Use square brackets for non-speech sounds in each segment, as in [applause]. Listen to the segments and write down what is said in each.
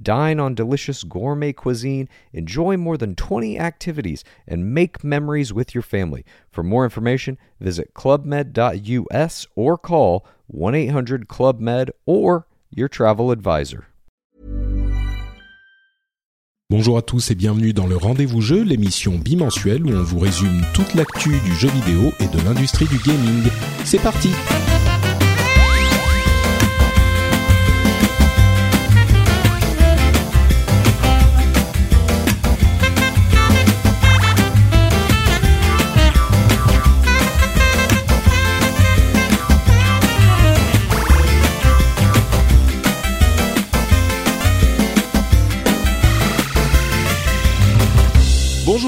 Dine on delicious gourmet cuisine, enjoy more than 20 activities, and make memories with your family. For more information, visit clubmed.us or call 1 800 Club Med or your travel advisor. Bonjour à tous et bienvenue dans le Rendez-vous Jeu, l'émission bimensuelle où on vous résume toute l'actu du jeu vidéo et de l'industrie du gaming. C'est parti!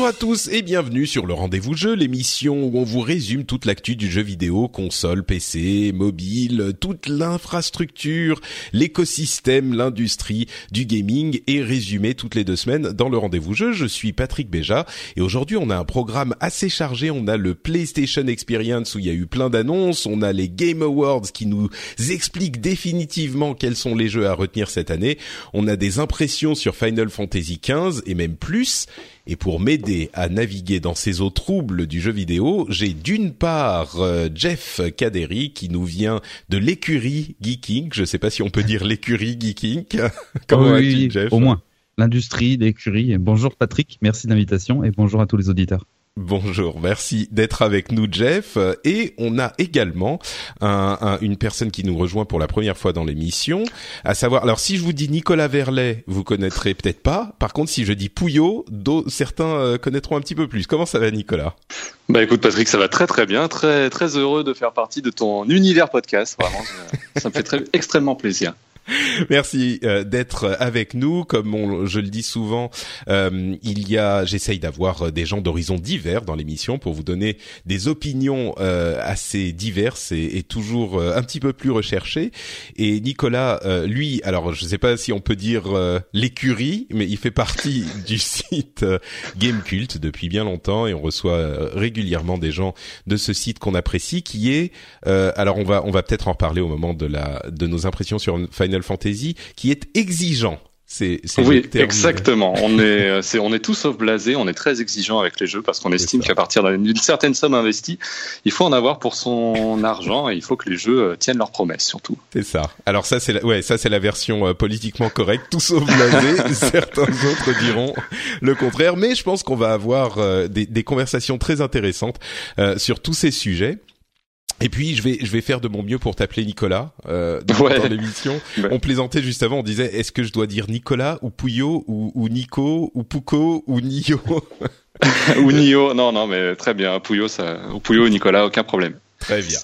Bonjour à tous et bienvenue sur le Rendez-vous Jeu, l'émission où on vous résume toute l'actu du jeu vidéo, console, PC, mobile, toute l'infrastructure, l'écosystème, l'industrie du gaming et résumé toutes les deux semaines dans le Rendez-vous Jeu. Je suis Patrick Béja et aujourd'hui on a un programme assez chargé. On a le PlayStation Experience où il y a eu plein d'annonces, on a les Game Awards qui nous expliquent définitivement quels sont les jeux à retenir cette année. On a des impressions sur Final Fantasy XV et même plus. Et pour m'aider à naviguer dans ces eaux troubles du jeu vidéo, j'ai d'une part euh, Jeff Kaderi qui nous vient de l'écurie Geeking. Je ne sais pas si on peut dire l'écurie Geeking. [laughs] Comment vas-tu, Jeff? Au moins. L'industrie, l'écurie. Bonjour Patrick, merci de l'invitation et bonjour à tous les auditeurs. Bonjour, merci d'être avec nous Jeff. Et on a également un, un, une personne qui nous rejoint pour la première fois dans l'émission, à savoir, alors si je vous dis Nicolas Verlet, vous connaîtrez peut-être pas. Par contre, si je dis Pouillot, certains euh, connaîtront un petit peu plus. Comment ça va Nicolas? Bah écoute Patrick, ça va très très bien. Très très heureux de faire partie de ton univers podcast. Vraiment, ça me fait très, [laughs] extrêmement plaisir. [laughs] Merci euh, d'être avec nous. Comme on, je le dis souvent, euh, il y a, j'essaye d'avoir des gens d'horizons divers dans l'émission pour vous donner des opinions euh, assez diverses et, et toujours euh, un petit peu plus recherchées. Et Nicolas, euh, lui, alors je ne sais pas si on peut dire l'écurie, mais il fait partie [laughs] du site Game Cult depuis bien longtemps et on reçoit régulièrement des gens de ce site qu'on apprécie, qui est, alors on va on va peut-être en parler au moment de la de nos impressions sur Final Fantasy qui est exigeant. C'est, oui, exactement. On est, c'est, on est tous sauf blasés. On est très exigeant avec les jeux parce qu'on estime qu'à partir d'une certaine somme investie, il faut en avoir pour son [laughs] argent et il faut que les jeux euh, tiennent leurs promesses surtout. C'est ça. Alors ça, c'est la, ouais, ça c'est la version euh, politiquement correcte. Tous sauf blasés. [laughs] Certains autres diront le contraire. Mais je pense qu'on va avoir euh, des, des, conversations très intéressantes sur tous ces sujets. Et puis je vais je vais faire de mon mieux pour t'appeler Nicolas euh, dans, ouais. dans l'émission. [laughs] Ouais. On plaisantait juste avant, on disait est-ce que je dois dire Nicolas ou Pouillot ou, ou Nico ou Pouco ou Nio? [laughs] Ou Nio Non non mais très bien Pouillot ça ou Pouillot ou Nicolas aucun problème. Très bien.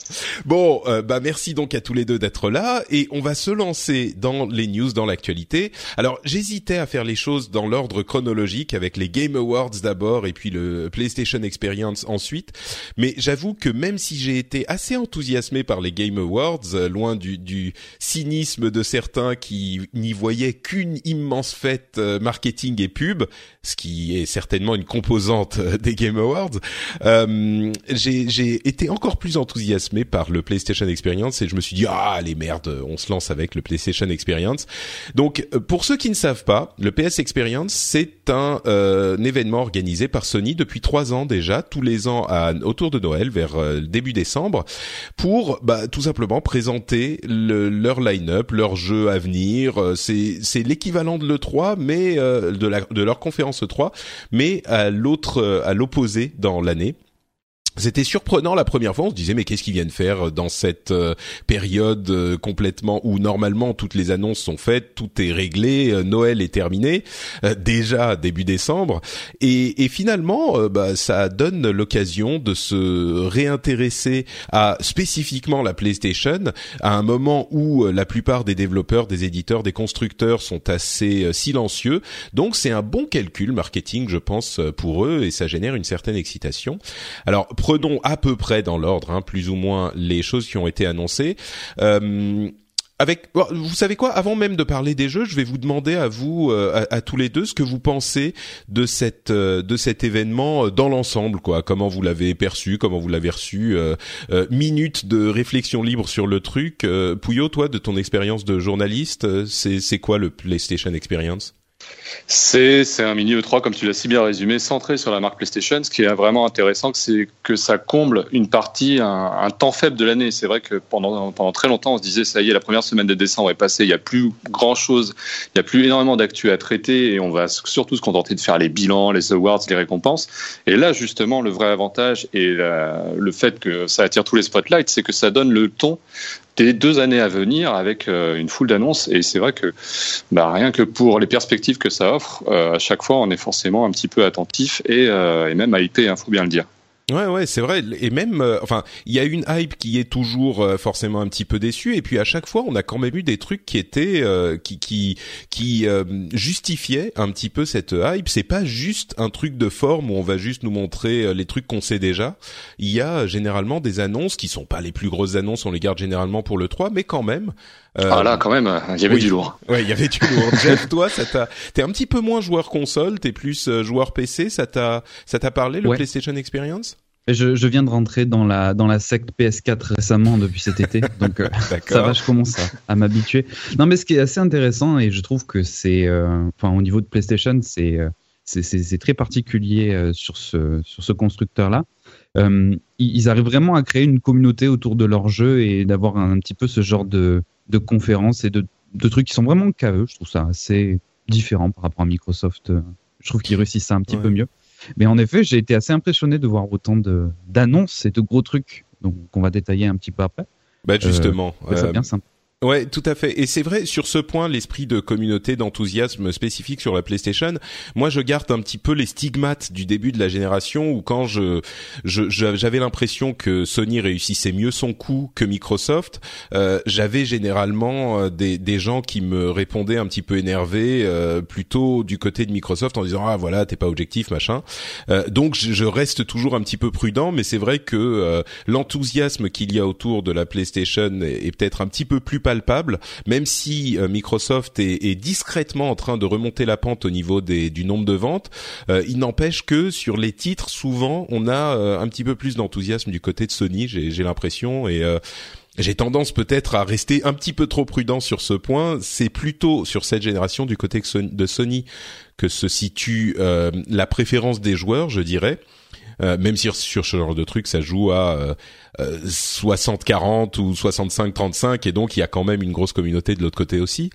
Bon, euh, bah merci donc à tous les deux d'être là et on va se lancer dans les news, dans l'actualité. Alors j'hésitais à faire les choses dans l'ordre chronologique avec les Game Awards d'abord et puis le PlayStation Experience ensuite. Mais j'avoue que même si j'ai été assez enthousiasmé par les Game Awards, euh, loin du, du, cynisme de certains qui n'y voyaient qu'une immense fête euh, marketing et pub, ce qui est certainement une composante des Game Awards, j'ai été encore plus enthousiasmé par le PlayStation Experience et je me suis dit ah les merdes on se lance avec le PlayStation Experience. Donc pour ceux qui ne savent pas le PS Experience c'est un, euh, événement organisé par Sony depuis trois ans déjà tous les ans à, autour de Noël vers euh, début décembre pour bah, tout simplement présenter le, leur line-up leurs jeux à venir c'est c'est l'équivalent de l'E3 mais euh, de la de leur conférence E3 mais à l'autre à l'opposé dans l'année c'était surprenant la première fois. On se disait mais qu'est-ce qu'ils viennent faire dans cette euh, période euh, complètement où normalement toutes les annonces sont faites, tout est réglé, euh, Noël est terminé déjà début décembre et, et finalement bah, ça donne l'occasion de se réintéresser à spécifiquement la PlayStation à un moment où la plupart des développeurs, des éditeurs, des constructeurs sont assez silencieux. Donc c'est un bon calcul marketing je pense pour eux et ça génère une certaine excitation. Alors prenons à peu près dans l'ordre, hein, plus ou moins, les choses qui ont été annoncées. Euh, avec, vous savez quoi? Avant même de parler des jeux, je vais vous demander à vous, euh, à, tous les deux, ce que vous pensez de cette euh, de cet événement dans l'ensemble, quoi. Comment vous l'avez perçu Comment vous l'avez reçu Minute de réflexion libre sur le truc. Pouillot, toi, de ton expérience de journaliste, c'est c'est quoi le PlayStation Experience? C'est un mini E3, comme tu l'as si bien résumé, centré sur la marque PlayStation. Ce qui est vraiment intéressant, c'est que ça comble une partie, un, temps faible de l'année. C'est vrai que pendant, pendant très longtemps, on se disait, ça y est, la première semaine de décembre est passée, il n'y a plus grand-chose, il n'y a plus énormément d'actu à traiter et on va surtout se contenter de faire les bilans, les awards, les récompenses. Et là, justement, le vrai avantage et le fait que ça attire tous les spotlights, c'est que ça donne le ton des deux années à venir avec euh, une foule d'annonces. Et c'est vrai que bah, rien que pour les perspectives que ça offre, euh, à chaque fois, on est forcément un petit peu attentif et, euh, et même hypé, il hein, faut bien le dire. Ouais, ouais, c'est vrai. Et même, euh, enfin, il y a une hype qui est toujours euh, forcément un petit peu déçue. Et puis à chaque fois, on a quand même eu des trucs qui étaient, euh, qui, qui, qui justifiaient un petit peu cette hype. C'est pas juste un truc de forme où on va juste nous montrer les trucs qu'on sait déjà. Il y a généralement des annonces qui sont pas les plus grosses annonces. On les garde généralement pour le 3, mais quand même, ah là, quand même, il y avait du lourd. Ouais, il y avait du lourd. [laughs] Jeff, toi, ça t'a, t'es un petit peu moins joueur console, t'es plus joueur PC. Ça t'a, ça t'a parlé le PlayStation Experience? Je, je, viens de rentrer dans la dans la secte PS4 récemment depuis cet été, [laughs] donc euh, ça va, je commence à, à m'habituer. Non, mais ce qui est assez intéressant et je trouve que c'est, euh, enfin au niveau de PlayStation, c'est euh, c'est très particulier sur ce sur ce constructeur là. ils arrivent vraiment à créer une communauté autour de leur jeu et d'avoir un, petit peu ce genre de de conférences et de de trucs qui sont vraiment qu'à Je trouve ça assez différent par rapport à Microsoft. Je trouve qu'ils réussissent ça un petit peu mieux. Mais en effet, j'ai été assez impressionné de voir autant d'annonces et de gros trucs, donc qu'on va détailler un petit peu après. Bah justement, euh, bien sympa. Ouais, tout à fait. Et c'est vrai sur ce point, l'esprit de communauté, d'enthousiasme spécifique sur la PlayStation. Moi, je garde un petit peu les stigmates du début de la génération où quand je j'avais l'impression que Sony réussissait mieux son coup que Microsoft, euh, j'avais généralement euh, des, des gens qui me répondaient un petit peu énervés, euh, plutôt du côté de Microsoft en disant ah voilà t'es pas objectif machin. Euh, donc je, reste toujours un petit peu prudent, mais c'est vrai que euh, l'enthousiasme qu'il y a autour de la PlayStation est peut-être un petit peu plus même si euh, Microsoft est, discrètement en train de remonter la pente au niveau du nombre de ventes. Euh, il n'empêche que sur les titres, souvent, on a euh, un petit peu plus d'enthousiasme du côté de Sony, j'ai l'impression, et j'ai tendance peut-être à rester un petit peu trop prudent sur ce point. C'est plutôt sur cette génération du côté de Sony que se situe la préférence des joueurs, je dirais. Même si sur ce genre de truc, ça joue à 60-40 euh, ou 65-35, et donc il y a quand même une grosse communauté de l'autre côté aussi.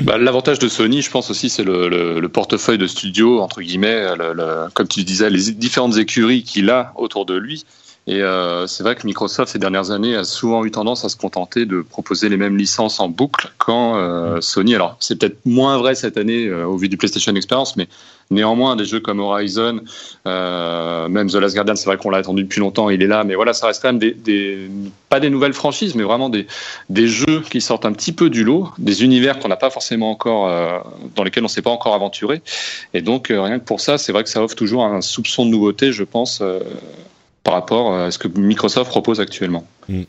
Bah, L'avantage de Sony, je pense aussi, c'est le, le, le, portefeuille de studio, entre guillemets, le, comme tu disais, les différentes écuries qu'il a autour de lui. Et euh, c'est vrai que Microsoft ces dernières années a souvent eu tendance à se contenter de proposer les mêmes licences en boucle quand euh, Sony. Alors c'est peut-être moins vrai cette année euh, au vu du PlayStation Experience, mais néanmoins des jeux comme Horizon, euh, même The Last Guardian, c'est vrai qu'on l'a attendu depuis longtemps, il est là, mais voilà, ça reste quand même des, des pas des nouvelles franchises, mais vraiment des des jeux qui sortent un petit peu du lot, des univers qu'on n'a pas forcément encore, euh, dans lesquels on s'est pas encore aventuré. Et donc rien que pour ça, c'est vrai que ça offre toujours un soupçon de nouveauté, je pense par rapport à ce que Microsoft propose actuellement. Mm.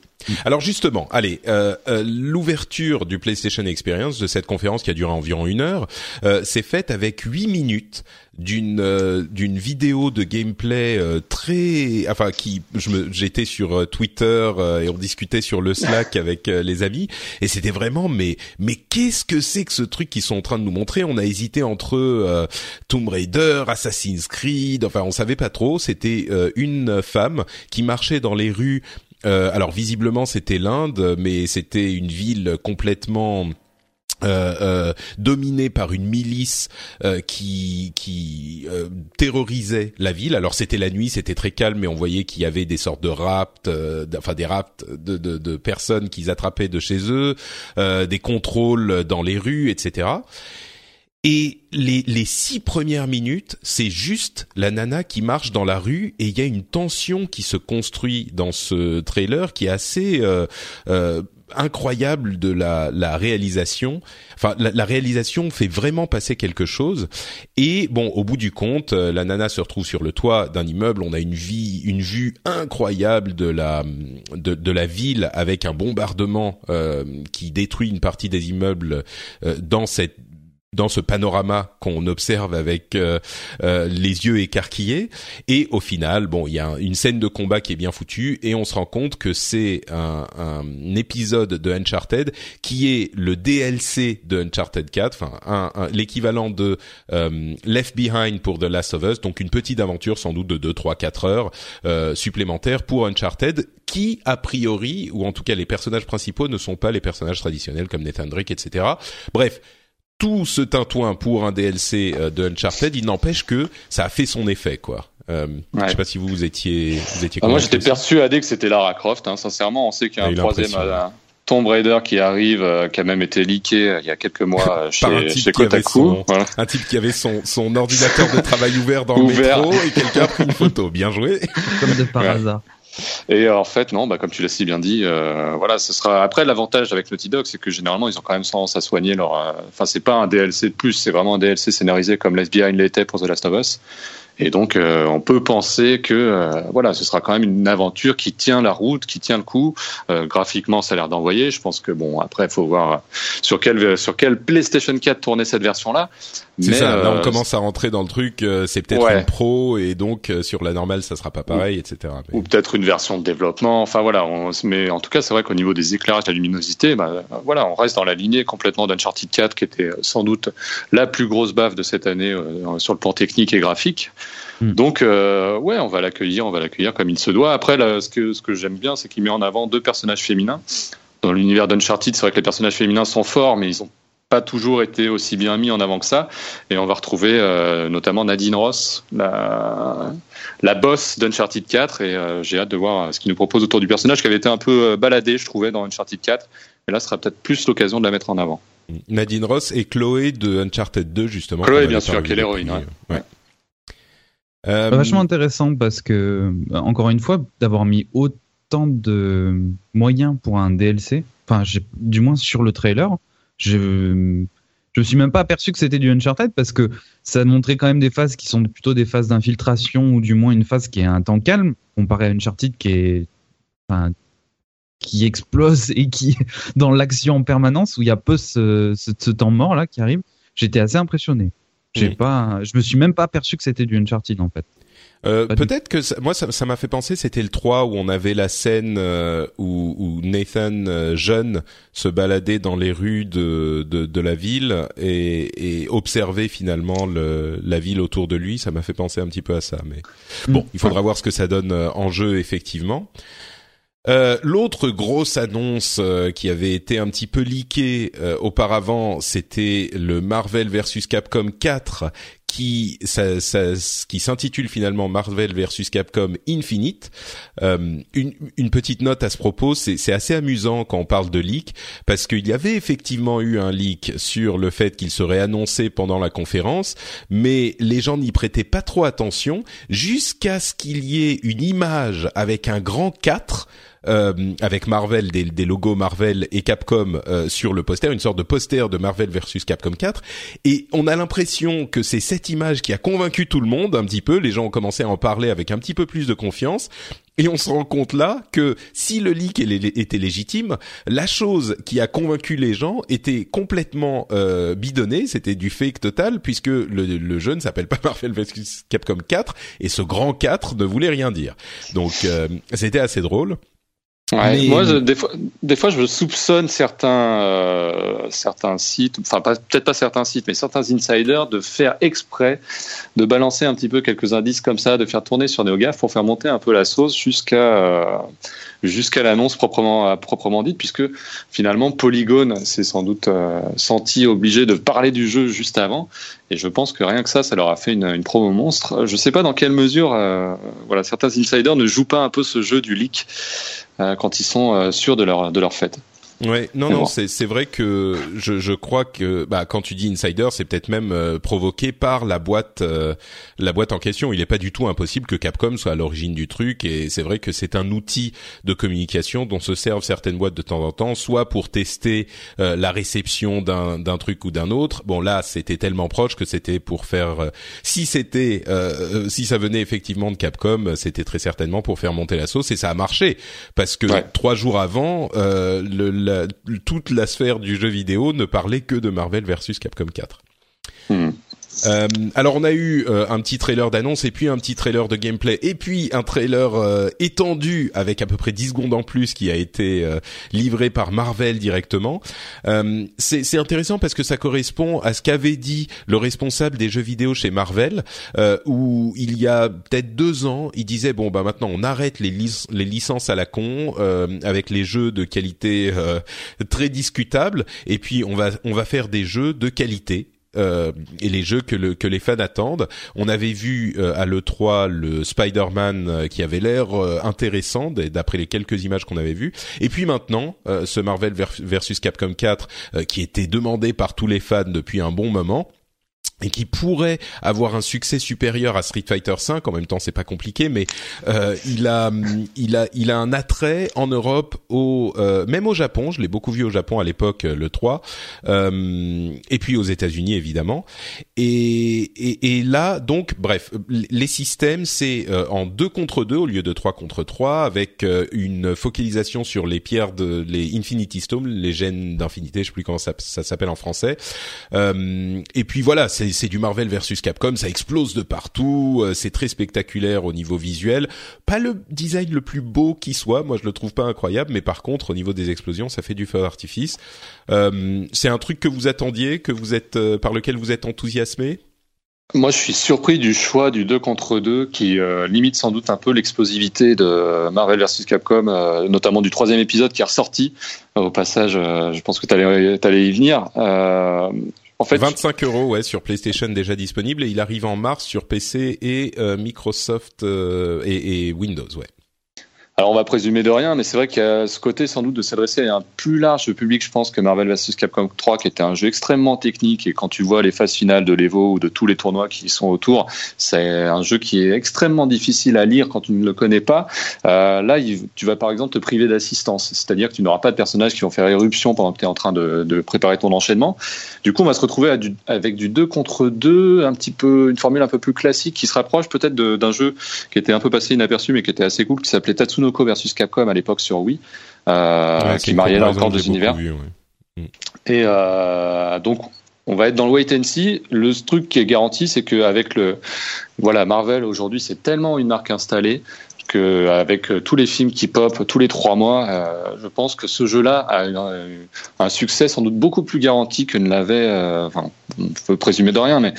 Alors justement, allez, euh, euh, l'ouverture du PlayStation Experience de cette conférence qui a duré environ une heure, euh, s'est faite avec huit minutes d'une euh, d'une vidéo de gameplay euh, très, enfin qui, je me, j'étais sur Twitter et on discutait sur le Slack [laughs] avec les amis et c'était vraiment mais mais qu'est-ce que c'est que ce truc qu'ils sont en train de nous montrer? On a hésité entre Tomb Raider, Assassin's Creed, enfin on savait pas trop. C'était une femme qui marchait dans les rues euh, alors visiblement c'était l'Inde, mais c'était une ville complètement euh, euh, dominé par une milice euh, qui qui euh, terrorisait la ville. Alors c'était la nuit, c'était très calme, mais on voyait qu'il y avait des sortes de rapts, enfin des rapts de, de, de, personnes qu'ils attrapaient de chez eux, des contrôles dans les rues, etc. Et les, les six premières minutes, c'est juste la nana qui marche dans la rue et il y a une tension qui se construit dans ce trailer qui est assez euh, euh, incroyable de la, la réalisation. Enfin, la, réalisation fait vraiment passer quelque chose. Et bon, au bout du compte, euh, la nana se retrouve sur le toit d'un immeuble. On a une vie, une vue incroyable de la de, de la ville avec un bombardement euh, qui détruit une partie des immeubles euh, dans cette dans ce panorama qu'on observe avec euh, euh, les yeux écarquillés. Et au final bon il y a une scène de combat qui est bien foutue et on se rend compte que c'est un, un, épisode de Uncharted qui est le DLC de Uncharted 4 enfin l'équivalent de euh, Left Behind pour The Last of Us donc une petite aventure sans doute de 2 3 4 heures euh, supplémentaires pour Uncharted qui a priori ou en tout cas les personnages principaux ne sont pas les personnages traditionnels comme Nathan Drake etc bref tout ce tintouin pour un DLC euh, de Uncharted, il n'empêche que ça a fait son effet, quoi. Euh, ouais. Je sais pas si vous, vous étiez, vous étiez. Ah, moi, j'étais persuadé que c'était Lara Croft. Hein. Sincèrement, on sait qu'il y a un troisième euh, Tomb Raider qui arrive, euh, qui a même été leaké il y a quelques mois [laughs] chez, un chez Kotaku. Voilà. Un type qui avait son, son ordinateur de [laughs] travail ouvert dans ouvert. le métro et quelqu'un a pris une photo. Bien joué. Comme de par hasard. Et en fait, non, bah, comme tu l'as si bien dit, euh, voilà, ce sera. Après, l'avantage avec Naughty Dog, c'est que généralement, ils ont quand même tendance à soigner leur. Euh, enfin, c'est pas un DLC de plus, c'est vraiment un DLC scénarisé comme l'FBI l'était pour The Last of Us. Et donc, euh, on peut penser que euh, voilà, ce sera quand même une aventure qui tient la route, qui tient le coup. Euh, graphiquement, ça a l'air d'envoyer. Je pense que bon, après, il faut voir sur quel sur PlayStation 4 tournait cette version-là. C'est ça. Là, on commence à rentrer dans le truc. c'est peut-être une pro et donc sur la normale, ça sera pas pareil, etc. Ou peut-être une version de développement. Enfin voilà. On, mais en tout cas, c'est vrai qu'au niveau des éclairages, la luminosité, bah, voilà, on reste dans la lignée complètement d'Uncharted 4, qui était sans doute la plus grosse baffe de cette année sur le plan technique et graphique. Hmm. Donc, euh, ouais, on va l'accueillir, on va l'accueillir comme il se doit. Après, là, ce que, ce que j'aime bien, c'est qu'il met en avant deux personnages féminins. Dans l'univers d'Uncharted, c'est vrai que les personnages féminins sont forts, mais ils ont pas toujours été aussi bien mis en avant que ça. Et on va retrouver euh, notamment Nadine Ross, la, la boss d'Uncharted 4. Et euh, j'ai hâte de voir ce qu'il nous propose autour du personnage qui avait été un peu euh, baladé, je trouvais, dans Uncharted 4. Et là, ce sera peut-être plus l'occasion de la mettre en avant. Nadine Ross et Chloé de Uncharted 2, justement. Chloé, bien sûr, quelle héroïne. Ouais. ouais. Euh... Vachement intéressant parce que, encore une fois, d'avoir mis autant de moyens pour un DLC, enfin, du moins sur le trailer, je je me suis même pas aperçu que c'était du Uncharted parce que ça montrait quand même des phases qui sont plutôt des phases d'infiltration ou du moins une phase qui est un temps calme comparé à Uncharted qui est enfin, qui explose et qui dans l'action en permanence où il y a peu ce, ce, ce temps mort là qui arrive. J'étais assez impressionné. J'ai pas, je me suis même pas aperçu que c'était du Uncharted en fait. Euh, peut-être que ça, moi ça m'a fait penser c'était le 3 où on avait la scène euh, où, où, Nathan euh, jeune se baladait dans les rues de, de, de la ville et, et observait finalement le, la ville autour de lui. Ça m'a fait penser un petit peu à ça mais mm. bon il faudra voir ce que ça donne en jeu effectivement. Euh, L'autre grosse annonce euh, qui avait été un petit peu leakée euh, auparavant, c'était le Marvel versus Capcom 4 qui ça, ça, qui s'intitule finalement Marvel versus Capcom Infinite. Euh, une, une, petite note à ce propos, c'est assez amusant quand on parle de leak parce qu'il y avait effectivement eu un leak sur le fait qu'il serait annoncé pendant la conférence, mais les gens n'y prêtaient pas trop attention jusqu'à ce qu'il y ait une image avec un grand 4 euh, avec Marvel, des, des, logos Marvel et Capcom euh, sur le poster, une sorte de poster de Marvel versus Capcom 4. Et on a l'impression que c'est cette image qui a convaincu tout le monde un petit peu. Les gens ont commencé à en parler avec un petit peu plus de confiance. Et on se rend compte là que si le leak était légitime, la chose qui a convaincu les gens était complètement euh, bidonnée, c'était du fake total, puisque le, le jeu ne s'appelle pas [laughs] Marvel vs Capcom 4, et ce grand 4 ne voulait rien dire. Donc euh, c'était assez drôle. Moi, des, fois, des fois, je soupçonne certains, euh, certains sites, enfin peut-être pas certains sites, mais certains insiders de faire exprès, de balancer un petit peu quelques indices comme ça, de faire tourner sur NeoGAF pour faire monter un peu la sauce jusqu'à euh, jusqu'à l'annonce proprement proprement dite, puisque finalement Polygon s'est sans doute euh, senti obligé de parler du jeu juste avant, et je pense que rien que ça, ça leur a fait une, une promo monstre. Je sais pas dans quelle mesure, voilà, certains insiders ne jouent pas un peu ce jeu du leak. Euh, quand ils sont euh, sûrs de leur, de leur fête. Ouais, non, non, c'est c'est vrai que je je crois que bah quand tu dis insider, c'est peut-être même euh, provoqué par la boîte euh, la boîte en question. Il n'est pas du tout impossible que Capcom soit à l'origine du truc et c'est vrai que c'est un outil de communication dont se servent certaines boîtes de temps en temps, soit pour tester euh, la réception d'un d'un truc ou d'un autre. Bon là, c'était tellement proche que c'était pour faire si c'était si ça venait effectivement de Capcom, c'était très certainement pour faire monter la sauce et ça a marché parce que trois jours avant le toute la sphère du jeu vidéo ne parlait que de Marvel versus Capcom 4. Euh, alors on a eu euh, un petit trailer d'annonce et puis un petit trailer de gameplay et puis un trailer euh, étendu avec à peu près 10 secondes en plus qui a été livré par Marvel directement. c'est intéressant parce que ça correspond à ce qu'avait dit le responsable des jeux vidéo chez Marvel où il y a peut-être deux ans il disait bon bah maintenant on arrête les, les licences à la con avec les jeux de qualité très discutable et puis on va on va faire des jeux de qualité euh, et les jeux que, le, que les fans attendent. On avait vu euh, à l'E3 le Spider-Man euh, qui avait l'air intéressant d'après les quelques images qu'on avait vues. Et puis maintenant, ce Marvel versus Capcom 4 qui était demandé par tous les fans depuis un bon moment et qui pourrait avoir un succès supérieur à Street Fighter V. En même temps, c'est pas compliqué, mais euh, il a, il a, il a un attrait en Europe, au, euh, même au Japon. Je l'ai beaucoup vu au Japon à l'époque, euh, le 3, euh, et puis aux États-Unis évidemment. Et, et, et, là, donc, bref, les systèmes, c'est euh, en 2 contre 2 au lieu de 3 contre 3, avec une focalisation sur les pierres de les Infinity Stones, les gènes d'infinité, je sais plus comment ça, ça s'appelle en français. et puis voilà, c'est c'est du Marvel versus Capcom, ça explose de partout, euh, c'est très spectaculaire au niveau visuel. Pas le design le plus beau qui soit, moi je le trouve pas incroyable, mais par contre au niveau des explosions, ça fait du feu d'artifice. Euh, c'est un truc que vous attendiez, que vous êtes euh, par lequel vous êtes enthousiasmé? Moi, je suis surpris du choix du 2 contre 2 qui limite sans doute un peu l'explosivité de Marvel vs Capcom, notamment du troisième épisode qui est ressorti. Au passage, je pense que tu allais, y venir. En fait, 25 euros ouais sur PlayStation déjà disponible et il arrive en mars sur PC et euh, Microsoft euh, et, et Windows ouais. Alors on va présumer de rien, mais c'est vrai qu'il y a ce côté sans doute de s'adresser à un plus large public, je pense, que Marvel vs Capcom 3, qui était un jeu extrêmement technique. Et quand tu vois les phases finales de l'Evo ou de tous les tournois qui sont autour, c'est un jeu qui est extrêmement difficile à lire quand tu ne le connais pas. Euh, là, tu vas par exemple te priver d'assistance, c'est-à-dire que tu n'auras pas de personnages qui vont faire éruption pendant que tu es en train de, préparer ton enchaînement. Du coup, on va se retrouver avec du 2 contre 2, un petit peu une formule un peu plus classique qui se rapproche peut-être d'un jeu qui était un peu passé inaperçu mais qui était assez cool, qui s'appelait Tatsuno versus Capcom à l'époque sur Wii, euh, qui mariait là encore deux univers. Mm. Et euh, donc, on va être dans le wait and see. Le truc qui est garanti, c'est qu'avec le, voilà, Marvel aujourd'hui, c'est tellement une marque installée que avec tous les films qui pop tous les trois mois, euh, je pense que ce jeu-là a un, succès sans doute beaucoup plus garanti que ne l'avait. enfin, on peut présumer de rien, mais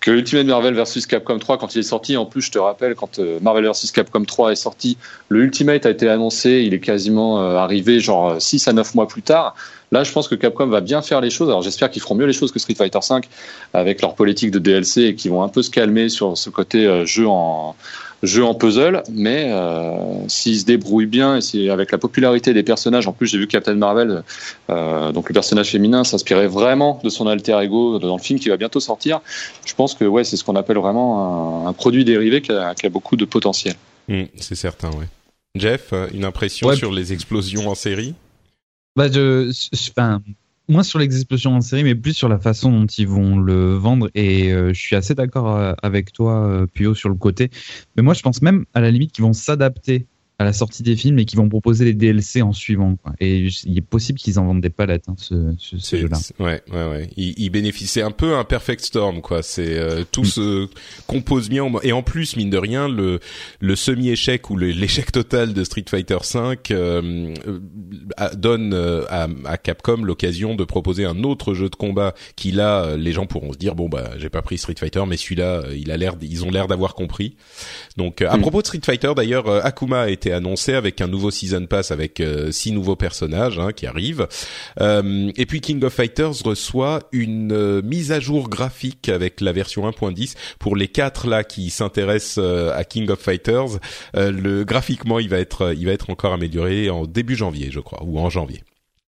que Ultimate Marvel vs Capcom 3 quand il est sorti. En plus, je te rappelle, quand euh, Marvel vs Capcom 3 est sorti, le Ultimate a été annoncé, il est quasiment euh, arrivé genre 6 à 9 mois plus tard. Là, je pense que Capcom va bien faire les choses. Alors, j'espère qu'ils feront mieux les choses que Street Fighter 5 avec leur politique de DLC et qu'ils vont un peu se calmer sur ce côté euh, jeu en jeu en puzzle, mais euh, s'il se débrouille bien et si avec la popularité des personnages, en plus j'ai vu Captain Marvel, euh, donc le personnage féminin s'inspirait vraiment de son alter ego dans le film qui va bientôt sortir. Je pense que ouais, c'est ce qu'on appelle vraiment un, produit dérivé qui a, beaucoup de potentiel. Mmh, c'est certain, ouais. Jeff, euh, une impression sur les explosions en série? Bah, je, je, moins sur l'explosion en série, mais plus sur la façon dont ils vont le vendre. Et euh, je suis assez d'accord euh, avec toi, euh, Puyo, sur le côté. Mais moi, je pense même à la limite qu'ils vont s'adapter à la sortie des films et qui vont proposer les DLC en suivant. Quoi. Et il est possible qu'ils en vendent des palettes, hein, ce, ce, jeu-là. Ouais, ouais, ouais. Il, il bénéficie un peu un perfect storm, quoi. C'est euh, tout mm. se compose bien. Et en plus, mine de rien, le le semi-échec ou l'échec total de Street Fighter V euh, donne euh, à, à, Capcom l'occasion de proposer un autre jeu de combat qui là, les gens pourront se dire bon bah j'ai pas pris Street Fighter, mais celui-là, il a l'air, ils ont l'air d'avoir compris. Donc, à mm. propos de Street Fighter, d'ailleurs, Akuma a été annoncé avec un nouveau season pass avec euh, six nouveaux personnages hein, qui arrivent. Euh, et puis King of Fighters reçoit une euh, mise à jour graphique avec la version 1.10 pour les quatre là qui s'intéressent à King of Fighters. le graphiquement, il va être il va être encore amélioré en début janvier, je crois, ou en janvier.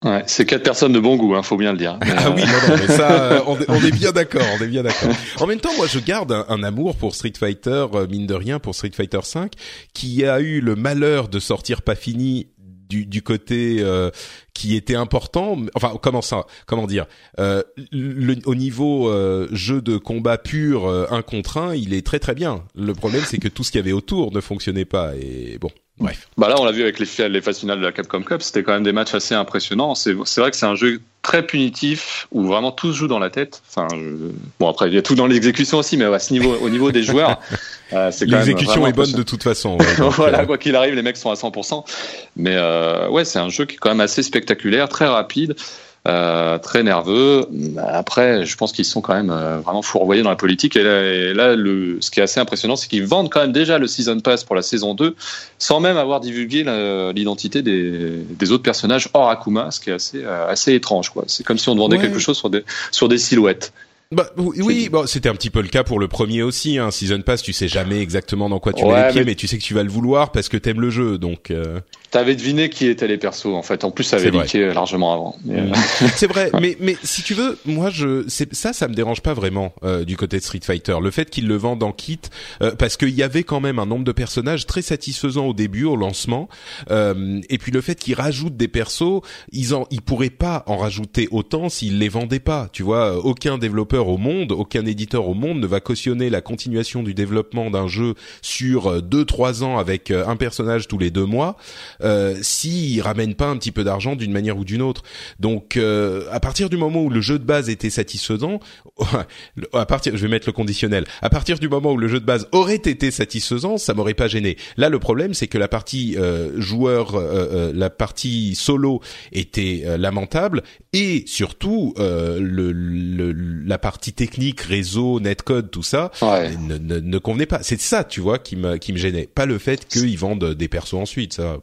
Ouais, c'est quatre personnes de bon goût, hein, faut bien le dire. ah oui, non, non, mais ça, euh, on, est bien d'accord, on est bien d'accord. En même temps, moi, je garde un, amour pour Street Fighter, euh, mine de rien, pour Street Fighter 5, qui a eu le malheur de sortir pas fini du, du côté euh, qui était important. Enfin, comment ça Comment dire euh, le, Au niveau jeu de combat pur, un contre un, il est très très bien. Le problème, c'est que tout ce qu'il y avait autour ne fonctionnait pas. Et bon, bah là, on l'a vu avec les, les phases finales de la Capcom Cup, c'était quand même des matchs assez impressionnants. C'est vrai que c'est un jeu très punitif où vraiment tout se joue dans la tête. Enfin, bon après il y a tout dans l'exécution aussi, mais à ce niveau, au niveau des joueurs, [laughs] euh, c'est l'exécution est bonne de toute façon. [laughs] voilà, euh, quoi qu'il arrive, les mecs sont à 100%. Mais euh, ouais, c'est un jeu qui est quand même assez spectaculaire, très rapide. Euh, très nerveux. Après, je pense qu'ils sont quand même euh, vraiment fourvoyés dans la politique. Et là, le, ce qui est assez impressionnant, c'est qu'ils vendent quand même déjà le Season Pass pour la saison 2, sans même avoir divulgué l'identité des, des, autres personnages hors Akuma, ce qui est assez, euh, assez étrange. C'est comme si on demandait quelque chose sur des, sur des silhouettes. Bah oui, bon, c'était un petit peu le cas pour le premier aussi. Hein. Season Pass, tu sais jamais exactement dans quoi tu mets les pieds, mais... tu sais que tu vas le vouloir parce que t'aimes le jeu, donc. Euh... T'avais deviné qui étaient les persos en fait. En plus, ça avait leaké largement avant. Euh, [laughs] c'est vrai, mais mais si tu veux, moi je, ça, ça me dérange pas vraiment euh, du côté de Street Fighter. Le fait qu'ils le vendent en kit, euh, parce qu'il y avait quand même un nombre de personnages très satisfaisant au début, au lancement, et puis le fait qu'ils rajoutent des persos, ils en, ils pourraient pas en rajouter autant s'ils les vendaient pas. Tu vois, aucun développeur au monde, aucun éditeur au monde ne va cautionner la continuation du développement d'un jeu sur 2-3 euh, ans avec euh, un personnage tous les deux mois euh, s'il ramène pas un petit peu d'argent d'une manière ou d'une autre. Donc euh, à partir du moment où le jeu de base était satisfaisant, [laughs] à partir, je vais mettre le conditionnel, à partir du moment où le jeu de base aurait été satisfaisant, ça m'aurait pas gêné. Là le problème c'est que la partie joueur, la partie solo était lamentable et surtout le, le, la partie partie technique, réseau, netcode, tout ça, ne, ne, ne, convenait pas. C'est ça, tu vois, qui me, qui me gênait. Pas le fait qu'ils vendent des persos ensuite, ça.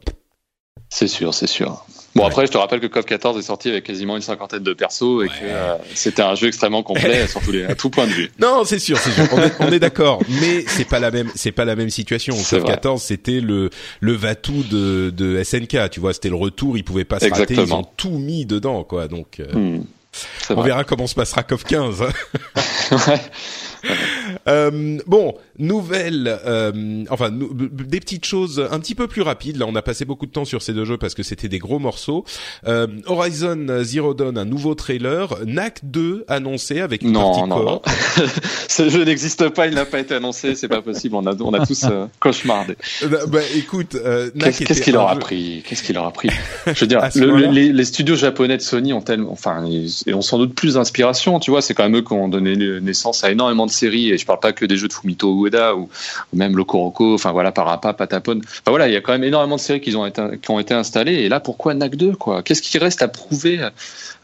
C'est sûr, c'est sûr. Bon après, je te rappelle que CoF 14 est sorti avec quasiment une cinquantaine de persos et que euh, c'était un jeu extrêmement complet [laughs] sur tous les, à tout point de vue. Non, c'est sûr, c'est sûr. On est, d'accord, [laughs] mais c'est pas la même, c'est pas la même situation. CoF 14, c'était le le Vatou de, de SNK, tu vois, c'était le retour, ils pouvaient pas se rater, ils ont tout mis dedans, quoi. Donc. Euh, hmm. On verra comment se passera CoF 15. [laughs] ouais. Euh, bon, nouvelle, euh, enfin des petites choses un petit peu plus rapides. Là, on a passé beaucoup de temps sur ces deux jeux parce que c'était des gros morceaux. Euh, Horizon Zero Dawn, un nouveau trailer. NAC 2 annoncé avec une non, non, non. [laughs] Ce jeu n'existe pas, il n'a pas été annoncé, c'est pas possible. On a, on a tous euh, cauchemardé. Bah, bah, écoute, euh, qu'est-ce qu'il leur a pris? Qu'est-ce qu'il leur a pris? Je veux dire, [laughs] les, les, studios japonais de Sony ont tellement, enfin, ils ont sans doute plus d'inspiration. Tu vois, c'est quand même eux qui ont donné naissance à énormément de séries. Et je parle pas que des jeux de Fumito Ueda ou, même Lokoroko, enfin voilà, Parappa, Patapon. Enfin voilà, il y a quand même énormément de séries qui ont été, qui ont été installées. Et là, pourquoi NAC 2 quoi? Qu'est-ce qui reste à prouver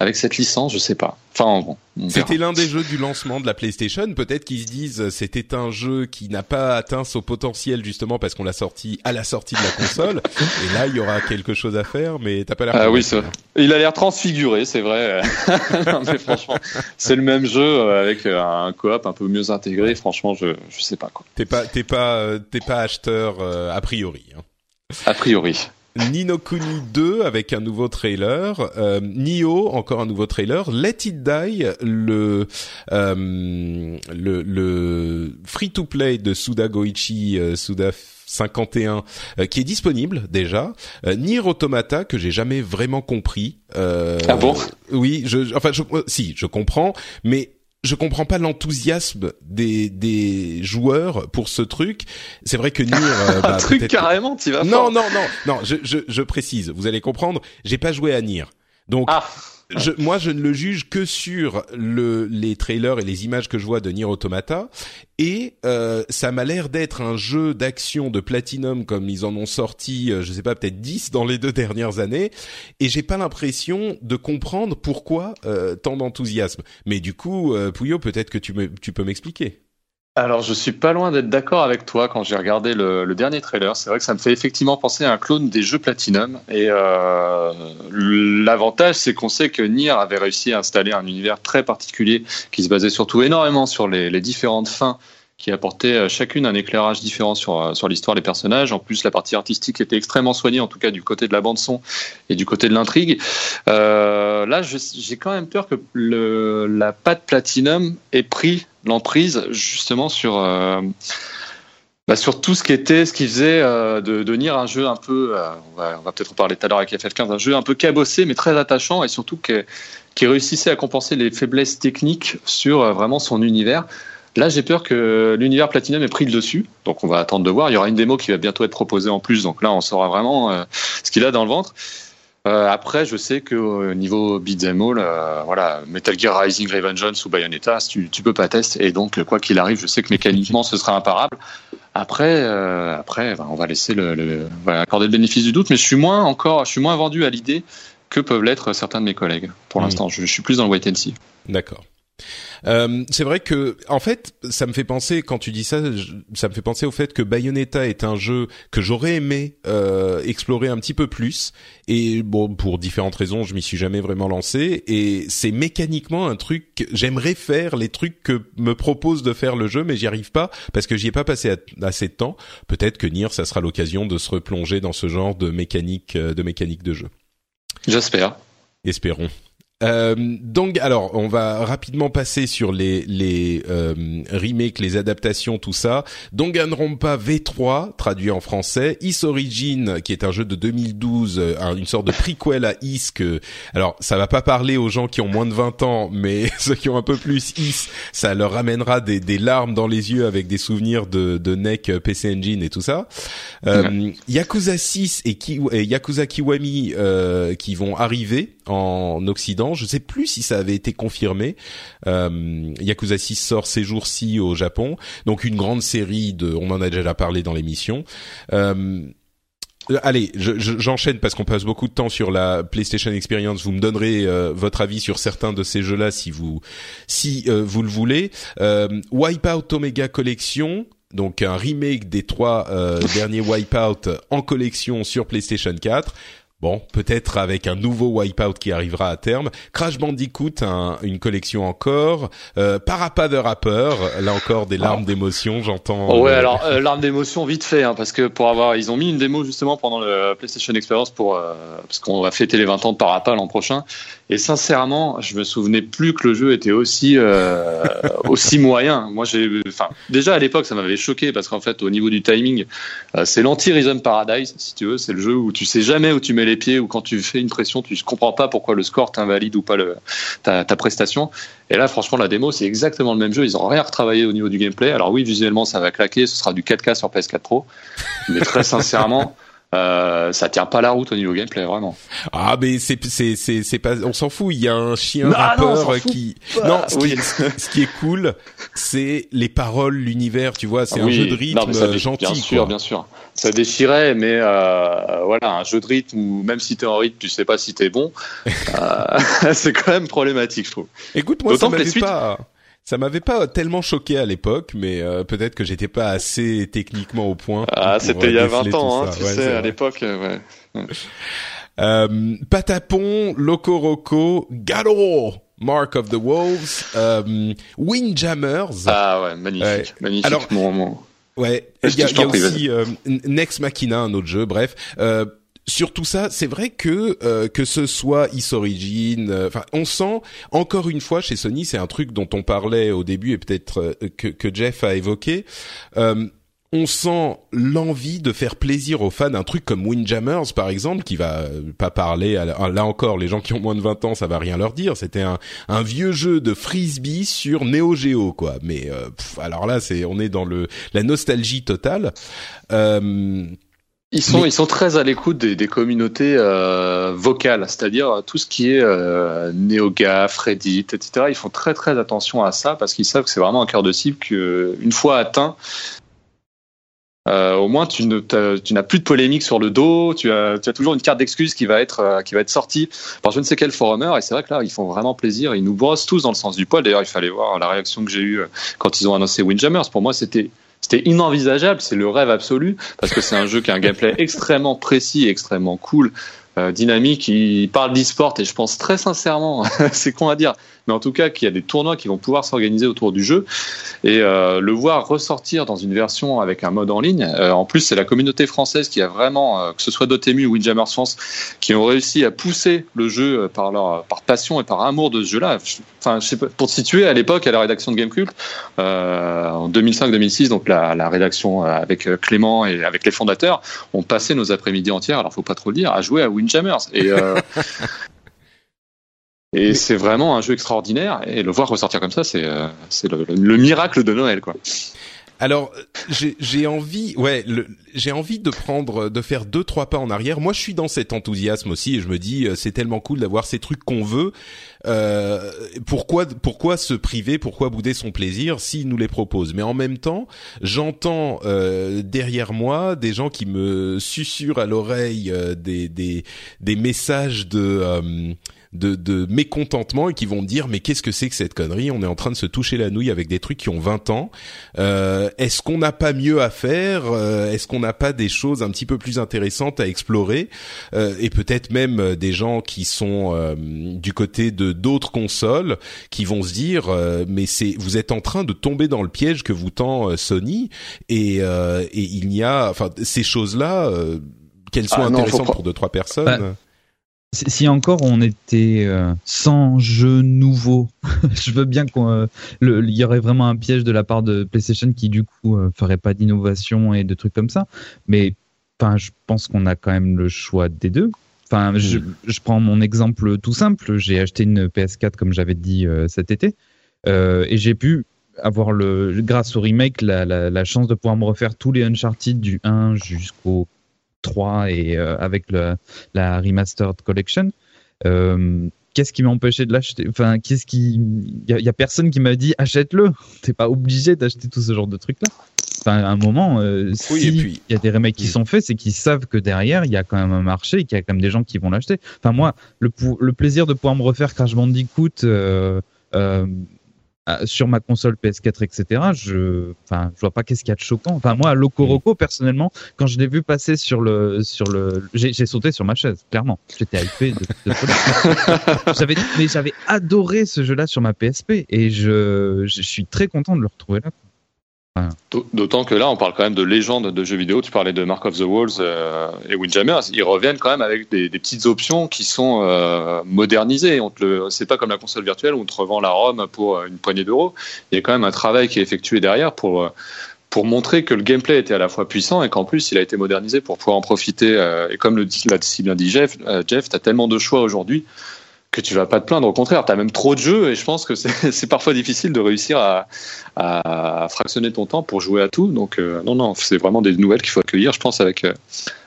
avec cette licence? Je sais pas. Enfin, bon, c'était l'un des jeux du lancement de la PlayStation. Peut-être qu'ils se disent c'était un jeu qui n'a pas atteint son potentiel justement parce qu'on l'a sorti à la sortie de la console. Et là, il y aura quelque chose à faire, mais t'as pas l'air. Ah oui, ça. Il a l'air transfiguré, c'est vrai. [laughs] non, mais franchement, c'est le même jeu euh, avec euh, un coop un peu mieux intégré. Franchement, je je sais pas quoi. T'es pas t'es pas euh, t'es pas acheteur a priori. Hein. A priori. Nino Kuni 2 avec un nouveau trailer, euh, Nio encore un nouveau trailer, Let It Die le euh, le, le free to play de Suda Goichi euh, Suda 51 euh, qui est disponible déjà, euh, Nier Automata que j'ai jamais vraiment compris. ah bon? Oui, je enfin je, si je comprends, mais je comprends pas l'enthousiasme des des joueurs pour ce truc. C'est vrai que Nier, euh, [laughs] bah, un truc carrément, tu vas. Non, non, non, non. Je, je, je précise. Vous allez comprendre. J'ai pas joué à Nier, donc. Ah je, moi, je ne le juge que sur le, les trailers et les images que je vois de Nier Automata, et euh, ça m'a l'air d'être un jeu d'action de Platinum comme ils en ont sorti, euh, je sais pas, peut-être 10 dans les deux dernières années, et j'ai pas l'impression de comprendre pourquoi euh, tant d'enthousiasme. Mais du coup, euh, Pouillot, peut-être que tu, me, tu peux m'expliquer. Alors, je suis pas loin d'être d'accord avec toi quand j'ai regardé le, dernier trailer. C'est vrai que ça me fait effectivement penser à un clone des jeux Platinum. Et euh, l'avantage, c'est qu'on sait que Nier avait réussi à installer un univers très particulier qui se basait surtout énormément sur les différentes fins qui apportaient euh, chacune un éclairage différent sur, euh, sur l'histoire des personnages. En plus, la partie artistique était extrêmement soignée, en tout cas du côté de la bande son et du côté de l'intrigue. Euh, là, j'ai quand même peur que la patte Platinum ait pris l'emprise justement sur bah, sur tout ce qui était, ce qui faisait euh, de, devenir un jeu un peu, on va, peut-être en parler tout à l'heure avec FF15, un jeu un peu cabossé mais très attachant et surtout qui, réussissait à compenser les faiblesses techniques sur vraiment son univers. Là, j'ai peur que l'univers Platinum ait pris le dessus, donc on va attendre de voir. Il y aura une démo qui va bientôt être proposée en plus, donc là, on saura vraiment ce qu'il a dans le ventre. Euh, après, je sais qu'au niveau beat'em all, euh, voilà, Metal Gear Rising, Revengeance ou Bayonetta, tu, tu peux pas tester. Et donc, quoi qu'il arrive, je sais que mécaniquement, ce sera imparable. Après, euh, après, ben, on va laisser le, le voilà, accorder le bénéfice du doute, mais je suis moins encore, je suis moins vendu à l'idée que peuvent l'être certains de mes collègues. Pour mmh. l'instant, je, je suis plus dans le wait and see. D'accord. Euh, c'est vrai que, en fait, ça me fait penser quand tu dis ça, ça me fait penser au fait que Bayonetta est un jeu que j'aurais aimé euh, explorer un petit peu plus. Et bon, pour différentes raisons, je m'y suis jamais vraiment lancé. Et c'est mécaniquement un truc. J'aimerais faire les trucs que me propose de faire le jeu, mais j'y arrive pas parce que j'y ai pas passé assez de temps. Peut-être que Nier, ça sera l'occasion de se replonger dans ce genre de mécanique, euh, de mécanique de jeu. J'espère. Espérons. Euh, donc, alors, on va rapidement passer sur les, les euh, remakes, les adaptations, tout ça. Danganronpa V3, traduit en français. Is Origin, qui est un jeu de 2012, euh, une sorte de prequel à Is. Que, alors, ça va pas parler aux gens qui ont moins de 20 ans, mais [laughs] ceux qui ont un peu plus Is, ça leur ramènera des, des larmes dans les yeux avec des souvenirs de, de NEC, euh, PC Engine et tout ça. Yakuza 6 et, Ki et Yakuza Kiwami euh, qui vont arriver en Occident. Je sais plus si ça avait été confirmé. Euh, Yakuza 6 sort ces jours-ci au Japon, donc une grande série de. On en a déjà parlé dans l'émission. Euh, Allez, j'enchaîne parce qu'on passe beaucoup de temps sur la PlayStation Experience. Vous me donnerez euh, votre avis sur certains de ces jeux-là si vous si euh, vous le voulez. Euh, Wipeout Omega Collection, donc un remake des trois euh, derniers Wipeout en collection sur PlayStation 4. Bon, peut-être avec un nouveau Wipeout qui arrivera à terme. Crash Bandicoot, un, une collection encore. Euh, Parappa the Rapper, là encore des larmes d'émotion, j'entends. Oh ouais, euh, alors euh, larmes d'émotion vite fait, hein, parce que pour avoir, ils ont mis une démo justement pendant le PlayStation Experience pour euh, parce qu'on va fêter les 20 ans de Parappa l'an prochain. Et sincèrement, je me souvenais plus que le jeu était aussi euh, [laughs] aussi moyen. Moi, j'ai, enfin, déjà à l'époque, ça m'avait choqué parce qu'en fait, au niveau du timing, euh, c'est l'anti-Rhythm Paradise, si tu veux. C'est le jeu où tu sais jamais où tu mets les pieds ou quand tu fais une pression, tu ne comprends pas pourquoi le score t'invalide ou pas le, ta, ta prestation. Et là, franchement, la démo, c'est exactement le même jeu. Ils ont rien retravaillé au niveau du gameplay. Alors oui, visuellement, ça va claquer. Ce sera du 4K sur PS4 Pro. Mais très sincèrement. [laughs] Euh, ça tient pas la route au niveau gameplay vraiment. Ah mais c'est c'est c'est c'est pas on s'en fout, il y a un chien ah, rappeur qui Non, ce, qui est, ce qui est cool, c'est les paroles, l'univers, tu vois, c'est un jeu de rythme non, gentil Bien sûr, bien sûr. Ça déchirait mais euh, voilà, un jeu de rythme où même si t'es en rythme, tu sais pas si t'es bon. euh, [laughs] c'est quand même problématique, je trouve. Écoute, moi ça m'avait pas ça m'avait pas tellement choqué à l'époque, mais euh, peut-être que j'étais pas assez techniquement au point. Ah, c'était il y a 20 ans, hein, tu sais, à l'époque, ouais. Euh, Patapon, Locoroco, Galo, Mark of the Wolves, euh, Windjammers. Ah ouais, magnifique, magnifique. Alors, mon, ouais, il y a, y a aussi euh, Next Machina, un autre jeu. Bref, euh, sur tout ça, c'est vrai que euh, que ce soit Is Origin, euh, enfin, on sent encore une fois chez Sony, c'est un truc dont on parlait au début et peut-être euh, que, que Jeff a évoqué. on sent l'envie de faire plaisir aux fans. Un truc comme Windjammers, par exemple, qui va euh, pas parler. là encore, les gens qui ont moins de 20 ans, ça va rien leur dire. C'était un, un vieux jeu de frisbee sur Neo Geo, quoi. Mais euh, alors là, c'est on est dans le la nostalgie totale. Euh, ils sont, ils sont très à l'écoute des, des communautés euh, vocales, c'est-à-dire tout ce qui est euh, NeoGAF, Reddit, etc. Ils font très très attention à ça parce qu'ils savent que c'est vraiment un cœur de cible qu'une fois atteint, euh, au moins tu, n'as plus de polémique sur le dos, tu as, tu as toujours une carte d'excuse qui va être euh, qui va être sortie par je ne sais quel forumer et c'est vrai que là ils font vraiment plaisir, ils nous brossent tous dans le sens du poil. D'ailleurs il fallait voir la réaction que j'ai eue euh, quand ils ont annoncé Windjammers. Pour moi c'était c'était inenvisageable, c'est le rêve absolu parce que c'est un jeu qui a un gameplay [laughs] extrêmement précis, extrêmement cool, euh, dynamique. Il parle d'e-sport et je pense très sincèrement, [laughs] c'est con à dire, mais en tout cas qu'il y a des tournois qui vont pouvoir s'organiser autour du jeu et euh, le voir ressortir dans une version avec un mode en ligne. Euh, en plus, c'est la communauté française qui a vraiment, euh, que ce soit Dotemu ou Windjammers France, qui ont réussi à pousser le jeu par leur par passion et par amour de ce jeu-là. Enfin, pour situer, à l'époque, à la rédaction de Gamecult, en 2005-2006, donc la, la, rédaction avec Clément et avec les fondateurs, on passait nos après-midi entières, alors faut pas trop le dire, à jouer à Windjammers. Et [laughs] Et c'est vraiment un jeu extraordinaire. Et le voir ressortir comme ça, c'est euh, c'est le, le, miracle de Noël, quoi. Alors j'ai envie, ouais, j'ai envie de prendre, de faire deux trois pas en arrière. Moi, je suis dans cet enthousiasme aussi, et je me dis euh, c'est tellement cool d'avoir ces trucs qu'on veut. Euh, pourquoi pourquoi se priver, pourquoi bouder son plaisir s'il nous les propose? Mais en même temps, j'entends euh, derrière moi des gens qui me susurrent à l'oreille euh, des, des des messages de euh, de, de mécontentement et qui vont me dire mais qu'est-ce que c'est que cette connerie? On est en train de se toucher la nouille avec des trucs qui ont 20 ans. Euh, est-ce qu'on n'a pas mieux à faire? Euh, Est-ce qu'on n'a pas des choses un petit peu plus intéressantes à explorer? Euh, Et peut-être même des gens qui sont euh, du côté de d'autres consoles qui vont se dire mais c'est vous êtes en train de tomber dans le piège que vous tend Sony et, et il n'y a enfin ces choses là qu'elles soient ah intéressantes pour deux trois personnes. Bah, si encore on était euh, sans jeu nouveau, [laughs] je veux bien qu'il euh, y aurait vraiment un piège de la part de PlayStation qui du coup euh, ferait pas d'innovation et de trucs comme ça. Mais enfin, je pense qu'on a quand même le choix des deux. Enfin, je, je, prends mon exemple tout simple. J'ai acheté une PS4 comme j'avais dit cet été et j'ai pu avoir le grâce au remake la, la, la, chance de pouvoir me refaire tous les Uncharted du 1 jusqu'au 3 et euh, avec le, la Remastered Collection. Euh, qu'est-ce qui m'a empêché de l'acheter? Enfin, qu'est-ce qui. Il y, a personne qui m'a dit achète-le. [laughs] T'es pas obligé d'acheter tout ce genre de trucs-là. Enfin, à un moment, euh, si il y a des remakes qui sont faits, c'est qu'ils savent que derrière, il y a quand même un marché et qu'il y a quand même des gens qui vont l'acheter. Enfin, moi, le, le plaisir de pouvoir me refaire Crash Bandicoot euh, euh, sur ma console PS4, etc. Je, enfin, je vois pas qu'est-ce qu'il y a de choquant. Enfin, moi, Loco Roco, mm. personnellement, quand je l'ai vu passer sur le, sur le, j'ai sauté sur ma chaise, clairement. J'étais hypé de, de [laughs] j'avais, mais j'avais adoré ce jeu-là sur ma PSP et je, je suis très content de le retrouver là. D'autant que là, on parle quand même de légendes de jeux vidéo. Tu parlais de Mark of the Walls euh, et Windjammers. Ils reviennent quand même avec des, petites options qui sont euh, modernisées. C'est pas comme la console virtuelle où on te revend la ROM pour une poignée d'euros. Il y a quand même un travail qui est effectué derrière pour pour montrer que le gameplay était à la fois puissant et qu'en plus il a été modernisé pour pouvoir en profiter. Euh, et comme le dit, l'a si bien dit Jeff, Jeff, t'as tellement de choix aujourd'hui que tu vas pas te plaindre. Au contraire, tu as même trop de jeux et je pense que [laughs] c'est parfois difficile de réussir à, à, fractionner ton temps pour jouer à tout. Donc, euh, non, non, c'est vraiment des nouvelles qu'il faut accueillir, je pense, avec, euh,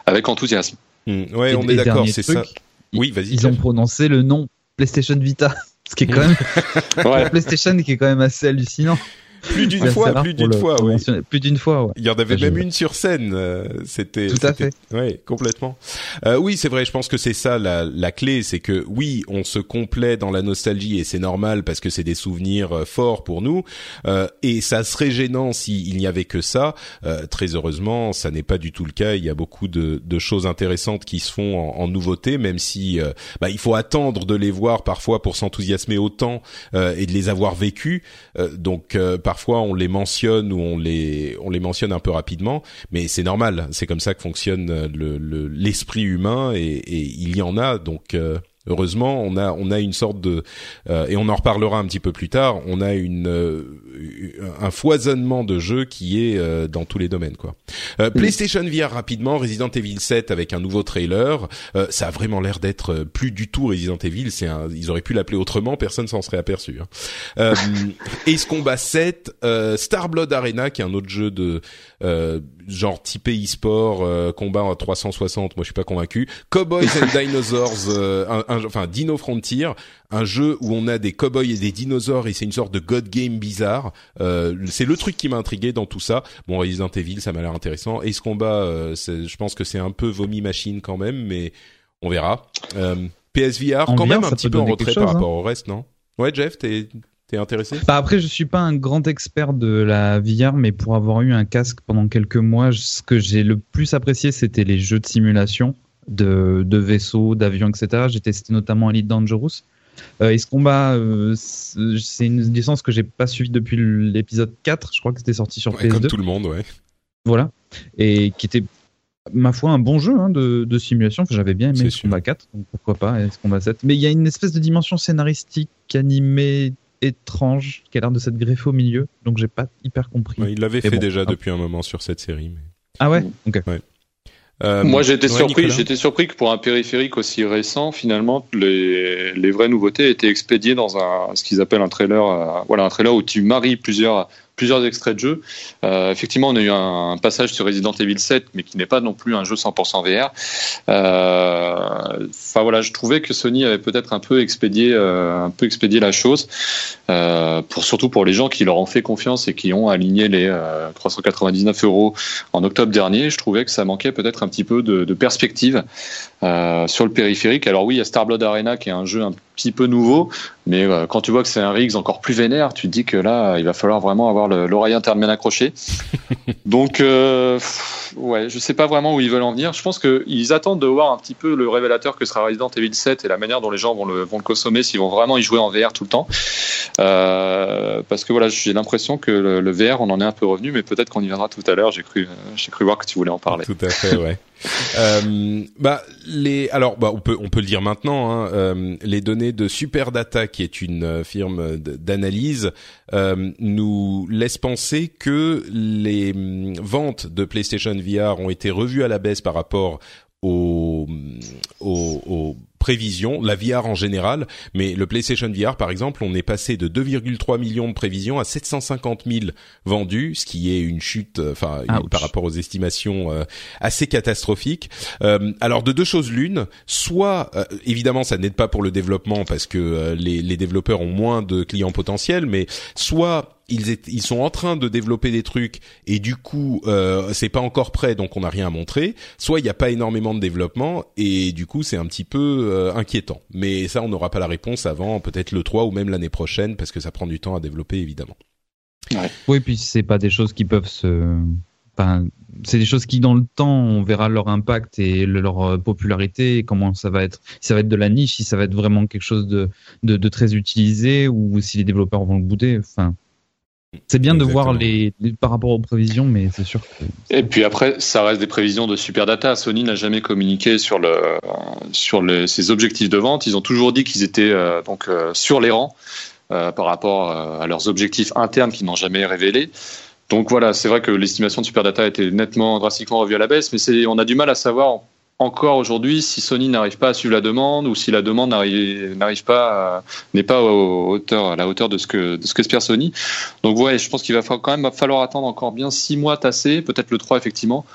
avec enthousiasme. Mmh. Ouais, on est d'accord, c'est ça. Oui, vas-y. Ils ont prononcé le nom PlayStation Vita, [laughs] ce qui est quand même [laughs] ouais. PlayStation qui est quand même assez hallucinant. Plus d'une fois, plus d'une fois, oui. Plus d'une fois, ouais. Il y en avait même une sur scène. Euh, c'était. Tout à fait. Oui, complètement. Euh, oui, c'est vrai. Je pense que c'est ça la, la clé, c'est que oui, on se complaît dans la nostalgie et c'est normal parce que c'est des souvenirs euh, forts pour nous. Euh, et ça serait gênant s'il n'y avait que ça. Euh, très heureusement, ça n'est pas du tout le cas. Il y a beaucoup de, de choses intéressantes qui se font en, en nouveauté, même si bah, il faut attendre de les voir parfois pour s'enthousiasmer autant et de les avoir vécus. donc parfois on les mentionne ou on les on les mentionne un peu rapidement, mais c'est normal. C'est comme ça que fonctionne le l'esprit humain et, et, il y en a donc. Euh, heureusement, on a on a une sorte de et on en reparlera un petit peu plus tard. On a une un foisonnement de jeux qui est dans tous les domaines quoi. PlayStation VR rapidement, Resident Evil 7 avec un nouveau trailer. ça a vraiment l'air d'être plus du tout Resident Evil. C'est ils auraient pu l'appeler autrement, personne s'en serait aperçu. Hein. Euh, [laughs] Ace Combat 7, euh, Star Blood Arena, qui est un autre jeu de euh, genre typé e-sport, euh, combat à 360, moi je suis pas convaincu. Cowboys and Dinosaurs, [laughs] euh, enfin Dino Frontier, un jeu où on a des cowboys et des dinosaures et c'est une sorte de god game bizarre. c'est le truc qui m'a intrigué dans tout ça. Bon, Resident Evil, ça m'a l'air intéressant. Ace Combat, je pense que c'est un peu vomi machine quand même, mais on verra. PSVR, quand même un petit peu en retrait par rapport hein. au reste, non? Ouais, Jeff, t'es T'es intéressé? Bah Après, je suis pas un grand expert de la VR, mais pour avoir eu un casque pendant quelques mois, ce que j'ai le plus apprécié, c'était les jeux de simulation de, de vaisseaux, d'avions, etc. J'ai testé notamment Elite Dangerous. Euh, et ce combat, euh, c'est une licence que j'ai pas suivie depuis l'épisode 4. Je crois que c'était sorti sur PS2. Comme tout le monde, ouais. Voilà. Et qui était ma foi, un bon jeu hein, de, de, simulation. J'avais bien aimé ce combat 4, donc pourquoi pas ce combat 7. Mais il y a une espèce de dimension scénaristique, animée, étrange, qui a l'air de s'être greffée au milieu, donc j'ai pas hyper compris. il l'avait fait déjà depuis un moment sur cette série. Mais... Ah ouais Ok. Euh, Moi, j'étais surpris. J'étais surpris que pour un périphérique aussi récent, finalement, les, les vraies nouveautés étaient expédiées dans un ce qu'ils appellent un trailer. Euh, voilà, un trailer où tu maries plusieurs plusieurs extraits de jeu. Euh, effectivement, on a eu un, passage sur Resident Evil 7, mais qui n'est pas non plus un jeu 100% VR. Euh, enfin voilà, je trouvais que Sony avait peut-être un peu expédié, euh, un peu expédié la chose, pour surtout pour les gens qui leur ont fait confiance et qui ont aligné les 399 euh, euros en octobre dernier. Je trouvais que ça manquait peut-être un petit peu de, de perspective sur le périphérique. Alors oui, il y a Starblood Arena qui est un jeu un petit peu nouveau, mais euh, quand tu vois que c'est un Riggs encore plus vénère, tu te dis que là, il va falloir vraiment avoir l'oreille interne bien accrochée. [laughs] Donc, euh, ouais, je sais pas vraiment où ils veulent en venir. Je pense qu'ils attendent de voir un petit peu le révélateur que sera Resident Evil 7 et la manière dont les gens vont le, vont le consommer, s'ils vont vraiment y jouer en VR tout le temps. Euh, parce que voilà, j'ai l'impression que le, VR, on en est un peu revenu, mais peut-être qu'on y viendra tout à l'heure. J'ai cru, j'ai cru voir que tu voulais en parler. Tout à fait, ouais. Euh, bah les alors bah on peut on peut le dire maintenant hein, euh, les données de Superdata qui est une euh, firme d'analyse euh, nous laissent penser que les mm, ventes de PlayStation VR ont été revues à la baisse par rapport aux, aux, prévisions, la VR en général, mais le PlayStation VR par exemple, on est passé de 2,3 millions de prévisions à 750 000 vendus, ce qui est une chute, euh, enfin par rapport aux estimations euh, assez catastrophiques. Euh, alors de deux choses l'une, soit évidemment ça n'aide pas pour le développement parce que les, les développeurs ont moins de clients potentiels, mais soit ils, ils sont en train de développer des trucs et du coup euh, c'est pas encore prêt donc on n'a rien à montrer. Soit il n'y a pas énormément de développement et du coup c'est un petit peu euh, inquiétant. Mais ça on n'aura pas la réponse avant peut-être le 3 ou même l'année prochaine parce que ça prend du temps à développer évidemment. Ouais. oui puis c'est pas des choses qui peuvent se enfin, c'est des choses qui dans le temps on verra leur impact et leur euh, popularité et comment ça va être si ça va être de la niche si ça va être vraiment quelque chose de, de, de très utilisé ou si les développeurs vont le bouder enfin c'est bien de voir les, par rapport aux prévisions, mais c'est sûr que. Et puis après, ça reste des prévisions de super data. Sony n'a jamais communiqué sur le sur ses objectifs de vente. Ils ont toujours dit qu'ils étaient euh, donc euh, sur les rangs euh, par rapport à leurs objectifs internes qu'ils n'ont jamais révélés. Donc voilà, c'est vrai que l'estimation de super data a été nettement drastiquement revue à la baisse, mais on a du mal à savoir encore aujourd'hui, si Sony n'arrive pas à suivre la demande ou si la demande n'arrive pas, n'est pas à, la hauteur de ce que de ce qu'espère Sony. Donc ouais, je pense qu'il va quand même falloir attendre encore bien six mois tassés, peut-être le 3 effectivement,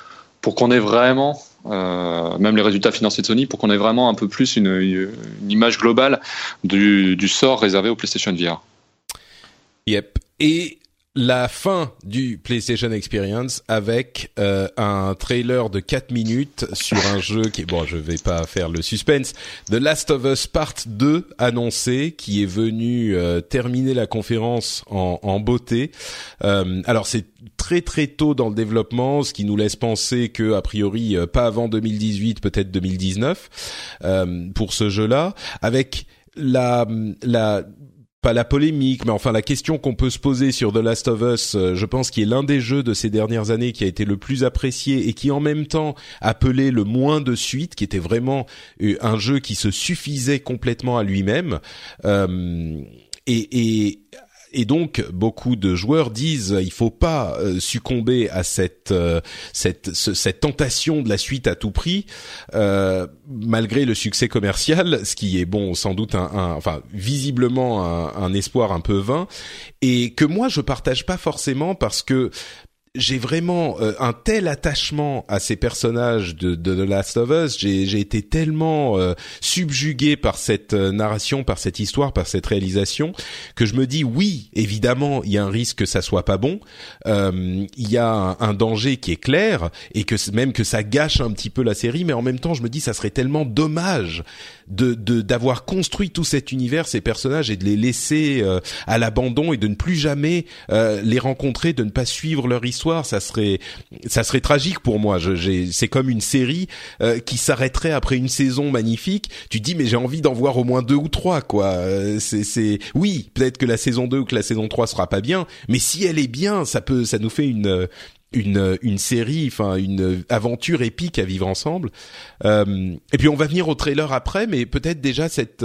pour qu'on ait vraiment, euh, même les résultats financiers de Sony, pour qu'on ait vraiment un peu plus une, une image globale du, du sort réservé au PlayStation VR. Yep. Et la fin du PlayStation Experience avec euh, un trailer de 4 minutes sur un jeu qui est bon je vais pas faire le suspense The Last of Us Part 2 annoncé qui est venu euh, terminer la conférence en, en beauté. Euh, alors c'est très très tôt dans le développement ce qui nous laisse penser que a priori pas avant 2018 peut-être 2019 pour ce jeu là avec la la pas la polémique, mais enfin la question qu'on peut se poser sur The Last of Us, euh, je pense qu'il est l'un des jeux de ces dernières années qui a été le plus apprécié et qui en même temps appelait le moins de suite, qui était vraiment euh, un jeu qui se suffisait complètement à lui-même. Euh, et, et et donc beaucoup de joueurs disent il faut pas euh, succomber à cette euh, cette cette tentation de la suite à tout prix euh, malgré le succès commercial ce qui est bon sans doute un, un enfin visiblement un, un, espoir un peu vain et que moi je partage pas forcément parce que j'ai vraiment euh, un tel attachement à ces personnages de, de The Last of Us. J'ai été tellement euh, subjugué par cette euh, narration, par cette histoire, par cette réalisation, que je me dis oui, évidemment, il y a un risque que ça soit pas bon. Il y a un, un, danger qui est clair et que même que ça gâche un petit peu la série, mais en même temps, je me dis ça serait tellement dommage de d'avoir construit tout cet univers, ces personnages et de les laisser à l'abandon et de ne plus jamais les rencontrer, de ne pas suivre leur histoire ça serait ça serait tragique pour moi. C'est comme une série euh, qui s'arrêterait après une saison magnifique. Tu dis mais j'ai envie d'en voir au moins deux ou trois quoi. Euh, c'est oui peut-être que la saison 2 ou que la saison 3 sera pas bien, mais si elle est bien, ça peut ça nous fait une une, une série, enfin une aventure épique à vivre ensemble. Euh, et puis on va venir au trailer après, mais peut-être déjà cette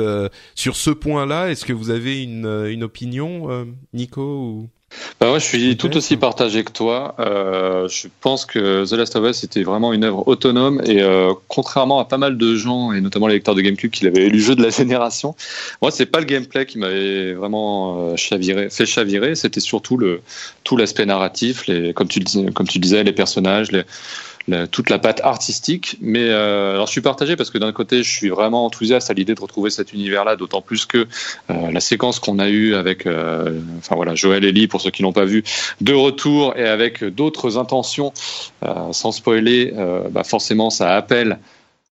sur ce point-là, est-ce que vous avez une, une opinion, Nico ou? Bah ouais, je suis tout aussi partagé que toi. Euh, je pense que The Last of Us était vraiment une œuvre autonome et euh, contrairement à pas mal de gens et notamment les lecteurs de GameCube qui l'avaient lu jeu de la [laughs] génération, moi c'est pas le gameplay qui m'avait vraiment euh, chaviré, fait chavirer. C'était surtout le tout l'aspect narratif, les comme tu comme tu disais, les personnages, les toute la patte artistique. Mais euh, je suis partagé parce que d'un côté, je suis vraiment enthousiaste à l'idée de retrouver cet univers-là, d'autant plus que euh, la séquence qu'on a eue avec, euh, enfin voilà, Joël et Lee, pour ceux qui l'ont pas vu, de retour et avec d'autres intentions, sans spoiler, bah forcément, ça appelle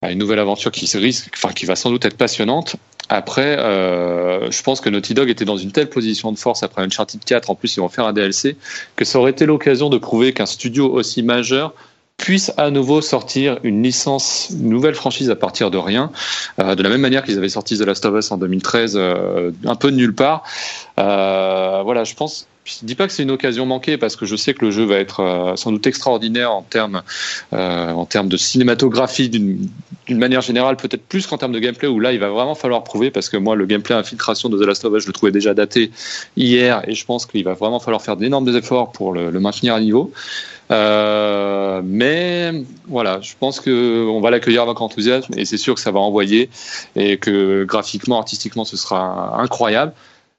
à une nouvelle aventure qui se risque, enfin qui va sans doute être passionnante. Après, euh, je pense que Naughty Dog était dans une telle position de force après Uncharted 4, en plus ils vont faire un DLC, que ça aurait été l'occasion de prouver qu'un studio aussi majeur puisse à nouveau sortir une licence, une nouvelle franchise à partir de rien, euh, de la même manière qu'ils avaient sorti The Last of Us en 2013, euh, un peu de nulle part. Euh, voilà, je pense. Je dis pas que c'est une occasion manquée parce que je sais que le jeu va être sans doute extraordinaire en termes en termes de cinématographie d'une manière générale, peut-être plus qu'en termes de gameplay où là il va vraiment falloir prouver parce que moi le gameplay infiltration de The Last of Us je le trouvais déjà daté hier et je pense qu'il va vraiment falloir faire d'énormes efforts pour le maintenir à niveau. Euh, mais voilà, je pense que on va l'accueillir avec enthousiasme et c'est sûr que ça va envoyer et que graphiquement, artistiquement, ce sera incroyable.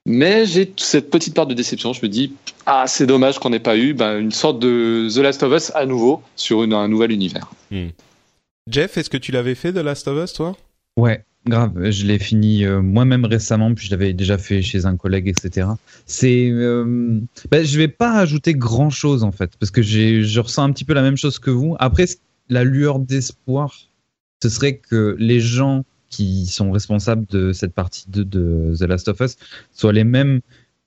Mais j'ai cette petite part de déception. Je me dis, ah, c'est dommage qu'on n'ait pas eu ben, une sorte de The Last of Us à nouveau sur un nouvel univers. Hmm. Jeff, est-ce que tu l'avais fait The Last of Us, toi? Ouais, Grave, je l'ai fini euh, moi-même récemment, puis je l'avais déjà fait chez un collègue, etc. C'est, euh, ben, je vais pas ajouter grand-chose en fait, parce que j'ai, je ressens un petit peu la même chose que vous. Après, la lueur d'espoir, ce serait que les gens qui sont responsables de cette partie de, de The Last of Us soient les mêmes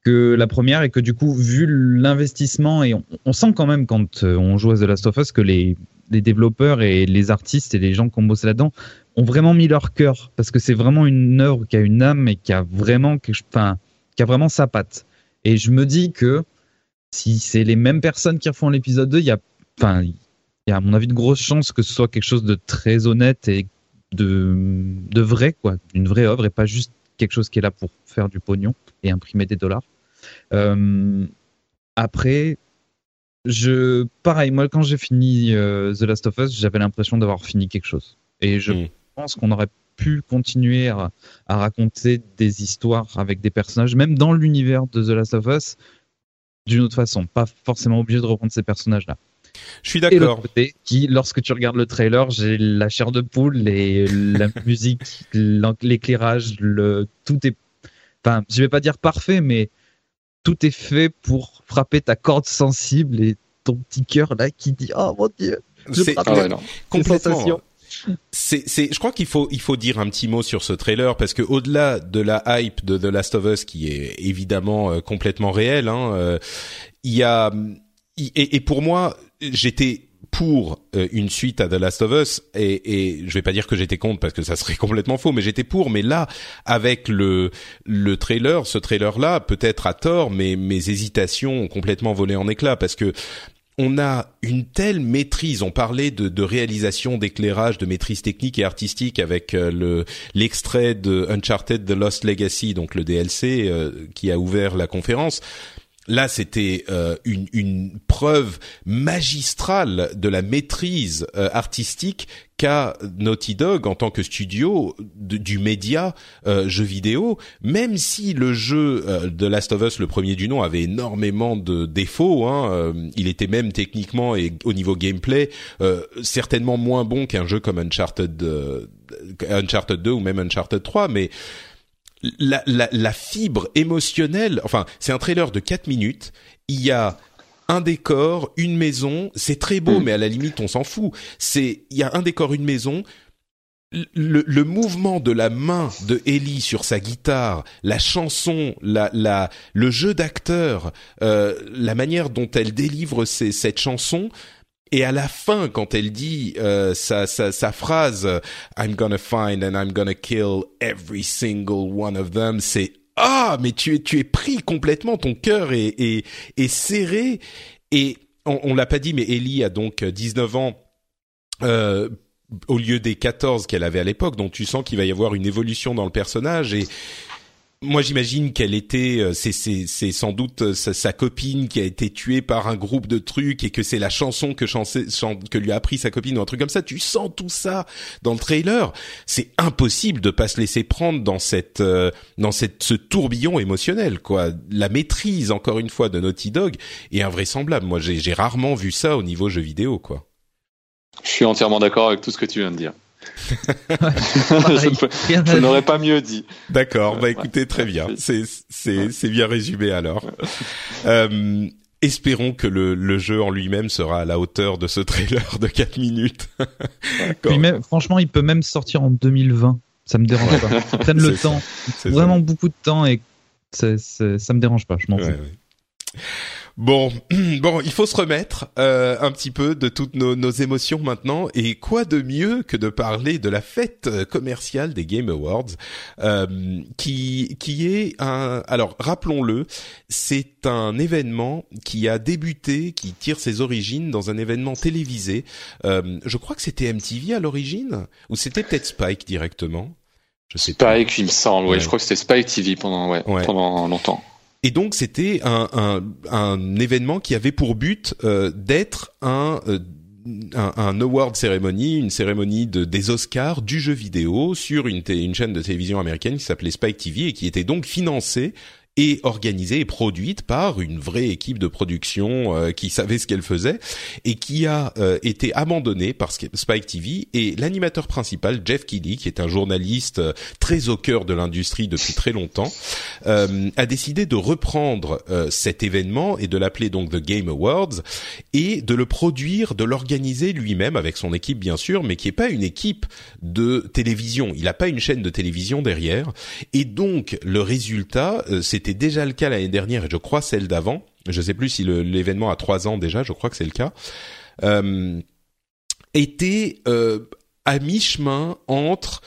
que la première et que du coup, vu l'investissement, et on, sent quand même quand euh, on joue à The Last of Us que les, les développeurs et les artistes et les gens qui ont bossé là-dedans ont vraiment mis leur cœur parce que c'est vraiment une œuvre qui a une âme et qui a vraiment, qui a vraiment sa patte. Et je me dis que si c'est les mêmes personnes qui refont l'épisode 2, il y a, enfin, il y a à mon avis de grosses chances que ce soit quelque chose de très honnête et de, de vrai, quoi, une vraie œuvre et pas juste quelque chose qui est là pour faire du pognon et imprimer des dollars. Euh, après, je, pareil, moi quand j'ai fini euh, The Last of Us, j'avais l'impression d'avoir fini quelque chose. Et je pense qu'on aurait pu continuer à, raconter des histoires avec des personnages, même dans l'univers de The Last of Us, d'une autre façon. Pas forcément obligé de reprendre ces personnages-là. Je suis d'accord. Qui, lorsque tu regardes le trailer, j'ai la chair de poule, et [laughs] la musique, l'éclairage, le tout est. Enfin, je vais pas dire parfait, mais tout est fait pour frapper ta corde sensible et ton petit cœur là qui dit oh mon dieu. C'est ah complètement c'est, c'est, je crois qu'il faut, il faut dire un petit mot sur ce trailer parce que au-delà de la hype de The Last of Us qui est évidemment euh, complètement réelle, hein, euh, y a, et, et, pour moi, j'étais pour euh, une suite à The Last of Us et, et je vais pas dire que j'étais contre parce que ça serait [laughs] complètement faux, mais j'étais pour. Mais là, avec le le trailer, ce trailer là, peut-être à tort, mais mes hésitations ont complètement volé en éclats parce que on a une telle maîtrise. On parlait de, réalisation, d'éclairage, de maîtrise technique et artistique avec euh, le l'extrait de Uncharted: The Lost Legacy, donc le DLC euh, qui a ouvert la conférence là c'était euh, une, preuve magistrale de la maîtrise euh, artistique qu'a Naughty Dog en tant que studio du média euh, jeu vidéo, même si le jeu de Last of Us, le premier du nom, avait énormément de défauts. Hein, il était même techniquement et au niveau gameplay certainement moins bon qu'un jeu comme Uncharted, Uncharted 2 ou même Uncharted 3, mais la, la, la fibre émotionnelle, enfin, c'est un trailer de 4 minutes. Il y a un décor, une maison, c'est très beau, mm. mais à la limite, on s'en fout. C'est, il y a un décor, une maison. Le, le, mouvement de la main de Ellie sur sa guitare, la chanson, la, la, le jeu d'acteur, euh, la manière dont elle délivre cette chanson, et à la fin, quand elle dit euh, sa, sa, sa phrase "I'm gonna find and I'm gonna kill every single one of them", c'est ah, mais tu es tu es pris complètement, ton cœur est, est, est serré. Et on, on l'a pas dit, mais Ellie a donc 19 ans. Euh, au lieu des 14 qu'elle avait à l'époque, donc tu sens qu'il va y avoir une évolution dans le personnage et moi j'imagine qu'elle était, euh, c'est c'est sans doute euh, sa, copine qui a été tuée par un groupe de trucs et que c'est la chanson que que lui a appris sa copine ou un truc comme ça. Tu sens tout ça dans le trailer. C'est impossible de pas se laisser prendre dans cette euh, dans cette ce tourbillon émotionnel quoi. La maîtrise encore une fois de Naughty Dog est invraisemblable. Moi j'ai rarement vu ça au niveau jeu vidéo quoi. Je suis entièrement d'accord avec tout ce que tu viens de dire. Je, n'aurais pas mieux dit. D'accord, bah écoutez, très bien. C'est c'est c'est bien résumé alors. [laughs] Euh, espérons que le, le jeu en lui-même sera à la hauteur de ce trailer de 4 minutes. même, franchement, il peut même sortir en 2020. Ça me dérange pas. Ils prennent [laughs] le temps, vraiment beaucoup de temps et ça, ça, me dérange pas. Je m'en fous. Bon, [clears throat] bon, il faut se remettre euh, un petit peu de toutes nos, nos, émotions maintenant. Et quoi de mieux que de parler de la fête commerciale des Game Awards, euh, qui qui est un. Alors, rappelons-le, c'est un événement qui a débuté, qui tire ses origines dans un événement télévisé. Euh, je crois que c'était MTV à l'origine, ou c'était peut-être Spike directement? Je sais Spike, il me semble. Ouais. je crois que c'était Spike TV pendant ouais. pendant longtemps. Et donc c'était un, un, événement qui avait pour but euh, d'être un, euh, un, un award cérémonie, une cérémonie de, des Oscars du jeu vidéo sur une, une chaîne de télévision américaine qui s'appelait Spike TV et qui était donc financée et organisée et produite par une vraie équipe de production euh, qui savait ce qu'elle faisait et qui a euh, été abandonnée par Spike TV et l'animateur principal Jeff Keighley qui est un journaliste euh, très au cœur de l'industrie depuis très longtemps a décidé de reprendre cet événement et de l'appeler donc The Game Awards et de le produire, de l'organiser lui-même avec son équipe bien sûr mais qui est pas une équipe de télévision, il n'a pas une chaîne de télévision derrière et donc le résultat c'est c'était déjà le cas l'année dernière et je crois celle d'avant. Je sais plus si l'événement a trois ans déjà, je crois que c'est le cas. Euh, était euh, à mi-chemin entre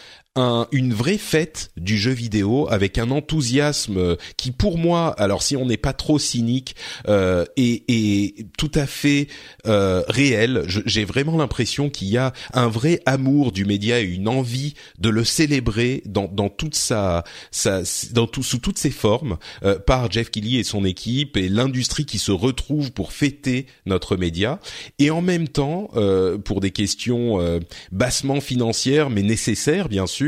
une vraie fête du jeu vidéo avec un enthousiasme qui pour moi, alors si on n'est pas trop cynique, euh, est, est, tout à fait euh, réel. J'ai vraiment l'impression qu'il y a un vrai amour du média et une envie de le célébrer dans, dans toute sa, sa dans tout, sous toutes ses formes euh, par Jeff Kelly et son équipe et l'industrie qui se retrouve pour fêter notre média et en même temps euh, pour des questions euh, bassement financières mais nécessaires bien sûr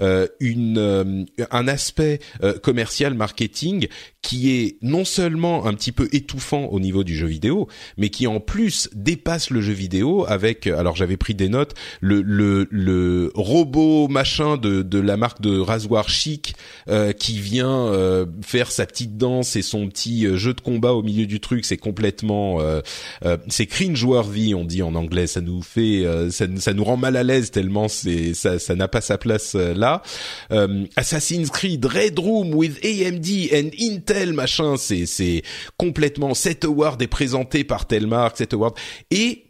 euh, une, euh, un aspect euh, commercial marketing qui est non seulement un petit peu étouffant au niveau du jeu vidéo, mais qui en plus dépasse le jeu vidéo avec, alors j'avais pris des notes, le, le, le robot machin de, de la marque de rasoir chic qui vient faire sa petite danse et son petit jeu de combat au milieu du truc, c'est complètement, c'est cringe-worthy, on dit en anglais, ça nous fait, ça, ça nous rend mal à l'aise tellement c'est ça, ça n'a pas sa place euh, là. Euh, Assassin's Creed Red Room with AMD and Intel machin, c'est c'est complètement cet award est présenté par telle marque, cet award et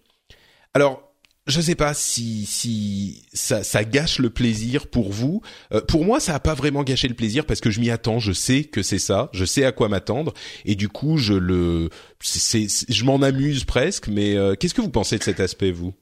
alors je sais pas si si ça, ça gâche le plaisir pour vous. Euh, pour moi, ça a pas vraiment gâché le plaisir parce que je m'y attends. Je sais que c'est ça. Je sais à quoi m'attendre et du coup, je le, c'est, je m'en amuse presque. Mais euh, qu'est-ce que vous pensez de cet aspect, vous?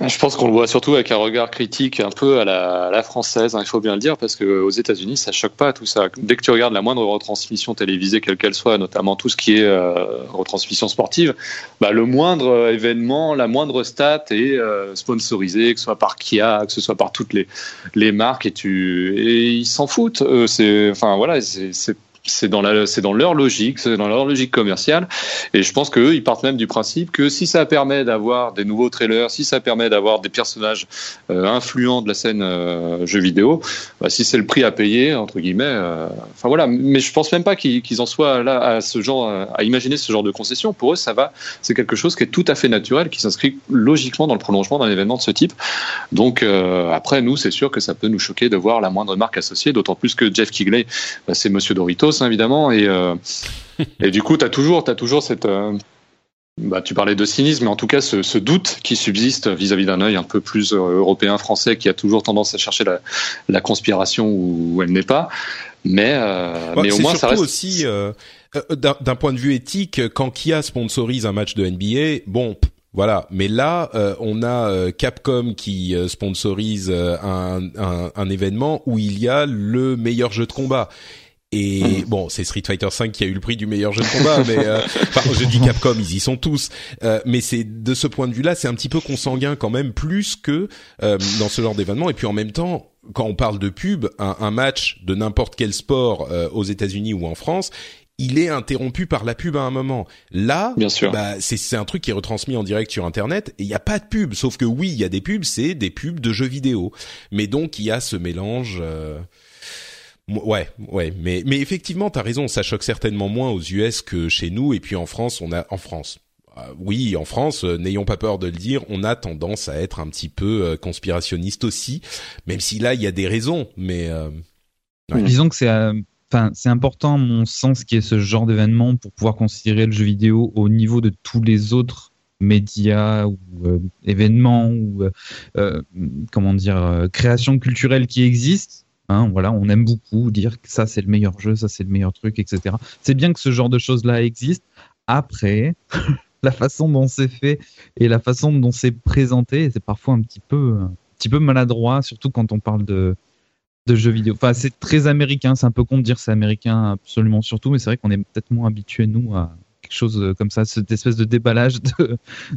Je pense qu'on le voit surtout avec un regard critique un peu à la, française, hein, il faut bien le dire, parce qu'aux États-Unis, ça choque pas tout ça. Dès que tu regardes la moindre retransmission télévisée, quelle qu'elle soit, notamment tout ce qui est euh, retransmission sportive, bah, le moindre événement, la moindre stat est euh, sponsorisée, que ce soit par Kia, que ce soit par toutes les, les marques, et, tu, et ils s'en foutent. c'est, enfin voilà, c'est c'est dans leur logique, c'est dans leur logique commerciale. Et je pense qu'eux, ils partent même du principe que si ça permet d'avoir des nouveaux trailers, si ça permet d'avoir des personnages euh, influents de la scène euh, jeu vidéo, bah, si c'est le prix à payer entre guillemets, euh, voilà. Mais je pense même pas qu'ils, en soient là à ce genre, à imaginer ce genre de concession. Pour eux, ça va, c'est quelque chose qui est tout à fait naturel, qui s'inscrit logiquement dans le prolongement d'un événement de ce type. Donc après, nous, c'est sûr que ça peut nous choquer de voir la moindre marque associée, d'autant plus que Jeff Kigley, bah, c'est Monsieur Doritos Hein, évidemment. Et, euh, et du coup, tu as toujours, as toujours cette. Euh, bah, tu parlais de cynisme, mais en tout cas, ce, doute qui subsiste vis-à-vis d'un œil un peu plus euh, européen, français, qui a toujours tendance à chercher la, conspiration où, elle n'est pas. Mais, mais au moins, ça reste. aussi, d'un point de vue éthique, quand Kia sponsorise un match de NBA, bon, voilà, mais là, on a Capcom qui sponsorise un, un, événement où il y a le meilleur jeu de combat. Et bon, c'est Street Fighter V qui a eu le prix du meilleur jeu de combat, mais euh, [laughs] enfin, je dis Capcom, ils y sont tous. Euh, mais c'est de ce point de vue-là, c'est un petit peu consanguin quand même, plus que euh, dans ce genre d'événement. Et puis en même temps, quand on parle de pub, un, un match de n'importe quel sport aux États-Unis ou en France, il est interrompu par la pub à un moment. Là, Bien sûr. Bah, c'est un truc qui est retransmis en direct sur Internet et il n'y a pas de pub. Sauf que oui, il y a des pubs, c'est des pubs de jeux vidéo. Mais donc il y a ce mélange. Ouais, ouais, mais mais effectivement, t'as raison, ça choque certainement moins aux US que chez nous. Et puis en France, on a en France, euh, oui, en France, euh, n'ayons pas peur de le dire, on a tendance à être un petit peu euh, conspirationniste aussi, même si là il y a des raisons. Mais disons que c'est Enfin, c'est important, à mon sens, qu'il y ait ce genre d'événement pour pouvoir considérer le jeu vidéo au niveau de tous les autres médias ou événements ou comment dire créations culturelles qui existent Hein, voilà, on aime beaucoup dire que ça c'est le meilleur jeu, ça c'est le meilleur truc, etc. C'est bien que ce genre de choses-là existe. Après, [laughs] la façon dont c'est fait et la façon dont c'est présenté, c'est parfois un petit peu, un petit peu maladroit, surtout quand on parle de, de jeux vidéo. Enfin, c'est très américain, c'est un peu con de dire c'est américain absolument surtout, mais c'est vrai qu'on est peut-être moins habitué nous à quelque chose comme ça, cette espèce de déballage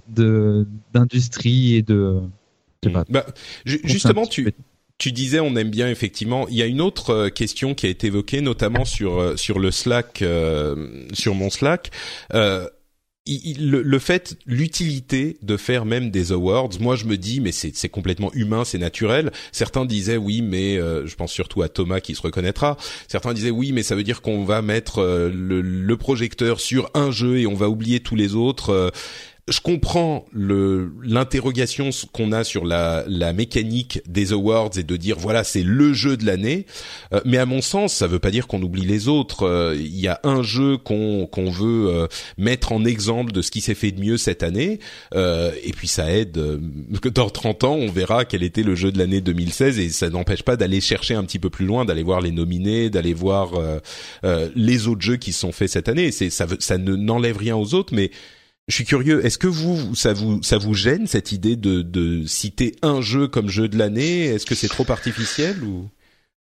de d'industrie et de. Bah, justement, tu, tu disais on aime bien effectivement. Il y a une autre euh, question qui a été évoquée notamment sur euh, sur le Slack, euh, sur mon Slack. le, fait, l'utilité de faire même des awards, moi je me dis mais c'est complètement humain, c'est naturel. Certains disaient oui mais je pense surtout à Thomas qui se reconnaîtra. Certains disaient oui mais ça veut dire qu'on va mettre le, le, projecteur sur un jeu et on va oublier tous les autres je comprends l'interrogation qu'on a sur la, la mécanique des awards et de dire voilà c'est le jeu de l'année, euh, mais à mon sens ça veut pas dire qu'on oublie les autres. Euh, il y a un jeu qu'on qu'on veut euh, mettre en exemple de ce qui s'est fait de mieux cette année, et puis ça aide [laughs] que dans 30 ans on verra quel était le jeu de l'année 2016 et ça n'empêche pas d'aller chercher un petit peu plus loin, d'aller voir les nominés, d'aller voir les autres jeux qui sont faits cette année. C'est ça ça ne n'enlève rien aux autres, mais je suis curieux. Est-ce que vous, ça vous, ça vous gêne cette idée de, de citer un jeu comme jeu de l'année? Est-ce que c'est trop artificiel ou?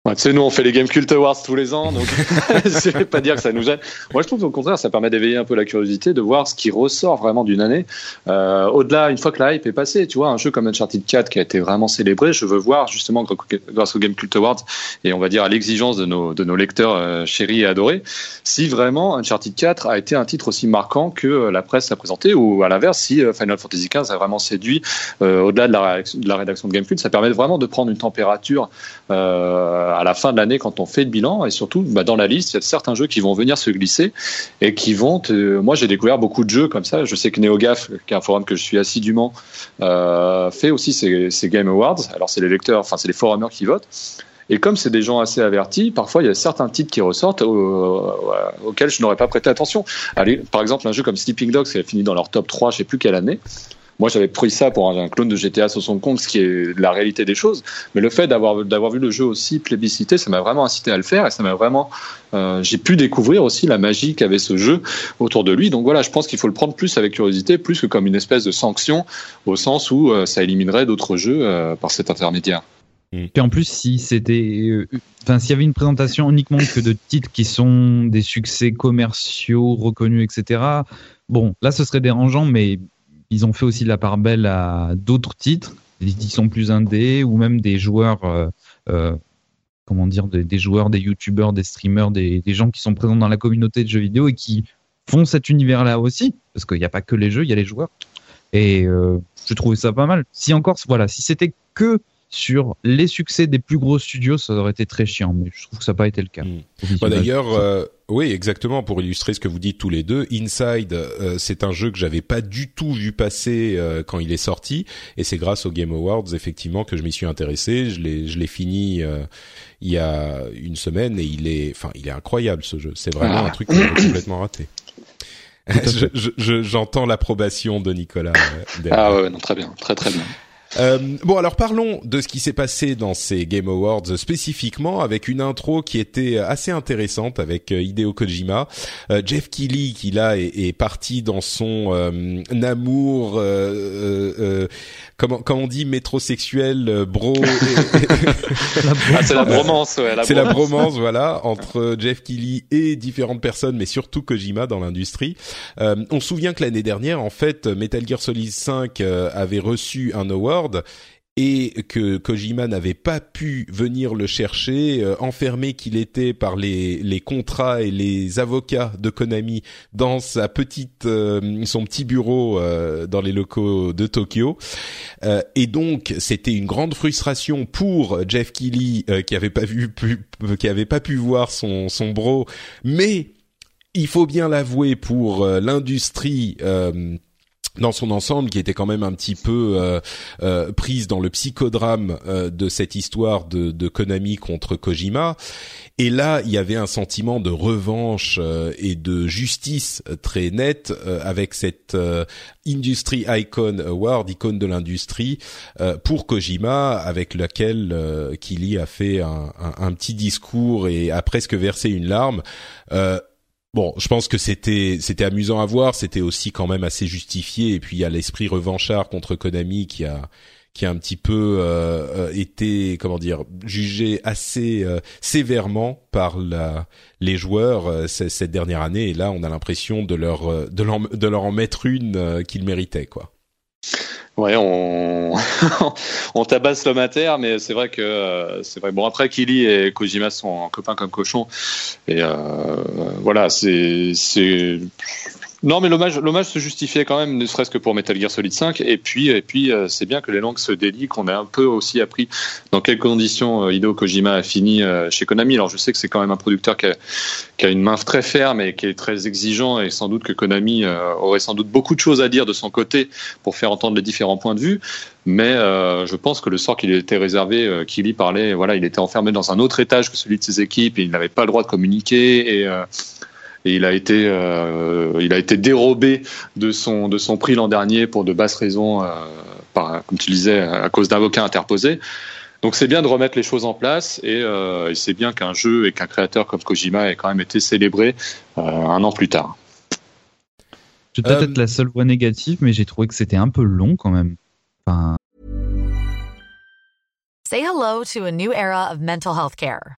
Ouais, tu sais, nous, on fait les Game Cult Awards tous les ans, donc [laughs] je vais pas dire que ça nous gêne. Moi, je trouve au contraire, ça permet d'éveiller un peu la curiosité, de voir ce qui ressort vraiment d'une année. Euh, Au-delà, une fois que la hype est passée, tu vois, un jeu comme Uncharted 4 qui a été vraiment célébré, je veux voir justement grâce aux Game Cult Awards et on va dire à l'exigence de nos, de nos lecteurs euh, chéris et adorés, si vraiment Uncharted 4 a été un titre aussi marquant que euh, la presse l'a présenté, ou à l'inverse, si euh, Final Fantasy XV a vraiment séduit au-delà de de la rédaction de Game Cult, ça permet vraiment de prendre une température à la fin de l'année quand on fait le bilan et surtout bah, dans la liste il y a certains jeux qui vont venir se glisser et qui vont moi j'ai découvert beaucoup de jeux comme ça je sais que NeoGaf qui est un forum que je suis assidûment euh, fait aussi ces, Game Awards alors c'est les lecteurs enfin c'est les forumers qui votent et comme c'est des gens assez avertis, parfois il y a certains titres qui ressortent auxquels je n'aurais pas prêté attention. Allez, par exemple, un jeu comme Sleeping Dogs qui a fini dans leur top 3, je sais plus quelle année. Moi j'avais pris ça pour un, clone de GTA sur son compte, ce qui est la réalité des choses. Mais le fait d'avoir vu le jeu aussi plébiscité, ça m'a vraiment incité à le faire et ça m'a vraiment euh, j'ai pu découvrir aussi la magie qu'avait ce jeu autour de lui. Donc voilà, je pense qu'il faut le prendre plus avec curiosité, plus que comme une espèce de sanction, au sens où euh, ça éliminerait d'autres jeux euh, par cet intermédiaire. Et en plus, si c'était, enfin, s'il y avait une présentation uniquement que de titres qui sont des succès commerciaux reconnus, etc. Bon, là, ce serait dérangeant, mais ils ont fait aussi de la part belle à d'autres titres, qui sont plus indés, ou même des joueurs comment dire, des, joueurs, des youtubeurs, des streamers, des, gens qui sont présents dans la communauté de jeux vidéo et qui font cet univers-là aussi, parce qu'il n'y a pas que les jeux, il y a les joueurs. Et euh, je trouvais ça pas mal. Si encore, voilà, si c'était que sur les succès des plus gros studios, ça aurait été très chiant, mais je trouve que ça n'a pas été le cas. Hmm. Bah, d'ailleurs, euh, oui, exactement. Pour illustrer ce que vous dites tous les deux, Inside, euh, c'est un jeu que j'avais pas du tout vu passer euh, quand il est sorti, et c'est grâce aux Game Awards effectivement que je m'y suis intéressé. Je l'ai, je l'ai fini il y a une semaine, et il est, enfin, il est incroyable ce jeu. C'est vraiment ah. un truc qui complètement raté. [laughs] J'entends l'approbation de Nicolas. ah ouais, non, très bien, très très bien. Euh, bon, alors parlons de ce qui s'est passé dans ces Game Awards spécifiquement, avec une intro qui était assez intéressante avec euh, Hideo Kojima, euh, Jeff Keighley qui là est, est parti dans son amour, comment, comment on dit, métrosexuel, bro. [laughs] ah, c'est la bromance, ouais. C'est la bromance, voilà, entre Jeff Keighley et différentes personnes, mais surtout Kojima dans l'industrie. on se souvient que l'année dernière, en fait, Metal Gear Solid 5 avait reçu un award et que Kojima n'avait pas pu venir le chercher, euh, enfermé qu'il était par les, les contrats et les avocats de Konami dans sa petite euh, son petit bureau euh, dans les locaux de Tokyo. et donc c'était une grande frustration pour Jeff Keighley qui avait pas vu qui avait pas pu voir son son bro, mais il faut bien l'avouer pour l'industrie dans son ensemble, qui était quand même un petit peu euh, euh, prise dans le psychodrame euh, de cette histoire de, de, Konami contre Kojima. Et là, il y avait un sentiment de revanche et de justice très net avec cette Industry Icon Award, icône de l'industrie, pour Kojima, avec laquelle Kili a fait un, un, un, petit discours et a presque versé une larme. Bon, je pense que c'était c'était amusant à voir, c'était aussi quand même assez justifié et puis il y a l'esprit revanchard contre Konami qui a qui a un petit peu euh, euh été comment dire jugé assez euh, sévèrement par les joueurs cette dernière année et là on a l'impression de leur, de leur en mettre une qu'ils méritaient quoi. Ouais, on, [laughs] on tabasse l'homme à mais c'est vrai que euh, c'est vrai. Bon, après, Kili et Kojima sont copains comme cochons, et euh, voilà, c'est c'est non, mais l'hommage, l'hommage se justifiait quand même, ne serait-ce que pour Metal Gear Solid 5. Et puis, et puis, euh, c'est bien que les langues se délient, qu'on ait un peu aussi appris dans quelles conditions euh, Hideo Kojima a fini euh, chez Konami. Alors, je sais que c'est quand même un producteur qui a, qui a, une main très ferme et qui est très exigeant, et sans doute que Konami aurait sans doute beaucoup de choses à dire de son côté pour faire entendre les différents points de vue. Mais je pense que le sort qui était réservé, qu'il y parlait, voilà, il était enfermé dans un autre étage que celui de ses équipes et il n'avait pas le droit de communiquer et et il a été euh, il a été dérobé de son de son prix l'an dernier pour de basses raisons, euh, par, comme tu disais, à cause d'avocats interposés. Donc c'est bien de remettre les choses en place et, euh, et c'est bien qu'un jeu et qu'un créateur comme Kojima ait quand même été célébré euh, un an plus tard. Je vais peut-être être la seule voix négative, mais j'ai trouvé que c'était un peu long quand même. Enfin... Say hello to a new era of mental health care.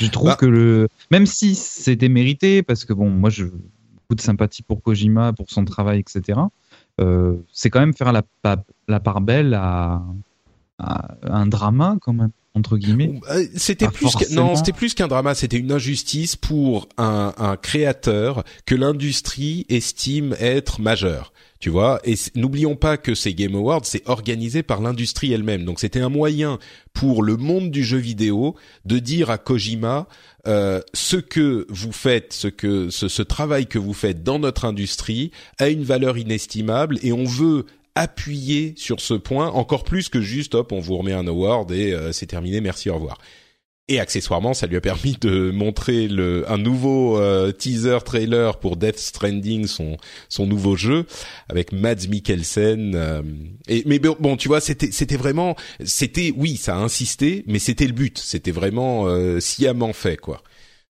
Je trouve bah. que le. Même si c'était mérité, parce que bon, moi, je beaucoup de sympathie pour Kojima, pour son travail, etc., euh, c'est quand même faire la, la part belle à un drama quand même entre guillemets. Euh, c'était plus non, c'était plus qu'un drama, c'était une injustice pour un, un créateur que l'industrie estime être majeur. Tu vois, et n'oublions pas que ces Game Awards, c'est organisé par l'industrie elle-même. Donc c'était un moyen pour le monde du jeu vidéo de dire à Kojima euh, ce que vous faites, ce que ce, ce travail que vous faites dans notre industrie a une valeur inestimable et on veut appuyer sur ce point encore plus que juste hop on vous remet un award et euh, c'est terminé merci au revoir et accessoirement ça lui a permis de montrer le un nouveau euh, teaser trailer pour Death Stranding son son nouveau jeu avec Mads Mikkelsen euh, et mais bon tu vois c'était c'était vraiment c'était oui ça a insisté mais c'était le but. C'était vraiment sciemment fait quoi.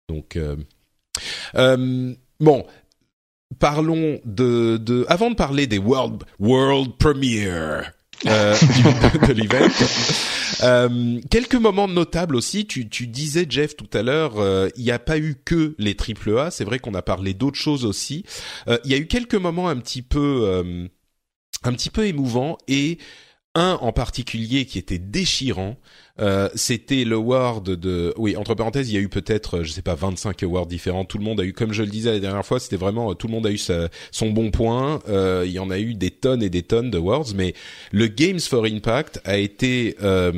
Donc bon parlons de, de, avant de parler des world world premiere euh, [laughs] de l'event. Euh, quelques moments notables aussi. Tu, tu disais Jeff tout à l'heure, euh, il n'y a pas eu que les triple A. C'est vrai qu'on a parlé d'autres choses aussi. Euh, il y a eu quelques moments un petit peu, euh, un petit peu émouvants et un en particulier qui était déchirant. Euh, c'était l'award de oui entre parenthèses il y a eu peut-être je sais pas 25 awards différents tout le monde a eu comme je le disais la dernière fois c'était vraiment tout le monde a eu son bon point euh, il y en a eu des tonnes et des tonnes d'awards mais le Games for Impact a été euh,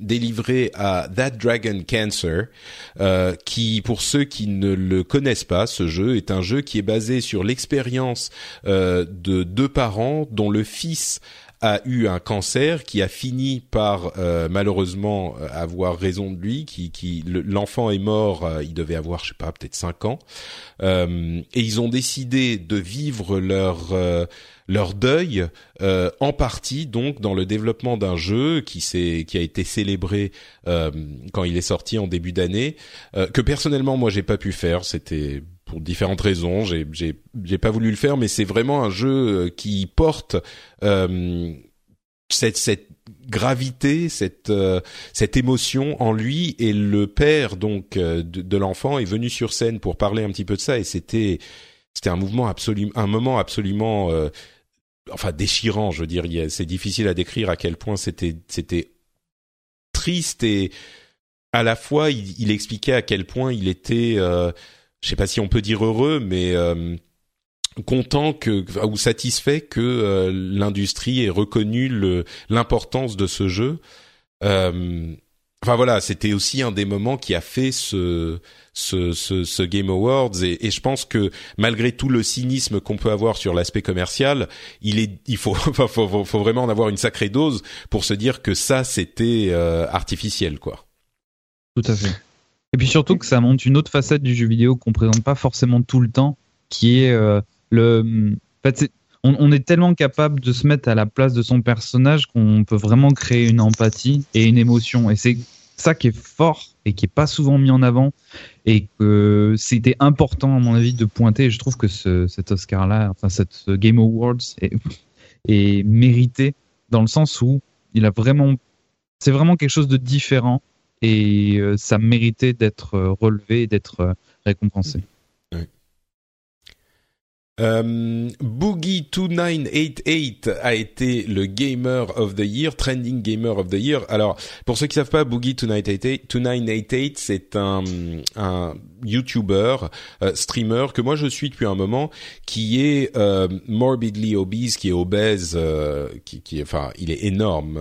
délivré à That Dragon Cancer euh, qui pour ceux qui ne le connaissent pas ce jeu est un jeu qui est basé sur l'expérience euh, de deux parents dont le fils a eu un cancer qui a fini par euh, malheureusement euh, avoir raison de lui, qui, qui l'enfant est mort, euh, il devait avoir je sais pas peut-être cinq ans, et ils ont décidé de vivre leur leur deuil en partie donc dans le développement d'un jeu qui s'est qui a été célébré quand il est sorti en début d'année que personnellement moi j'ai pas pu faire. C'était pour différentes raisons. J'ai j'ai j'ai pas voulu le faire, mais c'est vraiment un jeu euh, qui porte euh, cette cette gravité, cette euh, cette émotion en lui. Et le père donc de, de l'enfant est venu sur scène pour parler un petit peu de ça. Et c'était c'était un mouvement absolument un moment absolument enfin déchirant. Je veux dire, c'est difficile à décrire à quel point c'était c'était triste et à la fois il, il, expliquait à quel point il était je sais pas si on peut dire heureux, mais euh, content que ou satisfait que euh, l'industrie ait reconnu l'importance de ce jeu. Euh, enfin voilà, c'était aussi un des moments qui a fait ce ce, ce, ce Game Awards et, je pense que malgré tout le cynisme qu'on peut avoir sur l'aspect commercial, il est il faut, [laughs] faut, faut vraiment en avoir une sacrée dose pour se dire que ça c'était artificiel quoi. Tout à fait. Et puis surtout que ça montre une autre facette du jeu vidéo qu'on présente pas forcément tout le temps, qui est euh, le. En fait, on, est tellement capable de se mettre à la place de son personnage qu'on peut vraiment créer une empathie et une émotion. Et c'est ça qui est fort et qui est pas souvent mis en avant et que c'était important à mon avis de pointer. je trouve que ce, cet Oscar-là, enfin cette Game Awards est, est mérité dans le sens où il a vraiment, c'est vraiment quelque chose de différent et euh, ça méritait d'être euh, relevé, d'être euh, récompensé. Euh, Boogie 2988 a été le Gamer of the Year, Trending Gamer of the Year. Alors, pour ceux qui savent pas, Boogie 2988, c'est un, un YouTuber, euh, streamer que moi je suis depuis un moment, qui est euh, morbidly obese, qui est obèse, euh, qui, qui, enfin, il est énorme.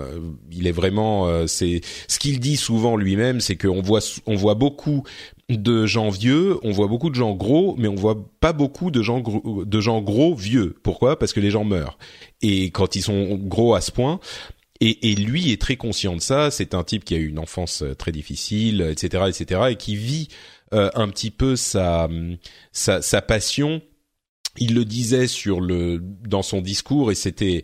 Il est vraiment, c'est ce qu'il dit souvent lui-même, c'est qu'on voit, on voit beaucoup de gens vieux, on voit beaucoup de gens gros, mais on voit pas beaucoup de gens gros, de gens gros vieux. Pourquoi? Parce que les gens meurent. Et quand ils sont gros à ce point, et, et, lui est très conscient de ça. C'est un type qui a eu une enfance euh, très difficile, etc., etc., et qui vit euh, un petit peu sa, sa, sa passion. Il le disait sur le dans son discours, et c'était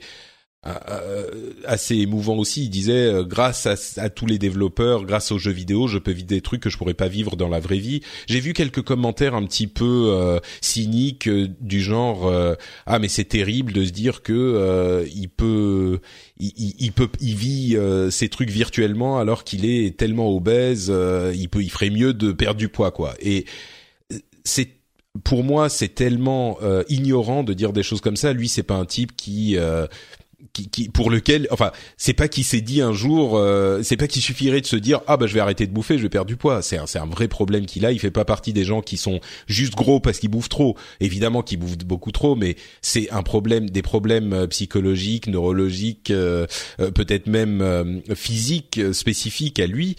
assez émouvant aussi. Il disait euh, grâce à, tous les développeurs, grâce aux jeux vidéo, je peux vivre des trucs que je pourrais pas vivre dans la vraie vie. J'ai vu quelques commentaires un petit peu euh, cyniques du genre ah mais c'est terrible de se dire que il peut il, il, peut il vit ces trucs virtuellement alors qu'il est tellement obèse, il peut il ferait mieux de perdre du poids quoi. Et c'est pour moi, c'est tellement ignorant de dire des choses comme ça. Lui, c'est pas un type qui qui, qui, pour lequel, enfin, c'est pas qu'il s'est dit un jour, euh, c'est pas qu'il suffirait de se dire ah bah je vais arrêter de bouffer, je vais perdre du poids. C'est un, c'est un vrai problème qu'il a. Il fait pas partie des gens qui sont juste gros parce qu'ils bouffent trop. Évidemment qu'ils bouffent beaucoup trop, mais c'est un problème, des problèmes euh, psychologiques, neurologiques, euh, peut-être même physiques spécifiques à lui.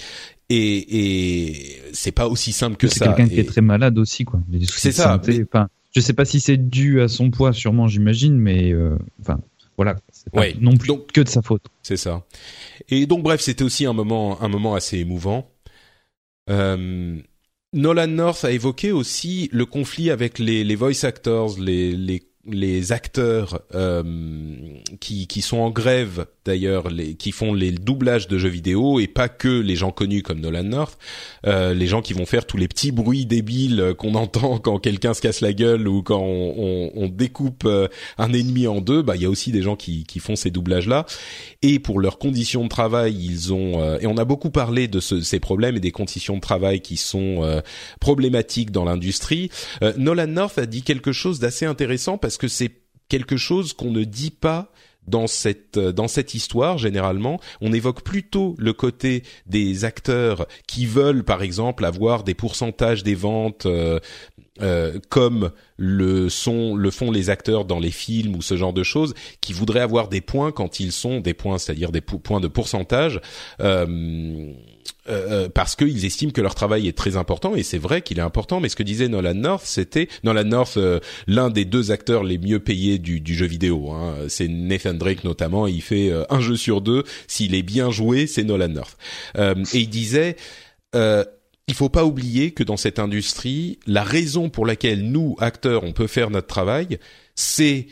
Et, et c'est pas aussi simple que ça. C'est quelqu'un qui est très malade aussi, quoi. C'est ça. Enfin, je sais pas si c'est dû à son poids, sûrement, j'imagine, mais enfin voilà, c'est pas non plus que de sa faute. C'est ça. Et donc bref, c'était aussi un moment, un moment assez émouvant. Euh, Nolan North a évoqué aussi le conflit avec les, les voice actors, les, les les acteurs euh, qui, qui sont en grève d'ailleurs, les, qui font les doublages de jeux vidéo et pas que les gens connus comme Nolan North, euh, les gens qui vont faire tous les petits bruits débiles qu'on [laughs] entend quand quelqu'un se casse la gueule ou quand on, on, on découpe euh, un ennemi en deux, bah il y a aussi des gens qui, qui font ces doublages là. Et pour leurs conditions de travail, ils ont euh, et on a beaucoup parlé de ce, ces problèmes et des conditions de travail qui sont euh, problématiques dans l'industrie. Nolan North a dit quelque chose d'assez intéressant parce que c'est quelque chose qu'on ne dit pas dans cette dans cette histoire généralement. On évoque plutôt le côté des acteurs qui veulent par exemple avoir des pourcentages des ventes euh, euh, comme le sont le font les acteurs dans les films ou ce genre de choses qui voudraient avoir des points quand ils sont des points c'est-à-dire des points de pourcentage euh, euh, euh, parce qu'ils estiment que leur travail est très important et c'est vrai qu'il est important. Mais ce que disait Nolan North, c'était Nolan North, euh, l'un des deux acteurs les mieux payés du, jeu vidéo. Hein. C'est Nathan Drake notamment. Il fait un jeu sur deux. S'il est bien joué, c'est Nolan North. et il disait. Euh, il faut pas oublier que dans cette industrie, la raison pour laquelle nous, acteurs, on peut faire notre travail, c'est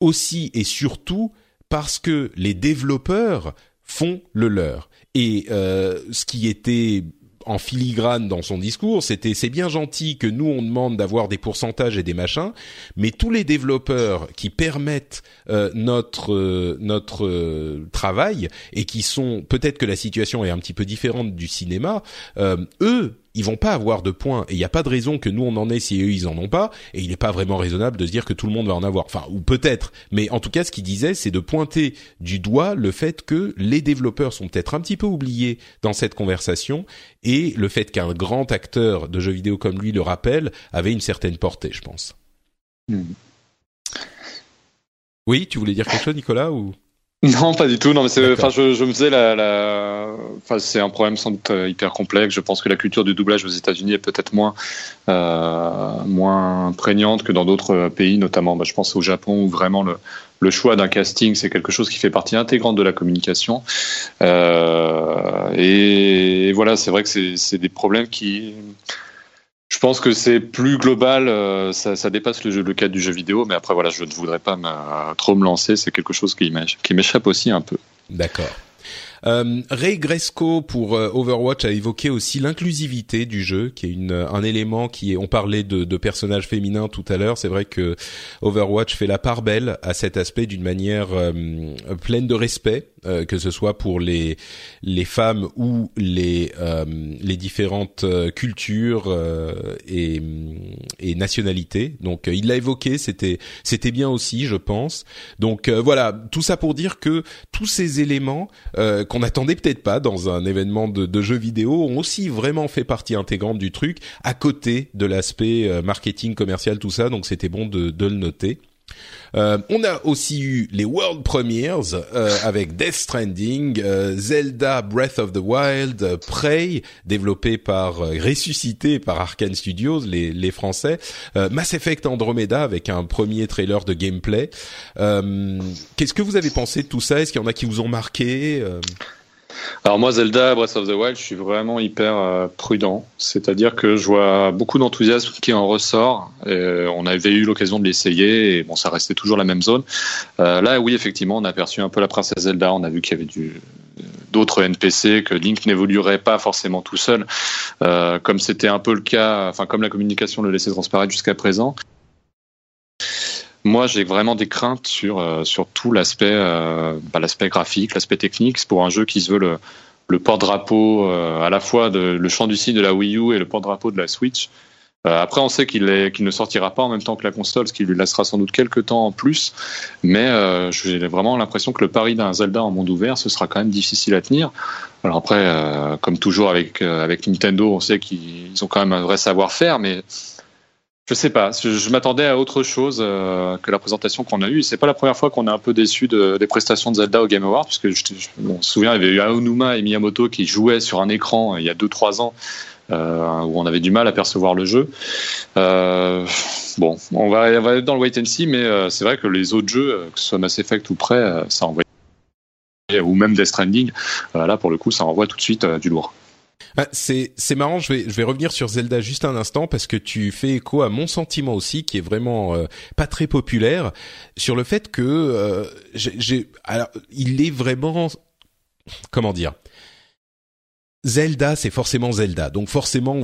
aussi et surtout parce que les développeurs font le leur. Et euh, ce qui était en filigrane dans son discours, c'était c'est bien gentil que nous on demande d'avoir des pourcentages et des machins, mais tous les développeurs qui permettent euh, notre euh, notre travail et qui sont peut-être que la situation est un petit peu différente du cinéma, eux ils vont pas avoir de points et il n'y a pas de raison que nous on en ait si eux ils en ont pas et il n'est pas vraiment raisonnable de se dire que tout le monde va en avoir. Enfin ou peut-être, mais en tout cas ce qu'il disait c'est de pointer du doigt le fait que les développeurs sont peut-être un petit peu oubliés dans cette conversation et le fait qu'un grand acteur de jeux vidéo comme lui le rappelle avait une certaine portée, je pense. Hmm. Oui, tu voulais dire quelque chose Nicolas ou? [laughs] non, pas du tout. Non, mais c'est, enfin, je, je, me faisais la, la, enfin, c'est un problème sans doute euh, hyper complexe. Je pense que la culture du doublage aux États-Unis est peut-être moins, euh, moins prégnante que dans d'autres euh, pays, notamment, bah, je pense au Japon où vraiment le, le choix d'un casting, c'est quelque chose qui fait partie intégrante de la communication. Euh, et, et, voilà, c'est vrai que c'est, c'est des problèmes qui, je pense que c'est plus global, euh, ça, ça, dépasse le, jeu, le cadre du jeu vidéo, mais après voilà, je ne voudrais pas trop me lancer, c'est quelque chose qui m'échappe aussi un peu. D'accord. Euh, Ray Gresco pour euh, Overwatch a évoqué aussi l'inclusivité du jeu, qui est une, un élément qui est. On parlait de, de personnages féminins tout à l'heure. C'est vrai que Overwatch fait la part belle à cet aspect d'une manière euh, pleine de respect euh, que ce soit pour les les femmes ou les euh, les différentes euh, cultures et, et nationalités. Donc il l'a évoqué, c'était c'était bien aussi, je pense. Donc voilà, tout ça pour dire que tous ces éléments qu'on n'attendait peut-être pas dans un événement de, de jeux vidéo ont aussi vraiment fait partie intégrante du truc, à côté de l'aspect marketing commercial, tout ça. Donc c'était bon de, de le noter. Euh, on a aussi eu les World Premiers euh, avec Death Stranding, euh, Zelda Breath of the Wild, Prey développé par ressuscité par Arkane Studios les, les Français, Mass Effect Andromeda avec un premier trailer de gameplay. Qu'est-ce que vous avez pensé de tout ça? Est-ce qu'il y en a qui vous ont marqué? Alors moi, Zelda Breath of the Wild, je suis vraiment hyper euh, prudent. C'est-à-dire que je vois beaucoup d'enthousiasme qui en ressort. Euh, on avait eu l'occasion de l'essayer et bon, ça restait toujours la même zone. Euh, là, oui, effectivement, on a aperçu un peu la princesse Zelda. On a vu qu'il y avait d'autres NPC, que Link n'évoluerait pas forcément tout seul, comme c'était un peu le cas, enfin comme la communication le laissait transparaître jusqu'à présent. Moi, j'ai vraiment des craintes sur, euh, sur tout l'aspect euh, bah, l'aspect graphique, l'aspect technique. C'est pour un jeu qui se veut le, le porte-drapeau euh, à la fois de, le champ du site de la Wii U et le porte-drapeau de la Switch. après, on sait qu'il qu'il ne sortira pas en même temps que la console, ce qui lui laissera sans doute quelques temps en plus. Mais j'ai vraiment l'impression que le pari d'un Zelda en monde ouvert, ce sera quand même difficile à tenir. Alors après, comme toujours avec, avec Nintendo, on sait qu'ils ont quand même un vrai savoir-faire, mais je sais pas. Je, m'attendais à autre chose euh, que la présentation qu'on a eue. C'est pas la première fois qu'on est un peu déçu de, des prestations de Zelda au Game Awards, puisque je, me souviens, il y avait eu Aonuma et Miyamoto qui jouaient sur un écran euh, il y a 2-3 ans. Euh, où on avait du mal à percevoir le jeu. Bon, on va, être dans le wait and see, mais c'est vrai que les autres jeux, que ce soit Mass Effect ou Prey, ça envoie ou même Death Stranding, là pour le coup, ça envoie tout de suite du lourd. Ah, c'est marrant. Je vais je vais revenir sur Zelda juste un instant parce que tu fais écho à mon sentiment aussi qui est vraiment euh, pas très populaire sur le fait que euh, j'ai alors il est vraiment comment dire Zelda, c'est forcément Zelda, donc forcément on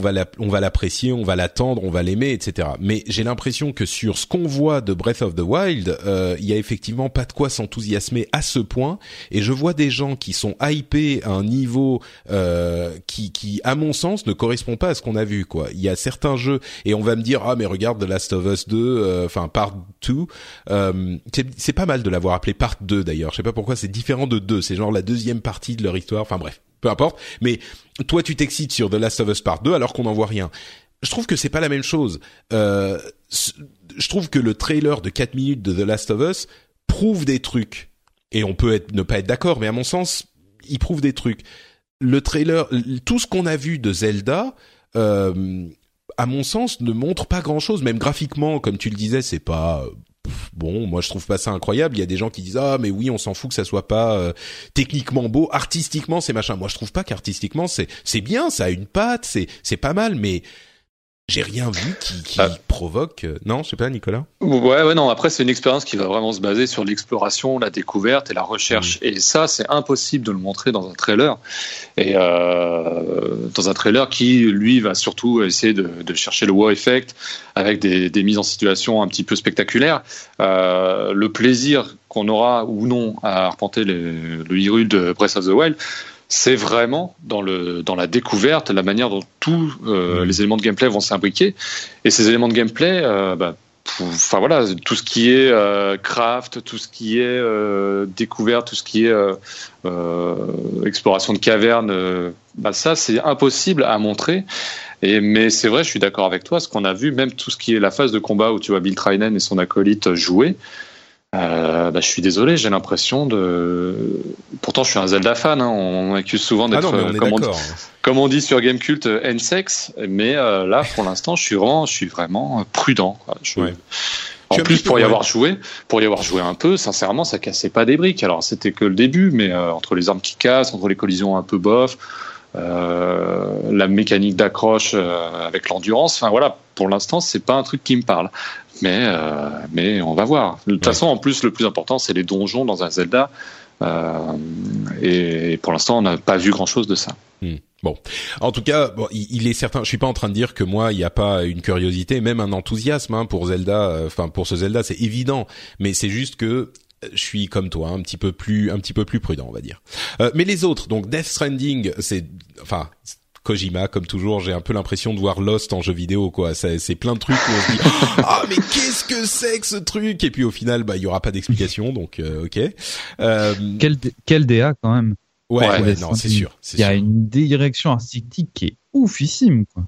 va l'apprécier, on va l'attendre, on va l'aimer, etc. Mais j'ai l'impression que sur ce qu'on voit de Breath of the Wild, euh, il y a effectivement pas de quoi s'enthousiasmer à ce point. Et je vois des gens qui sont hypés à un niveau euh, qui, qui, à mon sens, ne correspond pas à ce qu'on a vu. Quoi. Il y a certains jeux et on va me dire ah mais regarde The Last of Us 2, euh, enfin Part 2, euh, c'est pas mal de l'avoir appelé Part 2 d'ailleurs. Je sais pas pourquoi c'est différent de 2, c'est genre la deuxième partie de leur histoire. Enfin bref peu importe. Mais toi, tu t'excites sur The Last of Us Part 2 alors qu'on n'en voit rien. Je trouve que c'est pas la même chose. Euh, je trouve que le trailer de 4 minutes de The Last of Us prouve des trucs. Et on peut être, ne pas être d'accord, mais à mon sens, il prouve des trucs. Le trailer, tout ce qu'on a vu de Zelda, euh, à mon sens, ne montre pas grand-chose. Même graphiquement, comme tu le disais, c'est pas bon, moi je trouve pas ça incroyable. Il y a des gens qui disent ah mais oui, on s'en fout que ça soit pas euh, techniquement beau, artistiquement c'est machin. Moi je trouve pas qu'artistiquement c'est c'est bien, ça a une patte, c'est c'est pas mal, mais j'ai rien vu qui, qui ah. provoque. Euh, non, je sais pas, Nicolas. Ouais, ouais, non. Après, c'est une expérience qui va vraiment se baser sur l'exploration, la découverte et la recherche. Mm. Et ça, c'est impossible de le montrer dans un trailer. Et euh, dans un trailer qui, lui, va surtout essayer de, de chercher le wow effect avec des, des, mises en situation un petit peu spectaculaires. Euh, le plaisir qu'on aura ou non à arpenter les, le Hyrule de Breath of the Wild, c'est vraiment dans le dans la découverte, la manière dont tous euh, mm. les éléments de gameplay vont s'imbriquer. Et ces éléments de gameplay, euh, bah, enfin voilà, tout ce qui est euh, craft, tout ce qui est découverte, tout ce qui est exploration de cavernes, bah ça c'est impossible à montrer. Et mais c'est vrai, je suis d'accord avec toi. Ce qu'on a vu, même tout ce qui est la phase de combat où tu vois Bill Trinan et son acolyte jouer. Euh, bah, je suis désolé, j'ai l'impression de. Pourtant, je suis un Zelda fan. Hein. On m'accuse souvent d'être, ah comme, on, comme, on dit sur Gamecult, euh, N-sex. Mais euh, là, pour l'instant, je suis vraiment, je suis vraiment prudent. En plus, pour y avoir joué, pour y avoir joué un peu, sincèrement, ça cassait pas des briques. Alors, c'était que le début, mais entre les armes qui cassent, entre les collisions un peu bof, la mécanique d'accroche avec l'endurance. Enfin voilà, pour l'instant, c'est pas un truc qui me parle mais euh, mais on va voir. De toute façon, en plus, le plus important, c'est les donjons dans un Zelda. Euh, et pour l'instant, on n'a pas vu grand chose de ça. Hmm. Bon, en tout cas, bon, il, est certain. Je suis pas en train de dire que moi, il n'y a pas une curiosité, même un enthousiasme hein, pour Zelda. Euh, enfin, pour ce Zelda, c'est évident. Mais c'est juste que je suis comme toi, un petit peu plus, un petit peu plus prudent, on va dire. mais les autres, donc Death Stranding, c'est, enfin, Kojima, comme toujours, j'ai un peu l'impression de voir Lost en jeu vidéo, quoi. C'est plein de trucs où on se dit [laughs] ah mais qu'est-ce que c'est que ce truc? Et puis au final, bah il y aura pas d'explication, donc euh, ok. Euh... Quel quel DA quand même. Ouais, ouais, non, c'est sûr. Il y a une direction artistique qui est oufissime, quoi.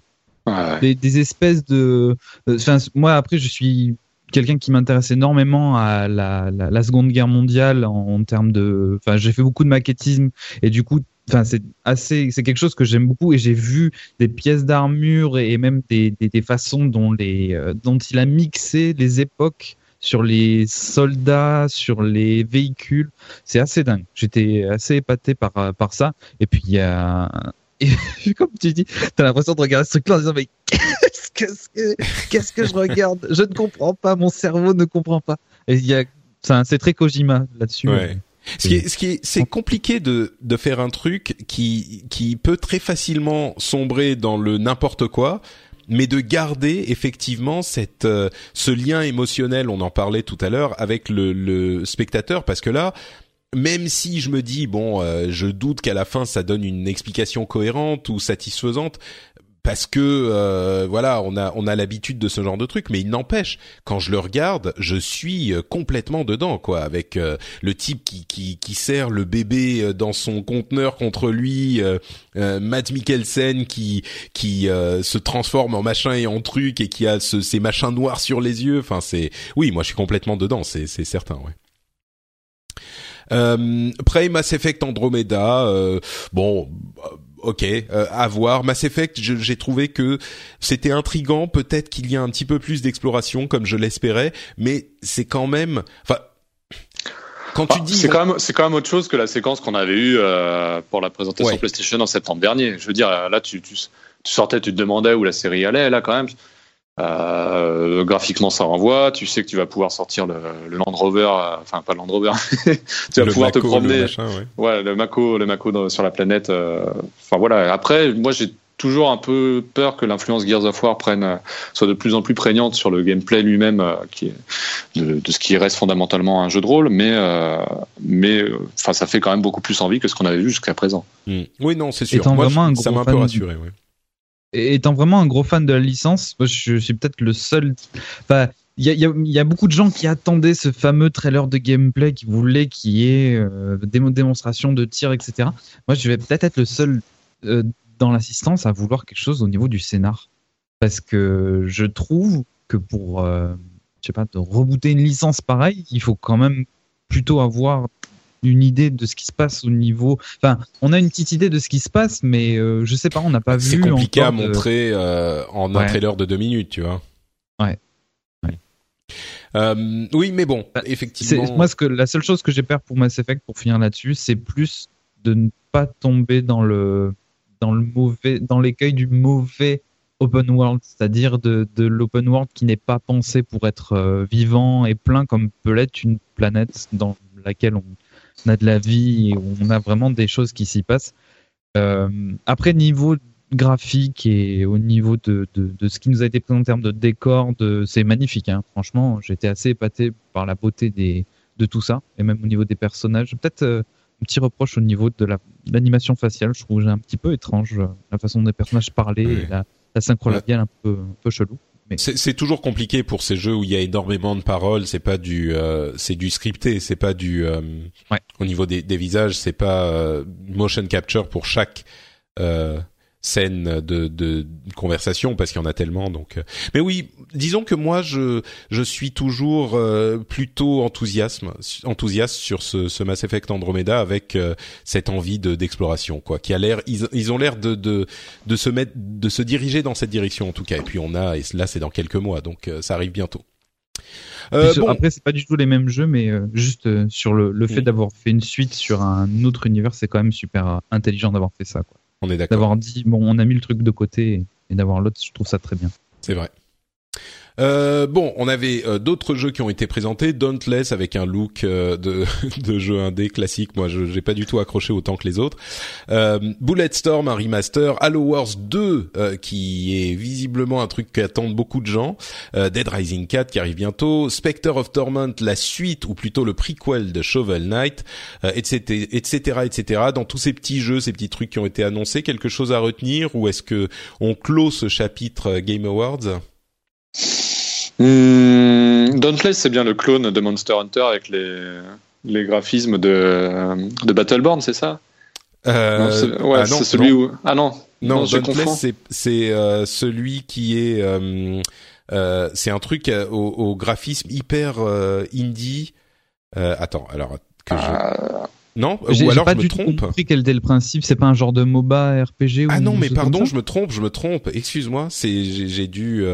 Ouais. Des, espèces de. Enfin, moi après, je suis quelqu'un qui m'intéresse énormément à la, la, la, Seconde Guerre mondiale en, en termes de. Enfin, j'ai fait beaucoup de maquettisme et du coup, Enfin, c'est assez, c'est quelque chose que j'aime beaucoup et j'ai vu des pièces d'armure et même des, des, des, façons dont les, euh, dont il a mixé les époques sur les soldats, sur les véhicules. C'est assez dingue. J'étais assez épaté par, euh, par ça. Et puis il y a, et [laughs] comme tu dis, t'as l'impression de regarder ce truc-là en disant mais qu'est-ce que qu'est-ce que je regarde? Je ne comprends pas, mon cerveau ne comprend pas. Et il y a, c'est très Kojima là-dessus. Ouais. Ce qui est, ce qui est, c'est compliqué de de faire un truc qui qui peut très facilement sombrer dans le n'importe quoi, mais de garder effectivement cette euh, ce lien émotionnel, on en parlait tout à l'heure, avec le, le spectateur, parce que là, même si je me dis bon, euh, je doute qu'à la fin ça donne une explication cohérente ou satisfaisante, parce que euh, voilà, on a on a l'habitude de ce genre de truc, mais il n'empêche, quand je le regarde, je suis euh, complètement dedans, quoi, avec euh, le type qui qui qui sert le bébé dans son conteneur contre lui, Matt Mikkelsen qui qui se transforme en machin et en truc et qui a ce, ces machins noirs sur les yeux. Enfin, c'est oui, moi je suis complètement dedans, c'est c'est certain, ouais. Euh, après Mass Effect Andromeda, bon, ok, euh, à voir. Mass Effect, j'ai trouvé que c'était intrigant. Peut-être qu'il y a un petit peu plus d'exploration, comme je l'espérais, mais c'est quand même, enfin. Quand tu ah, dis, c'est quand même c'est quand même autre chose que la séquence qu'on avait eue euh, pour la présentation PlayStation en septembre dernier. Je veux dire, là tu, tu, tu sortais, tu te demandais où la série allait. Là quand même, euh, graphiquement, ça renvoie. Tu sais que tu vas pouvoir sortir le, le Land Rover, euh, enfin pas le Land Rover. [laughs] tu vas pouvoir te promener. Le ouais. le Mako, le Mako sur la planète. Euh, enfin voilà. Après, moi j'ai toujours un peu peur que l'influence Gears of War prenne, euh, soit de plus en plus prégnante sur le gameplay lui-même, qui est de, de, ce qui reste fondamentalement un jeu de rôle, mais mais enfin ça fait quand même beaucoup plus envie que ce qu'on avait vu jusqu'à présent. Hmm. Oui, non, c'est sûr. Moi, ça m'a un peu rassuré. Ouais étant vraiment un gros fan de la licence, moi, je suis peut-être le seul. Il y a, beaucoup de gens qui attendaient ce fameux trailer de gameplay, qui voulaient qu'il y ait euh, des démonstrations de tir, etc. Moi, je vais peut-être être le seul euh, dans l'assistance à vouloir quelque chose au niveau du scénar. Parce que je trouve que pour, euh, je sais pas, rebooter une licence pareille, il faut quand même plutôt avoir une idée de ce qui se passe au niveau. Enfin, on a une petite idée de ce qui se passe, mais euh, je sais pas, on n'a pas vu. C'est compliqué à montrer euh, en un trailer de deux minutes, tu vois. Ouais. Euh, oui, mais bon, bah, effectivement. Moi, ce que la seule chose que j'ai peur pour Mass Effect, pour finir là-dessus, c'est plus de ne pas tomber dans le dans le mauvais, dans l'écueil du mauvais open world, c'est-à-dire de, de l'open world qui n'est pas pensé pour être vivant et plein comme peut l'être une planète dans laquelle on, on a de la vie, on a vraiment des choses qui s'y passent. Euh, après, niveau graphique et au niveau de, de, ce qui nous a été présenté en termes de décor, de, c'est magnifique. Hein. Franchement, j'étais assez épaté par la beauté des, de tout ça, et même au niveau des personnages. Peut-être euh, un petit reproche au niveau de l'animation faciale. Je trouve un petit peu étrange euh, la façon dont les personnages parlaient et la, la synchro labiale un peu, un peu chelou. C'est toujours compliqué pour ces jeux où il y a énormément de paroles. C'est pas du, euh, c'est du scripté. C'est pas du. Euh, au niveau des, des visages, c'est pas euh, motion capture pour chaque scène de, de conversation parce qu'il y en a tellement donc euh. mais oui disons que moi je je suis toujours euh, plutôt enthousiasme enthousiaste sur ce, ce Mass Effect Andromeda avec euh, cette envie de d'exploration quoi qui a l'air ils, ils ont l'air de, de de se mettre de se diriger dans cette direction en tout cas et puis on a et là c'est dans quelques mois donc ça arrive bientôt euh, bon. Après, c'est pas du tout les mêmes jeux, mais juste sur le, le fait d'avoir fait une suite sur un autre univers, c'est quand même super intelligent d'avoir fait ça. Quoi. On est d'accord. D'avoir dit, bon, on a mis le truc de côté et d'avoir l'autre, je trouve ça très bien. C'est vrai. Euh, bon, on avait euh, d'autres jeux qui ont été présentés, Dauntless avec un look euh, de, [laughs] de jeu indé classique. Moi, je j'ai pas du tout accroché autant que les autres. Euh, Bulletstorm, un remaster, Halo Wars 2 qui est visiblement un truc qu'attendent beaucoup de gens, Dead Rising 4 qui arrive bientôt, Spectre of Torment, la suite ou plutôt le prequel de Shovel Knight, etc., etc., etc. Dans tous ces petits jeux, ces petits trucs qui ont été annoncés, quelque chose à retenir ou est-ce que on clôt ce chapitre Game Awards? Mmh, Dauntless, c'est bien le clone de Monster Hunter avec les, les graphismes de, de Battleborn, c'est ça? Euh, non, Ouais, ah c'est celui où. Ah non. Non, Dauntless, c'est euh, celui qui est. Euh, euh c'est un truc au, au, graphisme hyper euh, indie. attends, alors que je. Ah. Non, ou alors pas je me du trompe. compris quel était le principe. C'est pas un genre de MOBA RPG. Ah non, mais pardon, je me trompe, je me trompe. Excuse-moi, c'est j'ai dû.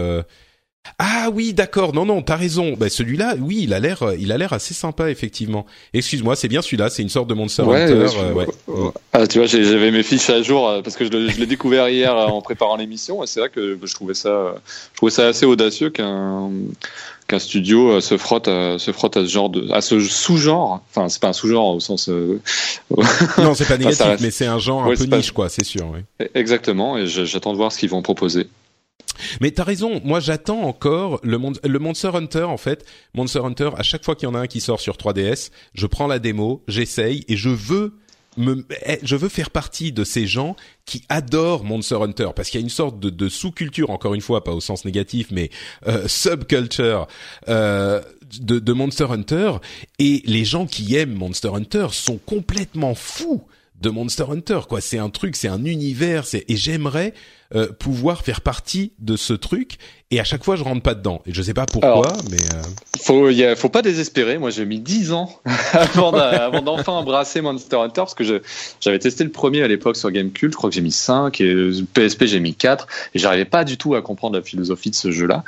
Ah oui, d'accord. Non, non, t'as raison. Bah, celui-là, oui, il a l'air, euh, il a l'air assez sympa, effectivement. Excuse-moi, c'est bien celui-là. C'est une sorte de Monster Hunter. Euh, ah, tu vois, j'avais mes fiches à jour euh, parce que je l'ai découvert hier en préparant l'émission et c'est vrai que je trouvais ça, je trouvais ça assez audacieux qu'un qu'un studio se frotte à, se frotte à ce genre de à ce sous-genre enfin c'est pas un sous-genre au sens [laughs] non c'est pas négatif mais c'est un genre un peu niche quoi c'est sûr oui. exactement et j'attends de voir ce qu'ils vont proposer mais t'as raison, moi j'attends encore le, le Monster Hunter en fait. Monster Hunter, à chaque fois qu'il y en a un qui sort sur 3DS, je prends la démo, j'essaye et je veux me, eh, je veux faire partie de ces gens qui adorent Monster Hunter parce qu'il y a une sorte de, de sous-culture, encore une fois, pas au sens négatif, mais euh, subculture euh, de, de Monster Hunter. Et les gens qui aiment Monster Hunter sont complètement fous de Monster Hunter. Quoi, c'est un truc, c'est un univers, et j'aimerais euh, pouvoir faire partie de ce truc. Et à chaque fois, je rentre pas dedans. Et je sais pas pourquoi, mais euh... faut, y a, faut pas désespérer. Moi, j'ai mis 10 ans [laughs] avant d'enfin embrasser Monster Hunter parce que j'avais testé le premier à l'époque sur Gamecube. Je crois que j'ai mis 5 et PSP j'ai mis 4 et j'arrivais pas du tout à comprendre la philosophie de ce jeu-là.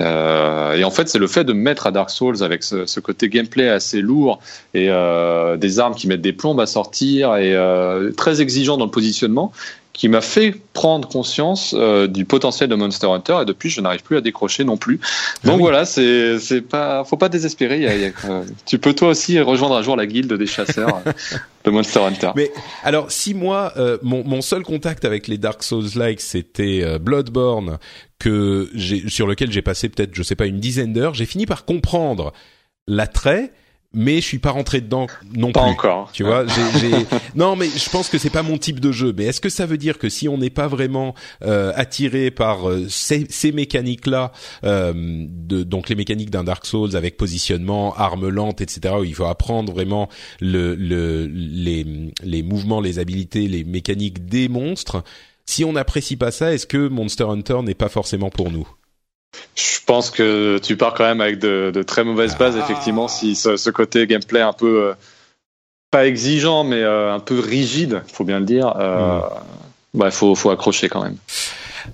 Euh, et en fait, c'est le fait de me mettre à Dark Souls avec ce, ce côté gameplay assez lourd et euh, des armes qui mettent des plombes à sortir et très exigeant dans le positionnement qui m'a fait prendre conscience euh, du potentiel de Monster Hunter et depuis je n'arrive plus à décrocher non plus. Donc ah voilà, c'est c'est pas faut pas désespérer. y a, tu peux toi aussi rejoindre un jour la guilde des chasseurs [laughs] de Monster Hunter. Mais alors si moi euh, mon, mon seul contact avec les Dark Souls like c'était euh, Bloodborne que j'ai sur lequel j'ai passé peut-être je sais pas une dizaine d'heures, j'ai fini par comprendre l'attrait mais je suis pas rentré dedans non pas plus. encore. Tu vois, [laughs] non, mais je pense que c'est pas mon type de jeu. Mais est-ce que ça veut dire que si on n'est pas vraiment euh, attiré par euh, ces, ces mécaniques-là, euh, de, donc les mécaniques d'un Dark Souls avec positionnement, arme lente, etc., où il faut apprendre vraiment le, le, les, les mouvements, les habilités, les mécaniques des monstres. Si on n'apprécie pas ça, est-ce que Monster Hunter n'est pas forcément pour nous? Je pense que tu pars quand même avec de, très mauvaises bases, ah. effectivement, si ce, côté gameplay un peu euh, pas exigeant, mais euh, un peu rigide, faut bien le dire. Euh, hmm. bah, faut, faut accrocher quand même.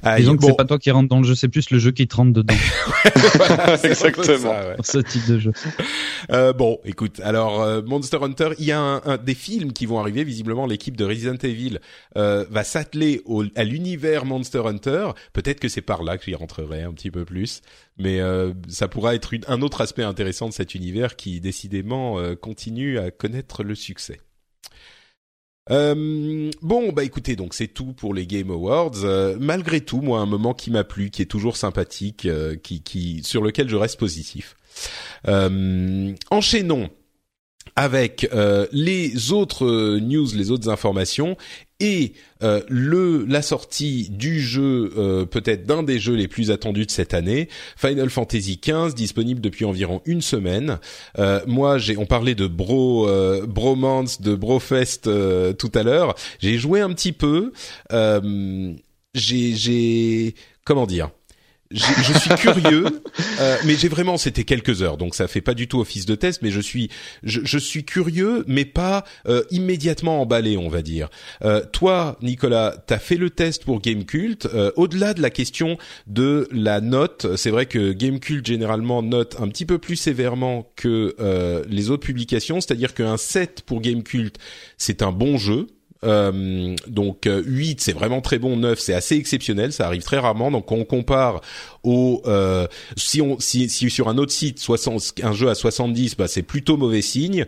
Ah, Disons que c'est pas toi qui rentre dans le jeu, c'est plus le jeu qui te rentre dedans. [laughs] [laughs] Exactement. Ce type de jeu. Euh, bon, écoute, alors euh, Monster Hunter, il y a un, des films qui vont arriver. Visiblement, l'équipe de Resident Evil euh, va s'atteler à l'univers Monster Hunter. Peut-être que c'est par là que j'y rentrerai un petit peu plus, mais euh, ça pourra être un autre aspect intéressant de cet univers qui décidément continue à connaître le succès. Euh, bon, bah écoutez, donc c'est tout pour les Game Awards. Euh, malgré tout, moi, un moment qui m'a plu, qui est toujours sympathique, euh, qui, qui, sur lequel je reste positif. enchaînons avec les autres news, les autres informations et euh, le la sortie du jeu euh, peut-être d'un des jeux les plus attendus de cette année, Final Fantasy XV disponible depuis environ une semaine. Euh, moi, j'ai on parlait de bro bromance, de brofest tout à l'heure. J'ai joué un petit peu. j'ai j'ai comment dire? Je suis curieux, euh, mais j'ai vraiment, c'était quelques heures, donc ça fait pas du tout office de test, mais je suis, je, je suis curieux, mais pas euh, immédiatement emballé, on va dire. Euh, toi, Nicolas, t'as fait le test pour Gamecult. Euh, au-delà de la question de la note, c'est vrai que Gamecult généralement note un petit peu plus sévèrement que les autres publications, c'est-à-dire qu'un 7 pour Gamecult, c'est un bon jeu. Euh, donc 8 c'est vraiment très bon, 9 c'est assez exceptionnel, ça arrive très rarement. Donc on compare au si on si, si sur un autre site 60, un jeu à 70, bah c'est plutôt mauvais signe.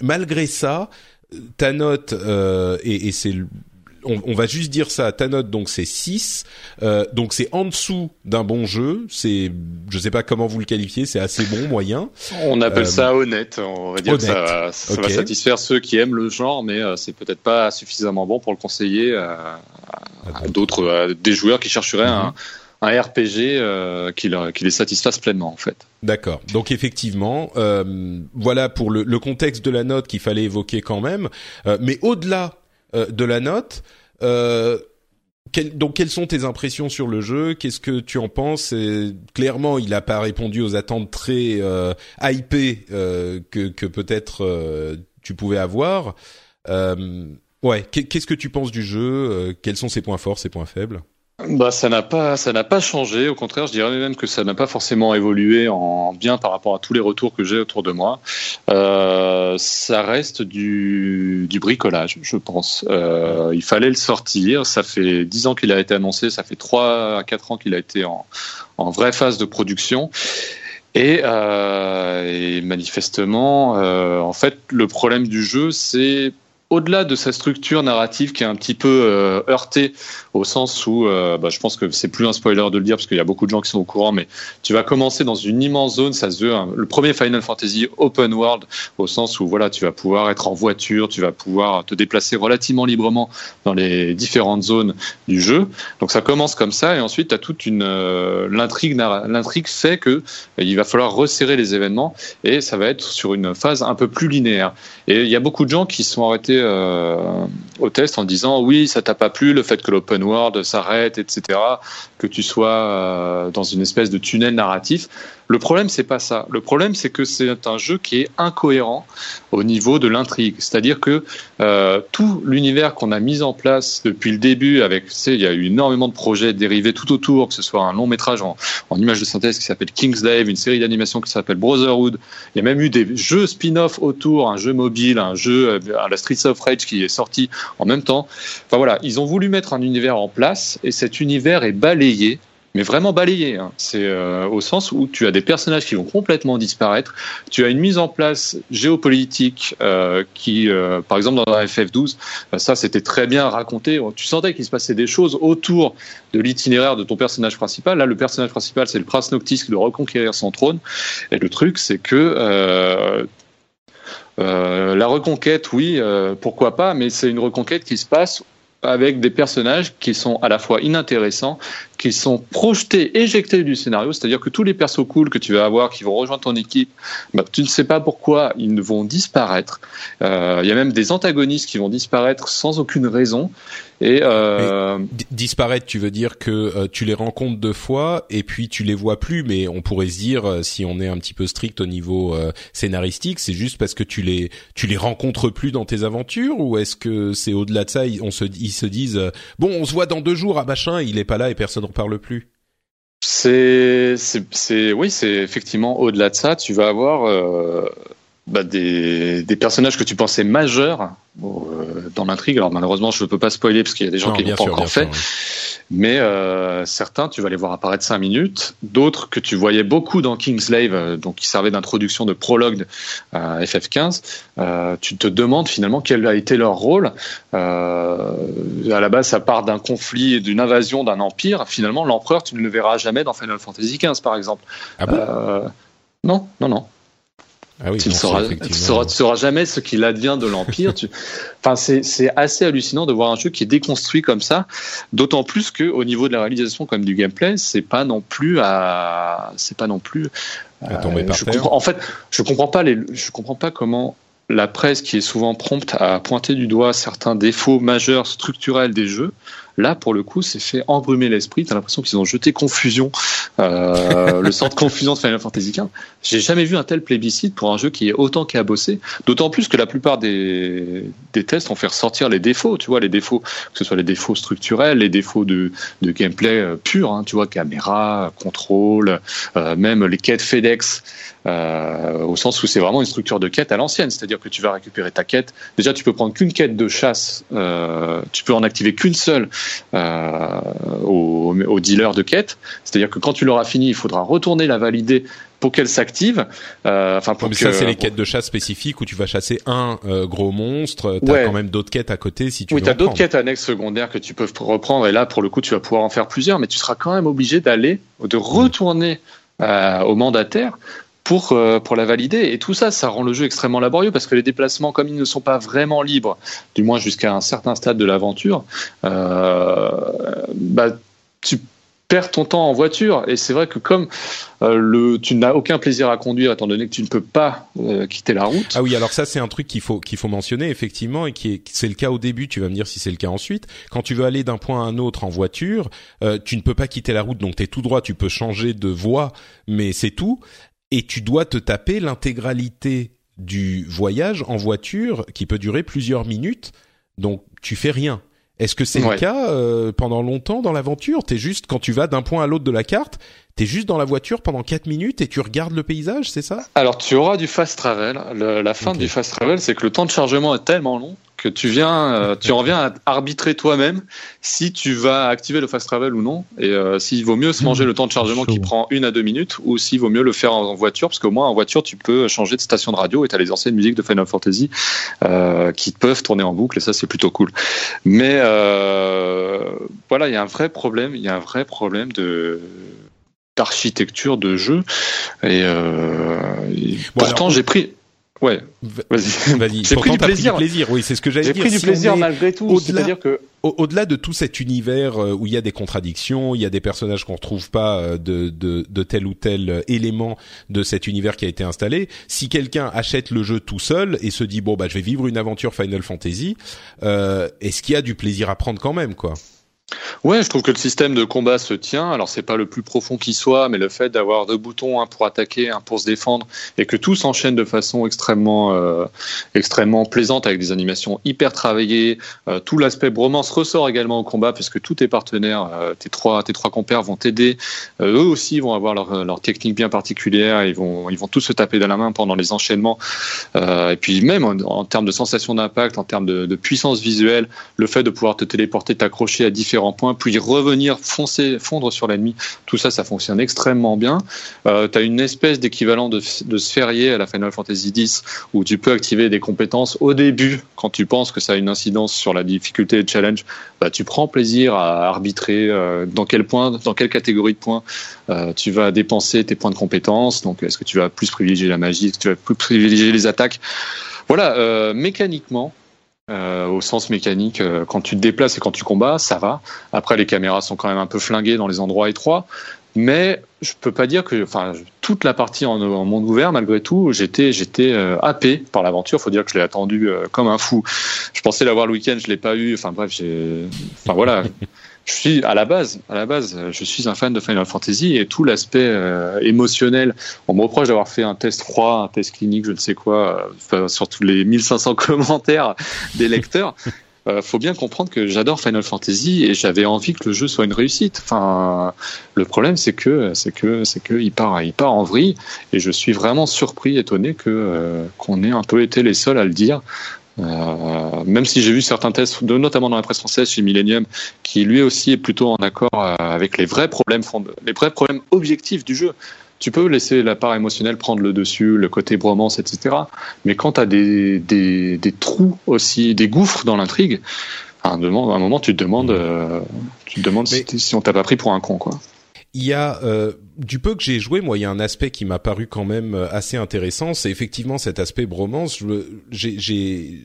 malgré ça, ta note et, et c'est on, va juste dire ça. Ta note donc c'est 6. Euh, donc c'est en dessous d'un bon jeu. C'est, je sais pas comment vous le qualifiez. C'est assez bon, moyen. On appelle euh, ça honnête. On va dire que ça, va satisfaire ceux qui aiment le genre, mais euh, c'est peut-être pas suffisamment bon pour le conseiller à, d'autres, des joueurs qui chercheraient un mhm. un RPG qui, qui, les satisfasse pleinement en fait. D'accord. Donc effectivement, voilà pour le, le, contexte de la note qu'il fallait évoquer quand même. mais au-delà de la note, euh, donc, quelles sont tes impressions sur le jeu? Qu'est-ce que tu en penses? Clairement, il n'a pas répondu aux attentes très euh, hypées euh, que, que peut-être euh, tu pouvais avoir. ouais, qu'est-ce que tu penses du jeu? Quels sont ses points forts, ses points faibles? Bah, ça n'a pas, ça n'a pas changé. Au contraire, je dirais même que ça n'a pas forcément évolué en bien par rapport à tous les retours que j'ai autour de moi. Euh, ça reste du, du bricolage, je pense. Euh, il fallait le sortir. Ça fait dix ans qu'il a été annoncé. Ça fait trois à quatre ans qu'il a été en, en vraie phase de production. Et, euh, et manifestement, euh, en fait, le problème du jeu, c'est au-delà de sa structure narrative qui est un petit peu euh, heurtée au sens où, euh, bah, je pense que c'est plus un spoiler de le dire parce qu'il y a beaucoup de gens qui sont au courant, mais tu vas commencer dans une immense zone, ça se veut le premier Final Fantasy open world au sens où voilà, tu vas pouvoir être en voiture, tu vas pouvoir te déplacer relativement librement dans les différentes zones du jeu. Donc ça commence comme ça et ensuite tu as toute une euh, l'intrigue l'intrigue fait que il va falloir resserrer les événements et ça va être sur une phase un peu plus linéaire. Et il y a beaucoup de gens qui sont arrêtés euh, au test en disant oui, ça t'a pas plu le fait que l'open world s'arrête, etc., que tu sois euh, dans une espèce de tunnel narratif. Le problème, c'est pas ça. Le problème, c'est que c'est un jeu qui est incohérent au niveau de l'intrigue. C'est-à-dire que euh, tout l'univers qu'on a mis en place depuis le début, avec, tu sais, il y a eu énormément de projets dérivés tout autour, que ce soit un long métrage en, en image de synthèse qui s'appelle Kingsglaive, une série d'animation qui s'appelle Brotherhood. Il y a même eu des jeux spin-off autour, un jeu mobile, un jeu à euh, la Streets of Rage qui est sorti en même temps. Enfin voilà, ils ont voulu mettre un univers en place et cet univers est balayé mais vraiment balayé. Hein. C'est euh, au sens où tu as des personnages qui vont complètement disparaître. Tu as une mise en place géopolitique euh, qui, euh, par exemple, dans FF12, ça c'était très bien raconté. Tu sentais qu'il se passait des choses autour de l'itinéraire de ton personnage principal. Là, le personnage principal, c'est le prince Noctis qui reconquérir son trône. Et le truc, c'est que la reconquête, oui, pourquoi pas, mais c'est une reconquête qui se passe avec des personnages qui sont à la fois inintéressants, qui sont projetés, éjectés du scénario, c'est-à-dire que tous les persos cool que tu vas avoir, qui vont rejoindre ton équipe, bah, tu ne sais pas pourquoi ils vont disparaître. Euh, il y a même des antagonistes qui vont disparaître sans aucune raison. Et euh... disparaître, tu veux dire que euh, tu les rencontres deux fois et puis tu les vois plus, mais on pourrait se dire euh, si on est un petit peu strict au niveau euh, scénaristique, c'est juste parce que tu les tu les rencontres plus dans tes aventures ou est-ce que c'est au-delà de ça, on se ils se disent bon, on se voit dans deux jours à machin, il est pas là et personne parle plus. C'est c'est oui, c'est effectivement au-delà de ça, tu vas avoir bah, des, des, personnages que tu pensais majeurs euh, dans l'intrigue. Alors malheureusement, je ne peux pas spoiler parce qu'il y a des gens qui l'ont pas encore fait. Mais euh, certains, tu vas les voir apparaître cinq minutes. D'autres que tu voyais beaucoup dans Kingslave, euh, donc qui servait d'introduction de prologue à FF15. Euh, tu te demandes finalement quel a été leur rôle. À la base, ça part d'un conflit, d'une invasion d'un empire. Finalement, l'empereur, tu ne le verras jamais dans Final Fantasy XV, par exemple. Ah bon? Non, non, non. Ah oui, tu ne sauras, jamais ce qu'il advient de l'Empire. tu... [laughs] Enfin, c'est assez hallucinant de voir un jeu qui est déconstruit comme ça. D'autant plus que au niveau de la réalisation comme du gameplay, c'est pas non plus à, c'est pas non plus. À tomber par je comprends, en fait, je comprends pas les, je comprends pas comment la presse qui est souvent prompte à pointer du doigt certains défauts majeurs structurels des jeux Là, pour le coup, c'est fait embrumer l'esprit. T'as l'impression qu'ils ont jeté confusion, euh, [laughs] le sort de confusion de Final Fantasy XV. J'ai jamais vu un tel plébiscite pour un jeu qui est autant cabossé. D'autant plus que la plupart des, des tests ont fait ressortir les défauts. Tu vois, les défauts, que ce soit les défauts structurels, les défauts de, de gameplay euh, pur. Hein, tu vois, caméra, contrôle, euh, même les quêtes FedEx. Euh, au sens où c'est vraiment une structure de quête à l'ancienne, c'est-à-dire que tu vas récupérer ta quête. Déjà, tu peux prendre qu'une quête de chasse, euh, tu peux en activer qu'une seule euh, au, au, dealer de quête, c'est-à-dire que quand tu l'auras fini, il faudra retourner la valider pour qu'elle s'active. Euh, enfin, pour ça, c'est les quêtes de chasse spécifiques où tu vas chasser un gros monstre. T'as quand même d'autres quêtes à côté si tu oui, veux. Oui, t'as d'autres quêtes annexes secondaires que tu peux reprendre et là, pour le coup, tu vas pouvoir en faire plusieurs, mais tu seras quand même obligé d'aller, de retourner euh, au mandataire pour, euh, pour la valider. Et tout ça, ça rend le jeu extrêmement laborieux parce que les déplacements, comme ils ne sont pas vraiment libres, du moins jusqu'à un certain stade de l'aventure, euh, bah, tu perds ton temps en voiture. Et c'est vrai que comme euh, le, tu n'as aucun plaisir à conduire, étant donné que tu ne peux pas euh, quitter la route. Ah oui, alors ça c'est un truc qu'il faut qu'il faut mentionner effectivement et qui est c'est le cas au début. Tu vas me dire si c'est le cas ensuite. Quand tu veux aller d'un point à un autre en voiture, euh, tu ne peux pas quitter la route, donc tu es tout droit. Tu peux changer de voie, mais c'est tout et tu dois te taper l'intégralité du voyage en voiture qui peut durer plusieurs minutes. Donc tu fais rien. Est-ce que c'est le cas euh, pendant longtemps dans l'aventure? T'es juste quand tu vas d'un point à l'autre de la carte, t'es juste dans la voiture pendant 4 minutes et tu regardes le paysage, c'est ça? Alors tu auras du fast travel. la fin du fast travel, c'est que le temps de chargement est tellement long que tu viens, euh, tu en viens à arbitrer toi-même si tu vas activer le fast travel ou non, et euh, s'il vaut mieux se manger le temps de chargement qui prend une à deux minutes, ou s'il vaut mieux le faire en, voiture, parce qu'au moins en voiture tu peux changer de station de radio et tu as les anciennes musiques de Final Fantasy euh, qui peuvent tourner en boucle, et ça c'est plutôt cool. Mais voilà, il y a un vrai problème, il y a un vrai problème de d'architecture de jeu, et, pourtant j'ai pris Ouais, vas-y. Vas J'ai pris du plaisir. plaisir. Oui, c'est ce que j'allais dire. J'ai pris du plaisir malgré tout. C'est-à-dire que au-delà de tout cet univers euh, où il y a des contradictions, il y a des personnages qu'on retrouve pas euh, de, de, de, tel ou tel euh, élément de cet univers qui a été installé, si quelqu'un achète le jeu tout seul et se dit bon bah je vais vivre une aventure Final Fantasy, euh, est-ce qu'il y a du plaisir à prendre quand même quoi? Ouais, je trouve que le système de combat se tient. Alors c'est pas le plus profond qui soit, mais le fait d'avoir deux boutons, un pour attaquer, un pour se défendre, et que tout s'enchaîne de façon extrêmement, euh, extrêmement plaisante avec des animations hyper travaillées. Euh, tout l'aspect bromance ressort également au combat puisque tous tes partenaires, euh, tes trois, tes trois compères vont t'aider. eux aussi vont avoir leur, technique bien particulière. Ils vont, ils vont tous se taper dans la main pendant les enchaînements. et puis même en, termes de sensation d'impact, en termes de, de puissance visuelle, le fait de pouvoir te téléporter, t'accrocher à différents en point, puis revenir foncer, fondre sur l'ennemi. Tout ça, ça fonctionne extrêmement bien. Euh, tu as une espèce d'équivalent de, de sphérié à la Final Fantasy X où tu peux activer des compétences au début quand tu penses que ça a une incidence sur la difficulté de challenge. Bah, tu prends plaisir à arbitrer euh, dans quel point, dans quelle catégorie de points euh, tu vas dépenser tes points de compétences. Donc, est-ce que tu vas plus privilégier la magie, est-ce que tu vas plus privilégier les attaques? Voilà, euh, mécaniquement, euh, au sens mécanique, euh, quand tu te déplaces et quand tu combats, ça va. Après, les caméras sont quand même un peu flinguées dans les endroits étroits, mais je peux pas dire que, enfin, toute la partie en, monde ouvert, malgré tout, j'étais, j'étais euh, happé par l'aventure. Faut dire que je l'ai attendu comme un fou. Je pensais l'avoir le week-end, je l'ai pas eu. Enfin bref, j'ai, enfin voilà. [laughs] je suis à la base, à la base, je suis un fan de Final Fantasy et tout l'aspect euh, émotionnel. On me reproche d'avoir fait un test froid, un test clinique, je ne sais quoi, euh, sur tous les 1500 [laughs] commentaires des lecteurs. Euh, faut bien comprendre que j'adore Final Fantasy et j'avais envie que le jeu soit une réussite. Enfin, le problème c'est que c'est que c'est que il part il part en vrille et je suis vraiment surpris, étonné que euh, qu'on ait un peu été les seuls à le dire. Euh, même si j'ai vu certains tests, notamment dans la presse française chez Millennium, qui lui aussi est plutôt en accord euh, avec les vrais problèmes, les vrais problèmes objectifs du jeu. Tu peux laisser la part émotionnelle prendre le dessus, le côté bromance, etc. Mais quand tu as des, des, des, trous aussi, des gouffres dans l'intrigue, à, un moment, tu te demandes, euh, tu te demandes si, si, on t'a pas pris pour un con, quoi. Il y a du peu que j'ai joué, moi, il y a un aspect qui m'a paru quand même euh, assez intéressant. C'est effectivement cet aspect bromance. Je,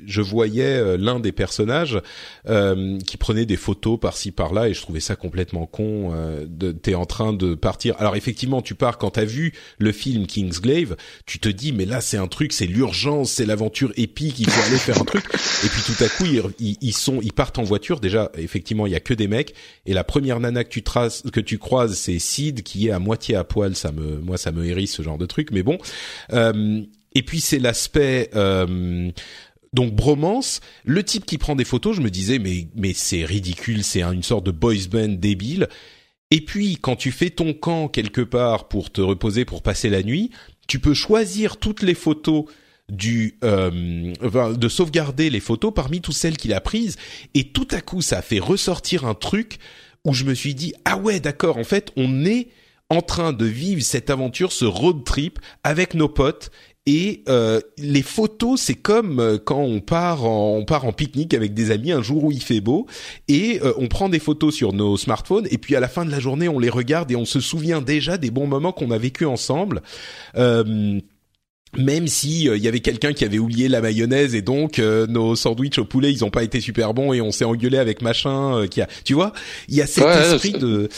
je voyais euh, l'un des personnages euh, qui prenait des photos par-ci par-là, et je trouvais ça complètement con. Euh, t'es en train de partir. Alors effectivement, tu pars quand t'as vu le film Kingsglaive, tu te dis, mais là, c'est un truc, c'est l'urgence, c'est l'aventure épique, il faut aller faire un truc. Et puis tout à coup, ils, ils, sont, ils partent en voiture. Déjà, effectivement, il y a que des mecs, et la première nana que tu traces, que tu croises, c'est Sid qui est à moitié à poil, ça me, moi, ça me hérisse ce genre de truc. Mais bon. Euh, et puis c'est l'aspect. Euh, donc bromance, le type qui prend des photos, je me disais mais mais c'est ridicule, c'est une sorte de boys band débile. Et puis quand tu fais ton camp quelque part pour te reposer, pour passer la nuit, tu peux choisir toutes les photos du euh, de sauvegarder les photos parmi toutes celles qu'il a prises et tout à coup ça fait ressortir un truc où je me suis dit ah ouais d'accord en fait on est en train de vivre cette aventure, ce road trip avec nos potes. Et euh, les photos, c'est comme euh, quand on part en, on part en pique-nique avec des amis un jour où il fait beau et euh, on prend des photos sur nos smartphones et puis à la fin de la journée on les regarde et on se souvient déjà des bons moments qu'on a vécu ensemble. Euh, même si il euh, y avait quelqu'un qui avait oublié la mayonnaise et donc euh, nos sandwichs au poulet ils ont pas été super bons et on s'est engueulé avec machin euh, qui a tu vois il y a cet esprit de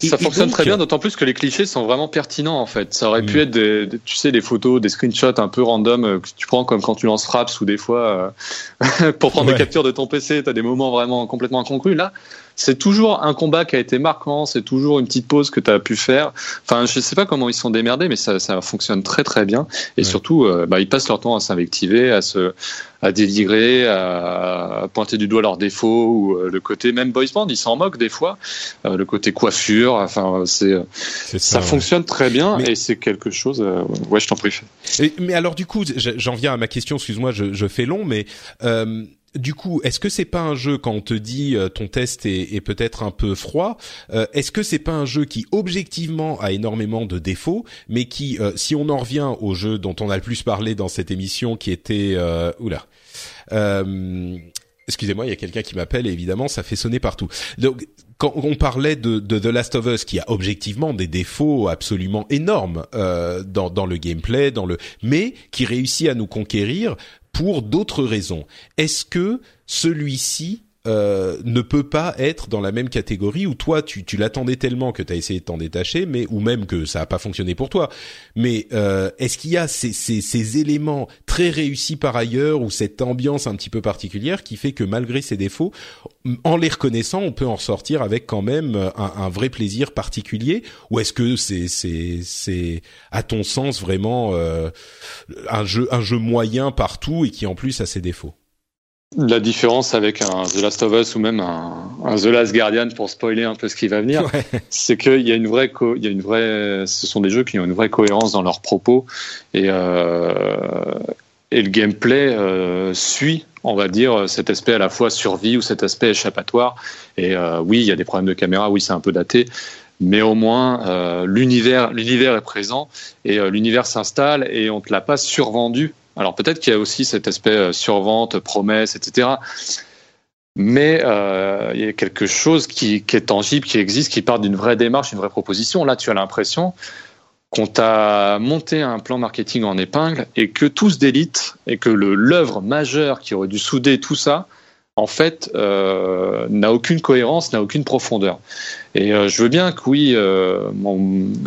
ça fonctionne très bien d'autant plus que les clichés sont vraiment pertinents en fait. Ça aurait pu mm. être des, tu sais des photos des screenshots un peu random que tu prends comme quand tu lances Fraps ou des fois [laughs] pour prendre des captures de ton PC tu as des moments vraiment complètement incongrus. Là c'est toujours un combat qui a été marquant, c'est toujours une petite pause que tu as pu faire. Enfin, je sais pas comment ils sont démerdés, mais ça, ça fonctionne très très bien. Et surtout, euh, bah, ils passent leur temps à s'invectiver, à se, à délivrer, à, pointer du doigt leurs défauts ou euh, le côté même boys band, ils s'en moquent des fois. Euh, le côté coiffure, enfin, c'est, ça, fonctionne très bien et c'est quelque chose. ouais, je t'en prie. mais alors du coup, j'en viens à ma question. Excuse-moi, je, je fais long, mais du coup, est-ce que c'est pas un jeu quand on te dit euh, ton test est, peut-être un peu froid euh, Est-ce que c'est pas un jeu qui objectivement a énormément de défauts, mais qui, euh, si on en revient au jeu dont on a le plus parlé dans cette émission, qui était oula. Excusez-moi, il y a quelqu'un qui m'appelle et évidemment ça fait sonner partout. Donc quand on parlait de, The Last of Us, qui a objectivement des défauts absolument énormes dans, dans le gameplay, dans le, mais qui réussit à nous conquérir pour d'autres raisons. Est-ce que celui-ci euh, ne peut pas être dans la même catégorie où toi tu, tu l'attendais tellement que tu as essayé de t'en détacher, mais ou même que ça n'a pas fonctionné pour toi. Mais euh, est-ce qu'il y a ces, ces, ces, éléments très réussis par ailleurs ou cette ambiance un petit peu particulière qui fait que malgré ses défauts, en les reconnaissant, on peut en sortir avec quand même un, un vrai plaisir particulier? Ou est-ce que c'est c'est c'est à ton sens vraiment euh, un jeu un jeu moyen partout et qui en plus a ses défauts? La différence avec un The Last of Us ou même un, un The Last Guardian pour spoiler un peu ce qui va venir, c'est qu'il y a une vraie, il y a une vraie, ce sont des jeux qui ont une vraie cohérence dans leurs propos et euh, et le gameplay euh, suit, on va dire, cet aspect à la fois survie ou cet aspect échappatoire. Et euh, oui, il y a des problèmes de caméra, oui, c'est un peu daté, mais au moins euh, l'univers, l'univers est présent et euh, l'univers s'installe et on te l'a pas survendu alors peut-être qu'il y a aussi cet aspect euh, survente, promesse, etc. Mais euh, il y a quelque chose qui, est tangible, qui existe, qui part d'une vraie démarche, une vraie proposition. Là, tu as l'impression qu'on t'a monté un plan marketing en épingle et que tout se délite et que l'œuvre majeure qui aurait dû souder tout ça, en fait, euh, n'a aucune cohérence, n'a aucune profondeur. Et euh, je veux bien que oui, euh,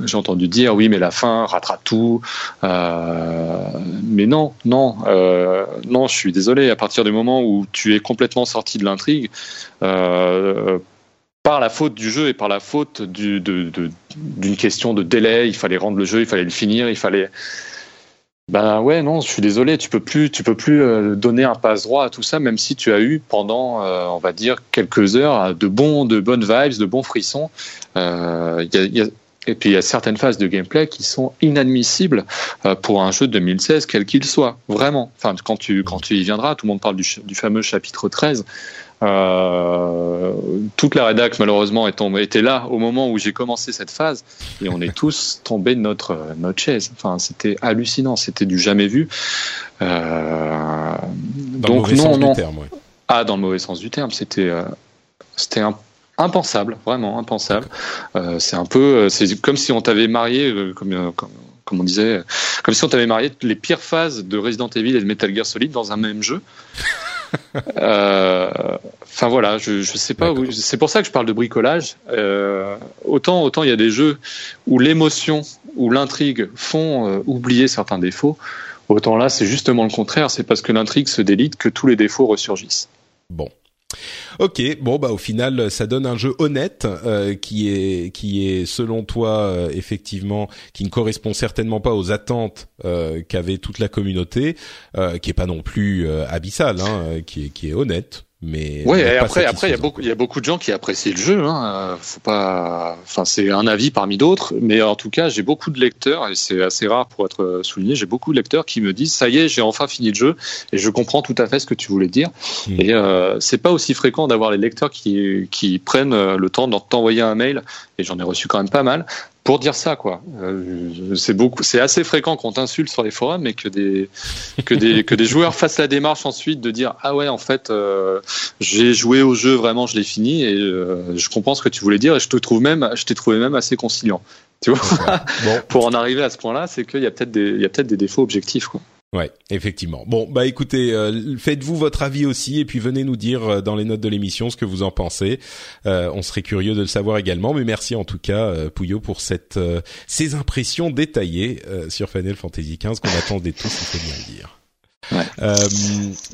j'ai entendu dire oui, mais la fin rattrape tout. mais non, non, non, je suis désolé. À partir du moment où tu es complètement sorti de l'intrigue, par la faute du jeu et par la faute d'une question de délai, il fallait rendre le jeu, il fallait le finir, il fallait ben ouais, non, je suis désolé, tu peux plus, tu peux plus euh, donner un passe droit à tout ça, même si tu as eu pendant, euh, on va dire, quelques heures de bons, de bonnes vibes, de bons frissons. Euh, y a, et puis il y a certaines phases de gameplay qui sont inadmissibles euh, pour un jeu de 2016, quel qu'il soit, vraiment. Enfin, quand tu quand tu y viendras, tout le monde parle du, du fameux chapitre 13. Euh, toute la rédac malheureusement est tombée, était là au moment où j'ai commencé cette phase et on est [laughs] tous tombés de notre notre chaise. Enfin, c'était hallucinant, c'était du jamais vu. Euh, donc non, non. Ah, dans le mauvais sens du terme, c'était euh, c'était impensable, vraiment impensable. Euh, c'est un peu, c'est comme si on t'avait marié, comme, comme, on disait, comme si on t'avait marié les pires phases de Resident Evil et de Metal Gear Solid dans un même jeu. Enfin voilà, je, je sais pas. C'est pour ça que je parle de bricolage. autant autant il y a des jeux où l'émotion ou l'intrigue font oublier certains défauts. Autant là, c'est justement le contraire. C'est parce que l'intrigue se délite que tous les défauts ressurgissent. Bon. Ok, bon bah au final ça donne un jeu honnête euh, qui est qui est selon toi euh, effectivement qui ne correspond certainement pas aux attentes euh, qu'avait toute la communauté, qui est pas non plus abyssal, hein, qui est qui est honnête. Mais ouais, après, après, il y a beaucoup, il y a beaucoup de gens qui apprécient le jeu. Hein. Faut pas, enfin, c'est un avis parmi d'autres, mais en tout cas, j'ai beaucoup de lecteurs et c'est assez rare pour être souligné. J'ai beaucoup de lecteurs qui me disent, ça y est, j'ai enfin fini le jeu et je comprends tout à fait ce que tu voulais dire. Hmm. Et euh, c'est pas aussi fréquent d'avoir les lecteurs qui qui prennent le temps de t'envoyer un mail et j'en ai reçu quand même pas mal pour dire ça quoi. Euh, c'est beaucoup, c'est assez fréquent qu'on t'insulte sur les forums, mais que des que des que des joueurs [laughs] fassent la démarche ensuite de dire ah ouais en fait euh, j'ai joué au jeu vraiment, je l'ai fini et euh, je comprends ce que tu voulais dire et je te trouve même, je t'ai trouvé même assez conciliant. Tu vois, [laughs] bon. pour en arriver à ce point-là, c'est qu'il y a peut-être des il y a peut-être des défauts objectifs quoi. Ouais, effectivement. Bon, bah écoutez, euh, faites-vous votre avis aussi et puis venez nous dire euh, dans les notes de l'émission ce que vous en pensez. Euh, on serait curieux de le savoir également. Mais merci en tout cas, Pouillot, pour ces impressions détaillées sur Final Fantasy XV qu'on attendait tous, il faut bien le dire. Euh,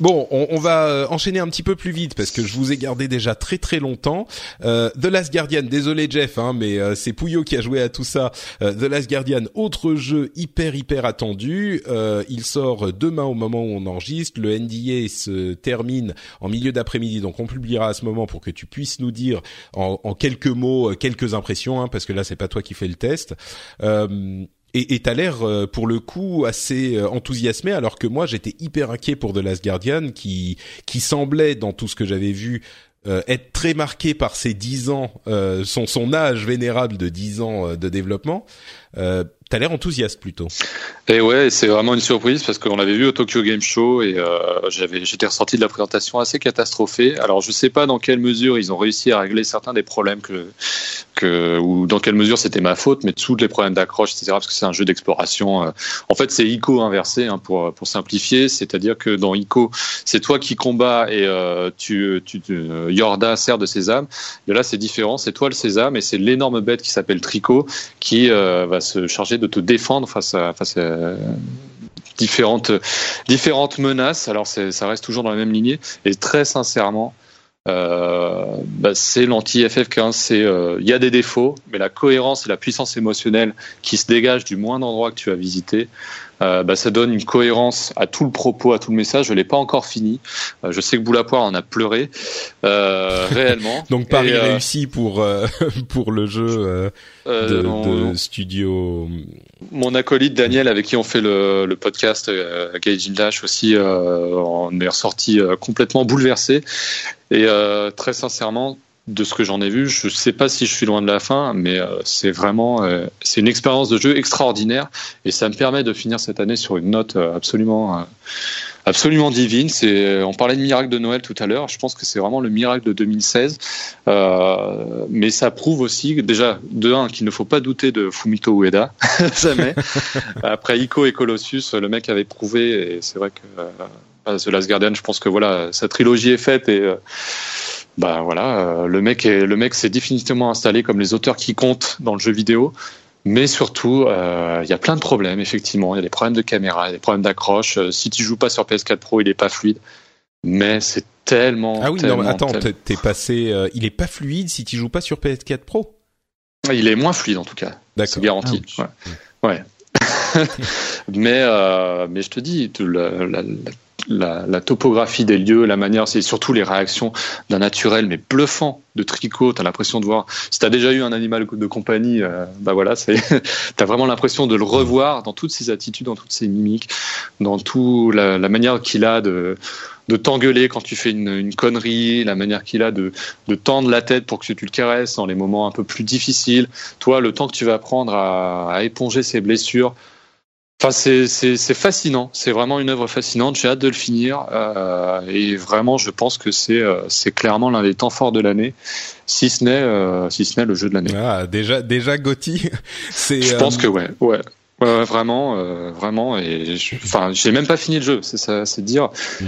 bon, on, on, va euh, enchaîner un petit peu plus vite parce que je vous ai gardé déjà très très longtemps. Euh, The Last Guardian, désolé Jeff, hein, mais euh, c'est Pouillot qui a joué à tout ça. Euh, The Last Guardian, autre jeu hyper hyper attendu. il sort demain au moment où on enregistre. Le NDA se termine en milieu d'après-midi, donc on publiera à ce moment pour que tu puisses nous dire en, en quelques mots quelques impressions, hein, parce que là c'est pas toi qui fais le test. Et t'as l'air euh, pour le coup assez euh, enthousiasmé alors que moi j'étais hyper inquiet pour The Last Guardian qui qui semblait dans tout ce que j'avais vu euh, être très marqué par ses 10 ans son son âge vénérable de 10 ans de développement T'as l'air enthousiaste plutôt. Et ouais, c'est vraiment une surprise parce qu'on l'avait vu au Tokyo Game Show et euh, j'étais ressorti de la présentation assez catastrophée. Alors je sais pas dans quelle mesure ils ont réussi à régler certains des problèmes que, que ou dans quelle mesure c'était ma faute, mais tous les problèmes d'accroche, etc. Parce que c'est un jeu d'exploration. Euh. En fait, c'est ICO inversé hein, pour pour simplifier, c'est-à-dire que dans ICO, c'est toi qui combats et euh, tu, tu, Yorda sert de sésame. Et là, c'est différent, c'est toi le sésame et c'est l'énorme bête qui s'appelle Tricot qui va se charger de te défendre face à, différentes, menaces. Alors ça reste toujours dans la même lignée. Et très sincèrement, euh, bah, c'est l'anti-FF15. C'est euh, il y a des défauts, mais la cohérence et la puissance émotionnelle qui se dégagent du moindre endroit que tu as visité, euh, bah, ça donne une cohérence à tout le propos, à tout le message. Je l'ai pas encore fini. Euh, je sais que Boulapoire en a pleuré euh, réellement. [laughs] Donc Paris réussi pour [laughs] pour le jeu de, studio. Mon acolyte Daniel, avec qui on fait le, le podcast euh, Gaijin Dash aussi, on est ressorti complètement bouleversé. Et très sincèrement, de ce que j'en ai vu, je ne sais pas si je suis loin de la fin, mais euh, c'est vraiment euh, c'est une expérience de jeu extraordinaire et ça me permet de finir cette année sur une note euh, absolument absolument divine. C'est on parlait de miracle de Noël tout à l'heure. Je pense que c'est vraiment le miracle de 2016, mais ça prouve aussi déjà de un qu'il ne faut pas douter de Fumito Ueda [laughs] jamais. Après Ico et Colossus, le mec avait prouvé et c'est vrai que The Last Guardian, je pense que voilà sa trilogie est faite et bah voilà, euh, le mec est, le mec s'est définitivement installé comme les auteurs qui comptent dans le jeu vidéo. Mais surtout, euh, il y a plein de problèmes, effectivement. Il y a des problèmes de caméra, il y a des problèmes d'accroche. Euh, si tu joues pas sur PS4 Pro, il est pas fluide. Mais c'est tellement. Ah oui, non, mais attends, t'es passé. il est pas fluide si tu joues pas sur PS4 Pro? Il est moins fluide en tout cas. C'est garanti. Ah ouais. ouais. [laughs] mais mais je te dis, la, la, la, la, topographie des lieux, la manière, c'est surtout les réactions d'un naturel mais bluffant de tricot. T'as l'impression de voir. Si t'as déjà eu un animal de compagnie, euh, bah voilà, [laughs] t'as vraiment l'impression de le revoir dans toutes ses attitudes, dans toutes ses mimiques, dans tout la, la manière qu'il a de de t'engueuler quand tu fais une, une connerie, la manière qu'il a de, de tendre la tête pour que tu le caresses dans les moments un peu plus difficiles. Toi, le temps que tu vas prendre à, à éponger ses blessures, Enfin, c'est fascinant. C'est vraiment une œuvre fascinante. J'ai hâte de le finir. Euh, et vraiment, je pense que c'est euh, c'est clairement l'un des temps forts de l'année, si ce n'est euh, si ce n'est le jeu de l'année. Ah, déjà déjà Gotti. [laughs] C'est. Je pense que ouais ouais. Ouais, vraiment, vraiment, et enfin, j'ai même pas fini le jeu, c'est dire. Mm.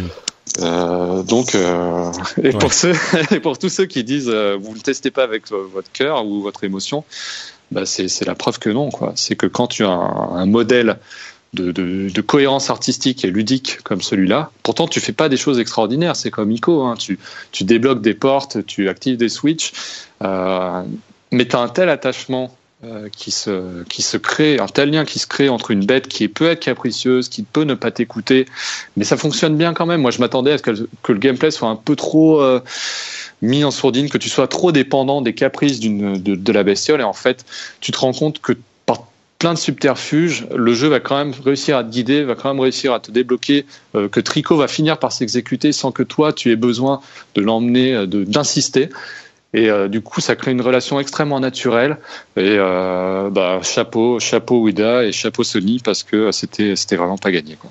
Euh, donc, euh, et pour ceux, [laughs] et pour tous ceux qui disent, euh, vous ne testez pas avec votre cœur ou votre émotion, bah c'est la preuve que non. C'est que quand tu as un, modèle de, cohérence artistique et ludique comme celui-là, pourtant tu fais pas des choses extraordinaires. C'est comme Ico, hein. tu, tu débloques des portes, tu actives des switches, euh, mais tu as un tel attachement euh, qui se qui se crée un tel lien qui se crée entre une bête qui peut être capricieuse, qui peut ne pas t'écouter, mais ça fonctionne bien quand même. Moi, je m'attendais à ce que, le gameplay soit un peu trop euh, mis en sourdine, que tu sois trop dépendant des caprices de, la bestiole, et en fait, tu te rends compte que par plein de subterfuges, le jeu va quand même réussir à te guider, va quand même réussir à te débloquer, euh, que Tricot va finir par s'exécuter sans que toi tu aies besoin de l'emmener, d'insister. Et euh, du coup, ça crée une relation extrêmement naturelle. Et euh, bah, chapeau, chapeau Wida et chapeau Sony parce que c'était c'était vraiment pas gagné quoi.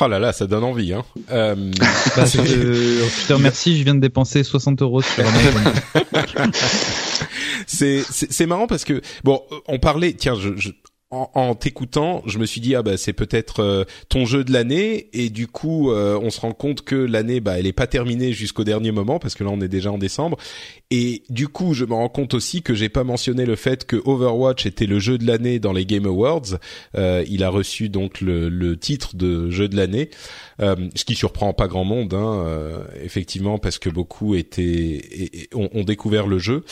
Oh là là, ça donne envie. Hein. Euh... [laughs] bah, je, je te remercie, je viens de dépenser 60 euros sur [laughs] c'est c'est marrant parce que bon, on parlait. Tiens, je, je en, t'écoutant, je me suis dit ah bah c'est peut-être euh, ton jeu de l'année et du coup euh, on se rend compte que l'année bah elle est pas terminée jusqu'au dernier moment parce que là on est déjà en décembre et du coup je me rends compte aussi que j'ai pas mentionné le fait que Overwatch était le jeu de l'année dans les Game Awards. Euh, il a reçu donc le, titre de jeu de l'année, ce qui surprend pas grand monde hein, effectivement parce que beaucoup étaient ont découvert le jeu.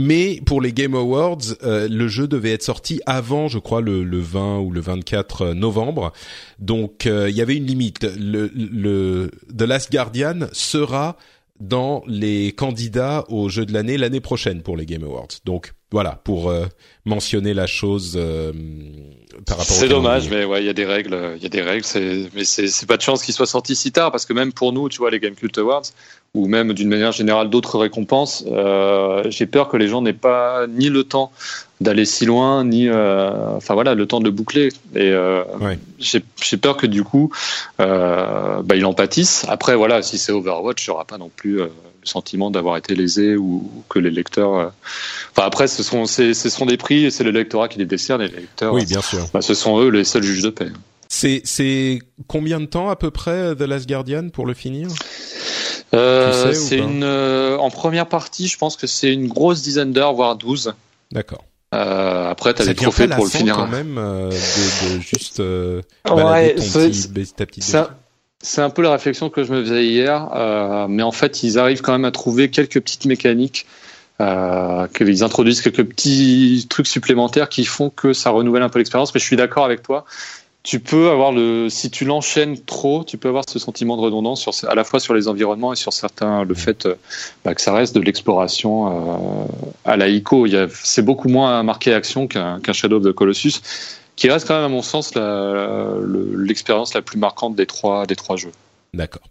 Mais pour les Game Awards, euh, le jeu devait être sorti avant, je crois, le, le 20 ou le 24 novembre. Donc euh, il y avait une limite. Le, le The Last Guardian sera dans les candidats au jeu de l'année l'année prochaine pour les Game Awards. Donc voilà, pour euh, mentionner la chose euh, par rapport. C'est dommage, mais ouais, il y a des règles, il y a des règles. Mais c'est pas de chance qu'il soit sorti si tard, parce que même pour nous, tu vois, les Game Cult Awards ou même d'une manière générale d'autres récompenses, euh, j'ai peur que les gens n'aient pas ni le temps d'aller si loin, ni enfin voilà, le temps de le boucler. Et j'ai peur que du coup, bah, il en pâtisse. Après voilà, si c'est Overwatch, il n'y aura pas non plus sentiment d'avoir été lésé ou, que les lecteurs. Euh, enfin après, ce sont ce sont des prix et c'est le lectorat qui les décerne. Et les lecteurs, oui, bien sûr. Bah, ce sont eux les seuls juges de paix. C'est c'est combien de temps à peu près The Last Guardian pour le finir? Euh, C'est une euh, en première partie, je pense que c'est une grosse dizaine d'heures, voire 12. D'accord. Euh, après, t'as des trophées pour le finir. quand même de, de, juste ouais, ta petite ça, c'est un peu la réflexion que je me faisais hier, euh, mais en fait, ils arrivent quand même à trouver quelques petites mécaniques, euh, qu'ils introduisent quelques petits trucs supplémentaires qui font que ça renouvelle un peu l'expérience. Mais je suis d'accord avec toi. Tu peux avoir le, si tu l'enchaînes trop, tu peux avoir ce sentiment de redondance sur, à la fois sur les environnements et sur certains, le fait euh, bah, que ça reste de l'exploration euh, à la ICO. C'est beaucoup moins marqué action qu'un Shadow of the Colossus qui reste quand même à mon sens l'expérience la, plus marquante des trois des trois jeux. D'accord.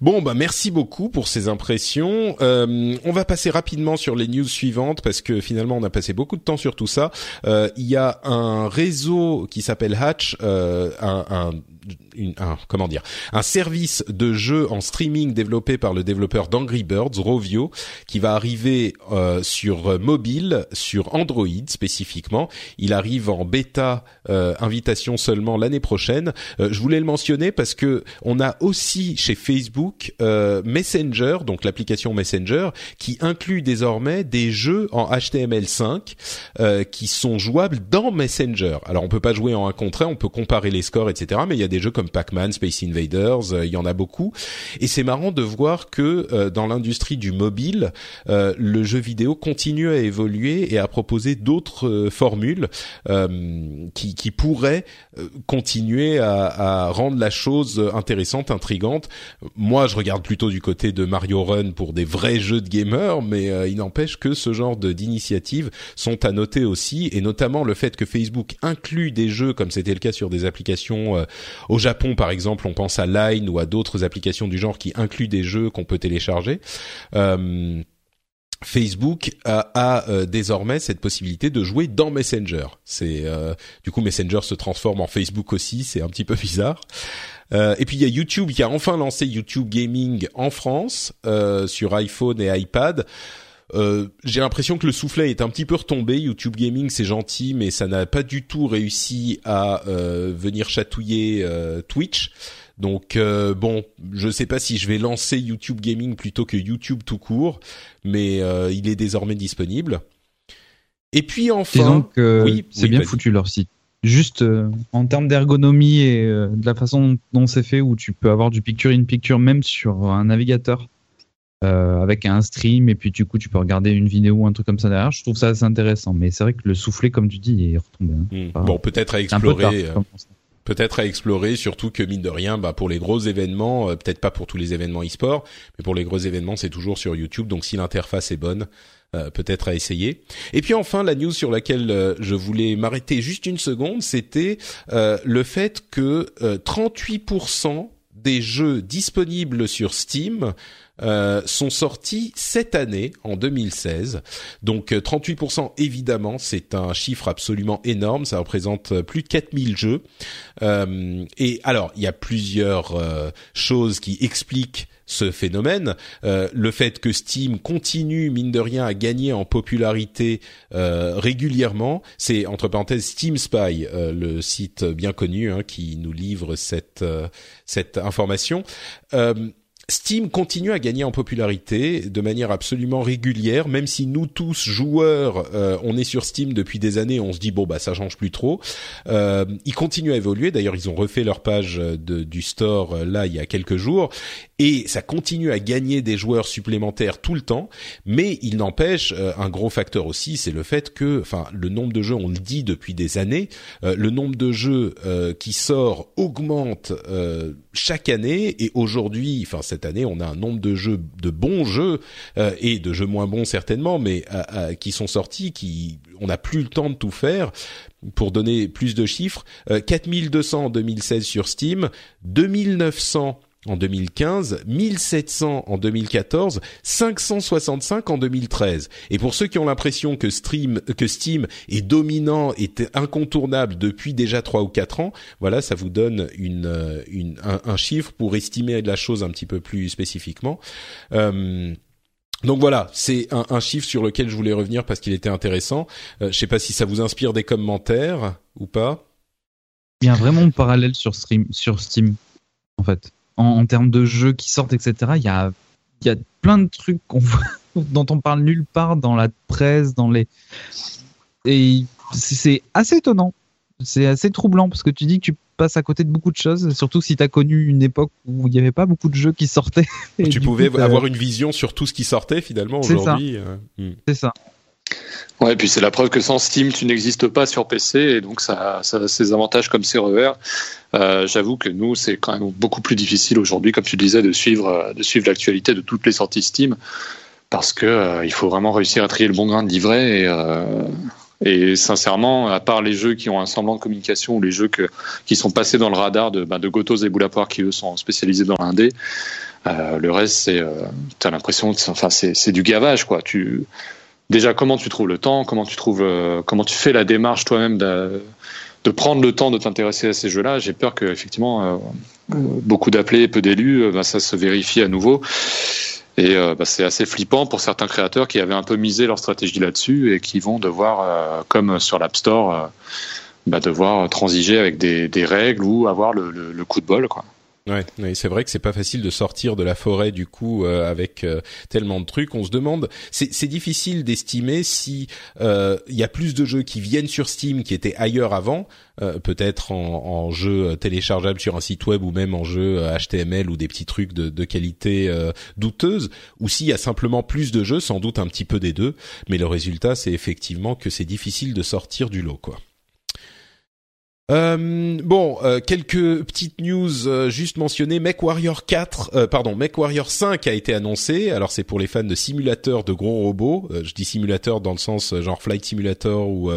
Bon bah merci beaucoup pour ces impressions. Euh, on va passer rapidement sur les news suivantes parce que finalement on a passé beaucoup de temps sur tout ça. Euh, il y a un réseau qui s'appelle Hatch, euh, un, un un, comment dire, un service de jeu en streaming développé par le développeur d'Angry Birds, Rovio, qui va arriver euh, sur mobile, sur Android spécifiquement. Il arrive en bêta euh, invitation seulement l'année prochaine. Euh, je voulais le mentionner parce que on a aussi chez Facebook Messenger, donc l'application Messenger, qui inclut désormais des jeux en HTML5 qui sont jouables dans Messenger. Alors on peut pas jouer en un contre un, on peut comparer les scores, etc. Mais il y a des jeux comme Pac-Man, Space Invaders, euh, il y en a beaucoup. Et c'est marrant de voir que euh, dans l'industrie du mobile, euh, le jeu vidéo continue à évoluer et à proposer d'autres formules qui, qui, pourraient continuer à, à, rendre la chose intéressante, intrigante. Moi, je regarde plutôt du côté de Mario Run pour des vrais jeux de gamers, mais il n'empêche que ce genre d'initiatives sont à noter aussi, et notamment le fait que Facebook inclut des jeux, comme c'était le cas sur des applications au Japon, par exemple, on pense à Line ou à d'autres applications du genre qui incluent des jeux qu'on peut télécharger. Euh, Facebook a, euh, désormais cette possibilité de jouer dans Messenger. C'est euh, du coup Messenger se transforme en Facebook aussi, c'est un petit peu bizarre. Euh, et puis il y a YouTube qui a enfin lancé YouTube Gaming en France sur iPhone et iPad. j'ai l'impression que le soufflet est un petit peu retombé. YouTube Gaming, c'est gentil, mais ça n'a pas du tout réussi à venir chatouiller Twitch. Donc euh, bon, je sais pas si je vais lancer YouTube Gaming plutôt que YouTube tout court, mais euh, il est désormais disponible. Et puis enfin, oui, c'est bien foutu leur site. Juste euh, en termes d'ergonomie et de la façon dont c'est fait, où tu peux avoir du picture in picture même sur un navigateur. avec un stream et puis du coup tu peux regarder une vidéo ou un truc comme ça derrière. Je trouve ça assez intéressant, mais c'est vrai que le soufflet, comme tu dis, est retombé. Hein. Hmm. bon, peut-être à explorer peut-être à explorer, surtout que mine de rien, bah pour les gros événements, euh, peut-être pas pour tous les événements e-sport, mais pour les gros événements, c'est toujours sur YouTube. Donc si l'interface est bonne, euh, peut-être à essayer. Et puis enfin, la news sur laquelle euh, je voulais m'arrêter juste une seconde, c'était le fait que 38% des jeux disponibles sur Steam euh, sont sortis cette année, en 2016. Donc 38% euh, évidemment, c'est un chiffre absolument énorme. Ça représente euh, plus de 4000 jeux. Euh, et alors, il y a plusieurs choses qui expliquent ce phénomène. Euh, le fait que Steam continue, mine de rien, à gagner en popularité euh, régulièrement, c'est entre parenthèses Steam Spy, euh, le site bien connu hein, qui nous livre cette cette information. Steam continue à gagner en popularité de manière absolument régulière, même si nous tous joueurs, euh, on est sur Steam depuis des années, on se dit bon bah ça change plus trop. Euh, ils continuent à évoluer. D'ailleurs, ils ont refait leur page de, du store euh, là il y a quelques jours et ça continue à gagner des joueurs supplémentaires tout le temps. Mais il n'empêche, euh, un gros facteur aussi, c'est le fait que, enfin, le nombre de jeux, on le dit depuis des années, le nombre de jeux qui sort augmente chaque année. Et aujourd'hui, enfin année, on a un nombre de jeux, de bons jeux et de jeux moins bons certainement, mais qui sont sortis, qui on n'a plus le temps de tout faire. Pour donner plus de chiffres, 4200 en 2016 sur Steam, 2900 en 2015, 1700 en 2014, 565 en 2013. Et pour ceux qui ont l'impression que, Steam est dominant, est incontournable depuis déjà 3 ou 4 ans, voilà, ça vous donne euh, un, chiffre pour estimer la chose un petit peu plus spécifiquement. Euh, donc voilà, c'est un, chiffre sur lequel je voulais revenir parce qu'il était intéressant. Euh, je sais pas si ça vous inspire des commentaires ou pas. Il y a vraiment un parallèle sur Steam, en fait en, termes de jeux qui sortent, etc. Il y a, y a plein de trucs qu'on [laughs] dont on parle nulle part dans la presse, dans les et c'est assez étonnant. C'est assez troublant parce que tu dis que tu passes à côté de beaucoup de choses, surtout si tu as connu une époque où il n'y avait pas beaucoup de jeux qui sortaient. tu pouvais avoir une vision sur tout ce qui sortait finalement aujourd'hui. Euh, hmm. C'est ça. Ouais, et puis c'est la preuve que sans Steam, tu n'existes pas sur PC, et donc ça, ça a ses avantages comme ses revers. Euh, J'avoue que nous, c'est quand même beaucoup plus difficile aujourd'hui, comme tu disais, de suivre, de suivre l'actualité de toutes les sorties Steam, parce que euh, il faut vraiment réussir à trier le bon grain de livret. Et, euh, sincèrement, à part les jeux qui ont un semblant de communication ou les jeux qui sont passés dans le radar de, bah, de Gotos et Boulapoire, qui eux sont spécialisés dans l'indé, euh, le reste, c'est, euh, t'as l'impression, enfin, c'est du gavage, quoi. Déjà comment tu trouves le temps, comment tu trouves, euh, comment tu fais la démarche toi-même de, de, prendre le temps de t'intéresser à ces jeux-là? J'ai peur que effectivement euh, beaucoup d'appelés, peu d'élus, euh, bah, ça se vérifie à nouveau. Et bah, c'est assez flippant pour certains créateurs qui avaient un peu misé leur stratégie là-dessus et qui vont devoir, comme sur l'App Store, bah, devoir transiger avec des, des, règles ou avoir le, le, le coup de bol. Quoi. Ouais, c'est vrai que c'est pas facile de sortir de la forêt du coup euh, avec euh, tellement de trucs. On se demande, c'est difficile d'estimer si euh, il y a plus de jeux qui viennent sur Steam qui étaient ailleurs avant, peut-être en, en jeu téléchargeable sur un site web ou même en jeu HTML ou des petits trucs de, de qualité douteuse, ou s'il y a simplement plus de jeux, sans doute un petit peu des deux. Mais le résultat, c'est effectivement que c'est difficile de sortir du lot, quoi. Euh, bon, euh, quelques petites news euh, juste mentionnées. MechWarrior 4, euh, pardon, MechWarrior 5 a été annoncé. Alors c'est pour les fans de simulateurs de gros robots. je dis simulateur dans le sens genre Flight Simulator ou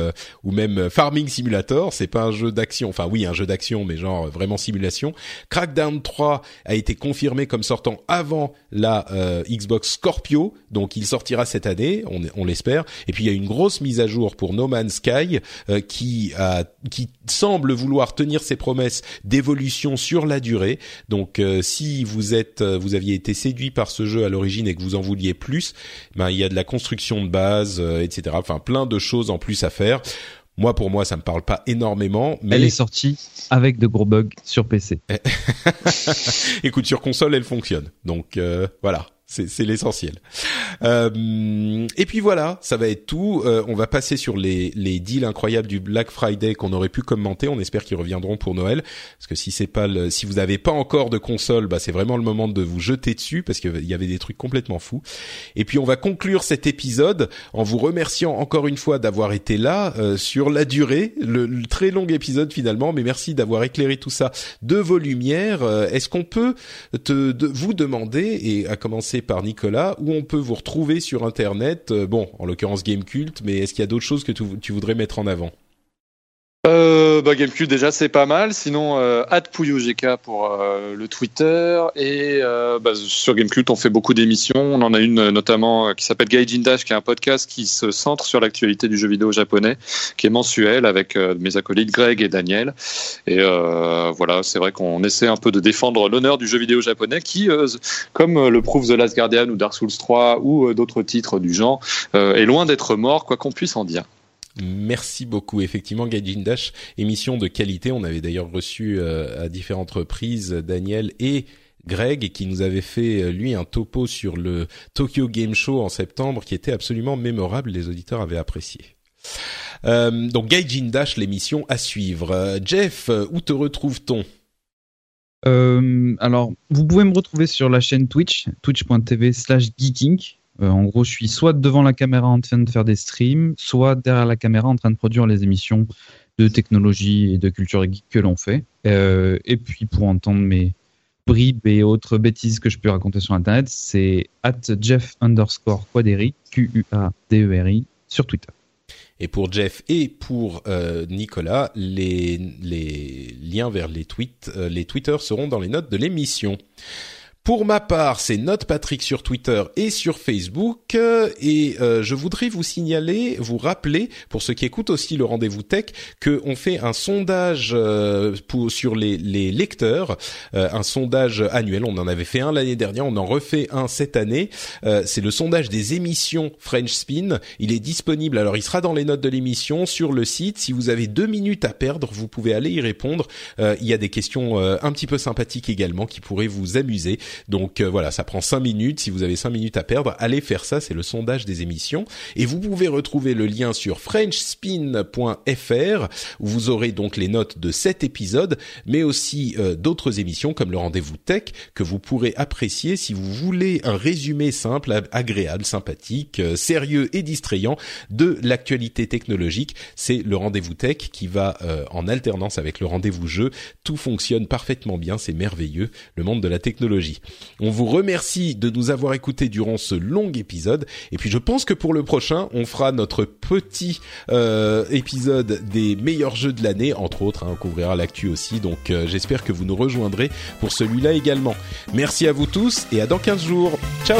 ou même Farming Simulator. C'est pas un jeu d'action. Enfin oui, un jeu d'action, mais genre vraiment simulation. Crackdown 3 a été confirmé comme sortant avant la Xbox Scorpio, donc il sortira cette année, on, on l'espère. Et puis il y a une grosse mise à jour pour No Man's Sky qui a qui semble vouloir tenir ses promesses d'évolution sur la durée. Donc euh, si vous êtes euh, vous aviez été séduit par ce jeu à l'origine et que vous en vouliez plus, ben il y a de la construction de base, euh, etc. Enfin plein de choses en plus à faire. Moi, pour moi, ça me parle pas énormément. Mais... Elle est sortie avec de gros bugs sur PC. [laughs] Écoute, sur console, elle fonctionne. Donc voilà c'est l'essentiel. Euh, et puis voilà, ça va être tout. Euh, on va passer sur les, les deals incroyables du Black Friday qu'on aurait pu commenter. On espère qu'ils reviendront pour Noël, parce que si c'est pas le, si vous n'avez pas encore de console, bah c'est vraiment le moment de vous jeter dessus, parce qu'il y avait des trucs complètement fous. Et puis on va conclure cet épisode en vous remerciant encore une fois d'avoir été là euh, sur la durée, le, très long épisode finalement. Mais merci d'avoir éclairé tout ça de vos lumières. Euh, est-ce qu'on peut te, de, vous demander et à commencer par Nicolas, où on peut vous retrouver sur Internet. Euh, bon, en l'occurrence Game Cult, mais est-ce qu'il y a d'autres choses que tu voudrais mettre en avant? Euh, bah, Gamecube déjà c'est pas mal. Sinon, euh, pour euh, le Twitter et euh, bah, sur Gamecube on fait beaucoup d'émissions. On en a une notamment qui s'appelle Gaijin Dash, qui est un podcast qui se centre sur l'actualité du jeu vidéo japonais, qui est mensuel avec mes acolytes Greg et Daniel. Et voilà, c'est vrai qu'on essaie un peu de défendre l'honneur du jeu vidéo japonais, qui, comme le prouve The Last Guardian ou Dark Souls 3 ou d'autres titres du genre, est loin d'être mort, quoi qu'on puisse en dire. Merci beaucoup. Effectivement, Gaijin Dash, émission de qualité. On avait d'ailleurs reçu euh, à différentes reprises Daniel et Greg qui nous avait fait euh, lui un topo sur le Tokyo Game Show en septembre qui était absolument mémorable. Les auditeurs avaient apprécié. Euh, donc Gaijin Dash, l'émission à suivre. Jeff, où te retrouve-t-on? Alors, vous pouvez me retrouver sur la chaîne Twitch, twitch.tv slash geeking. Euh, en gros, je suis soit devant la caméra en train de faire des streams, soit derrière la caméra en train de produire les émissions de technologie et de culture geek que l'on fait. Euh, et puis pour entendre mes bribes et autres bêtises que je peux raconter sur Internet, c'est at Jeff underscore Quaderi, Q-U-A-D-E-R-I, sur Twitter. Et pour Jeff et pour euh, Nicolas, les, les liens vers les tweets, les Twitter seront dans les notes de l'émission. Pour ma part, c'est Note Patrick sur Twitter et sur Facebook. Et euh, je voudrais vous signaler, vous rappeler, pour ceux qui écoutent aussi le rendez-vous tech, qu'on fait un sondage euh, pour, sur les, les lecteurs, euh, un sondage annuel. On en avait fait un l'année dernière, on en refait un cette année. c'est le sondage des émissions French Spin. Il est disponible, alors il sera dans les notes de l'émission sur le site. Si vous avez deux minutes à perdre, vous pouvez aller y répondre. il y a des questions un petit peu sympathiques également qui pourraient vous amuser. Donc euh, voilà, ça prend 5 minutes. Si vous avez 5 minutes à perdre, allez faire ça. C'est le sondage des émissions. Et vous pouvez retrouver le lien sur frenchspin.fr où vous aurez donc les notes de cet épisode, mais aussi euh, d'autres émissions comme le rendez-vous tech que vous pourrez apprécier si vous voulez un résumé simple, agréable, sympathique, euh, sérieux et distrayant de l'actualité technologique. C'est le rendez-vous tech qui va en alternance avec le rendez-vous jeu. Tout fonctionne parfaitement bien, c'est merveilleux, le monde de la technologie. On vous remercie de nous avoir écoutés durant ce long épisode. Et puis je pense que pour le prochain, on fera notre petit euh, épisode des meilleurs jeux de l'année, entre autres. Hein, on couvrira l'actu aussi. Donc euh, j'espère que vous nous rejoindrez pour celui-là également. Merci à vous tous et à dans 15 jours. Ciao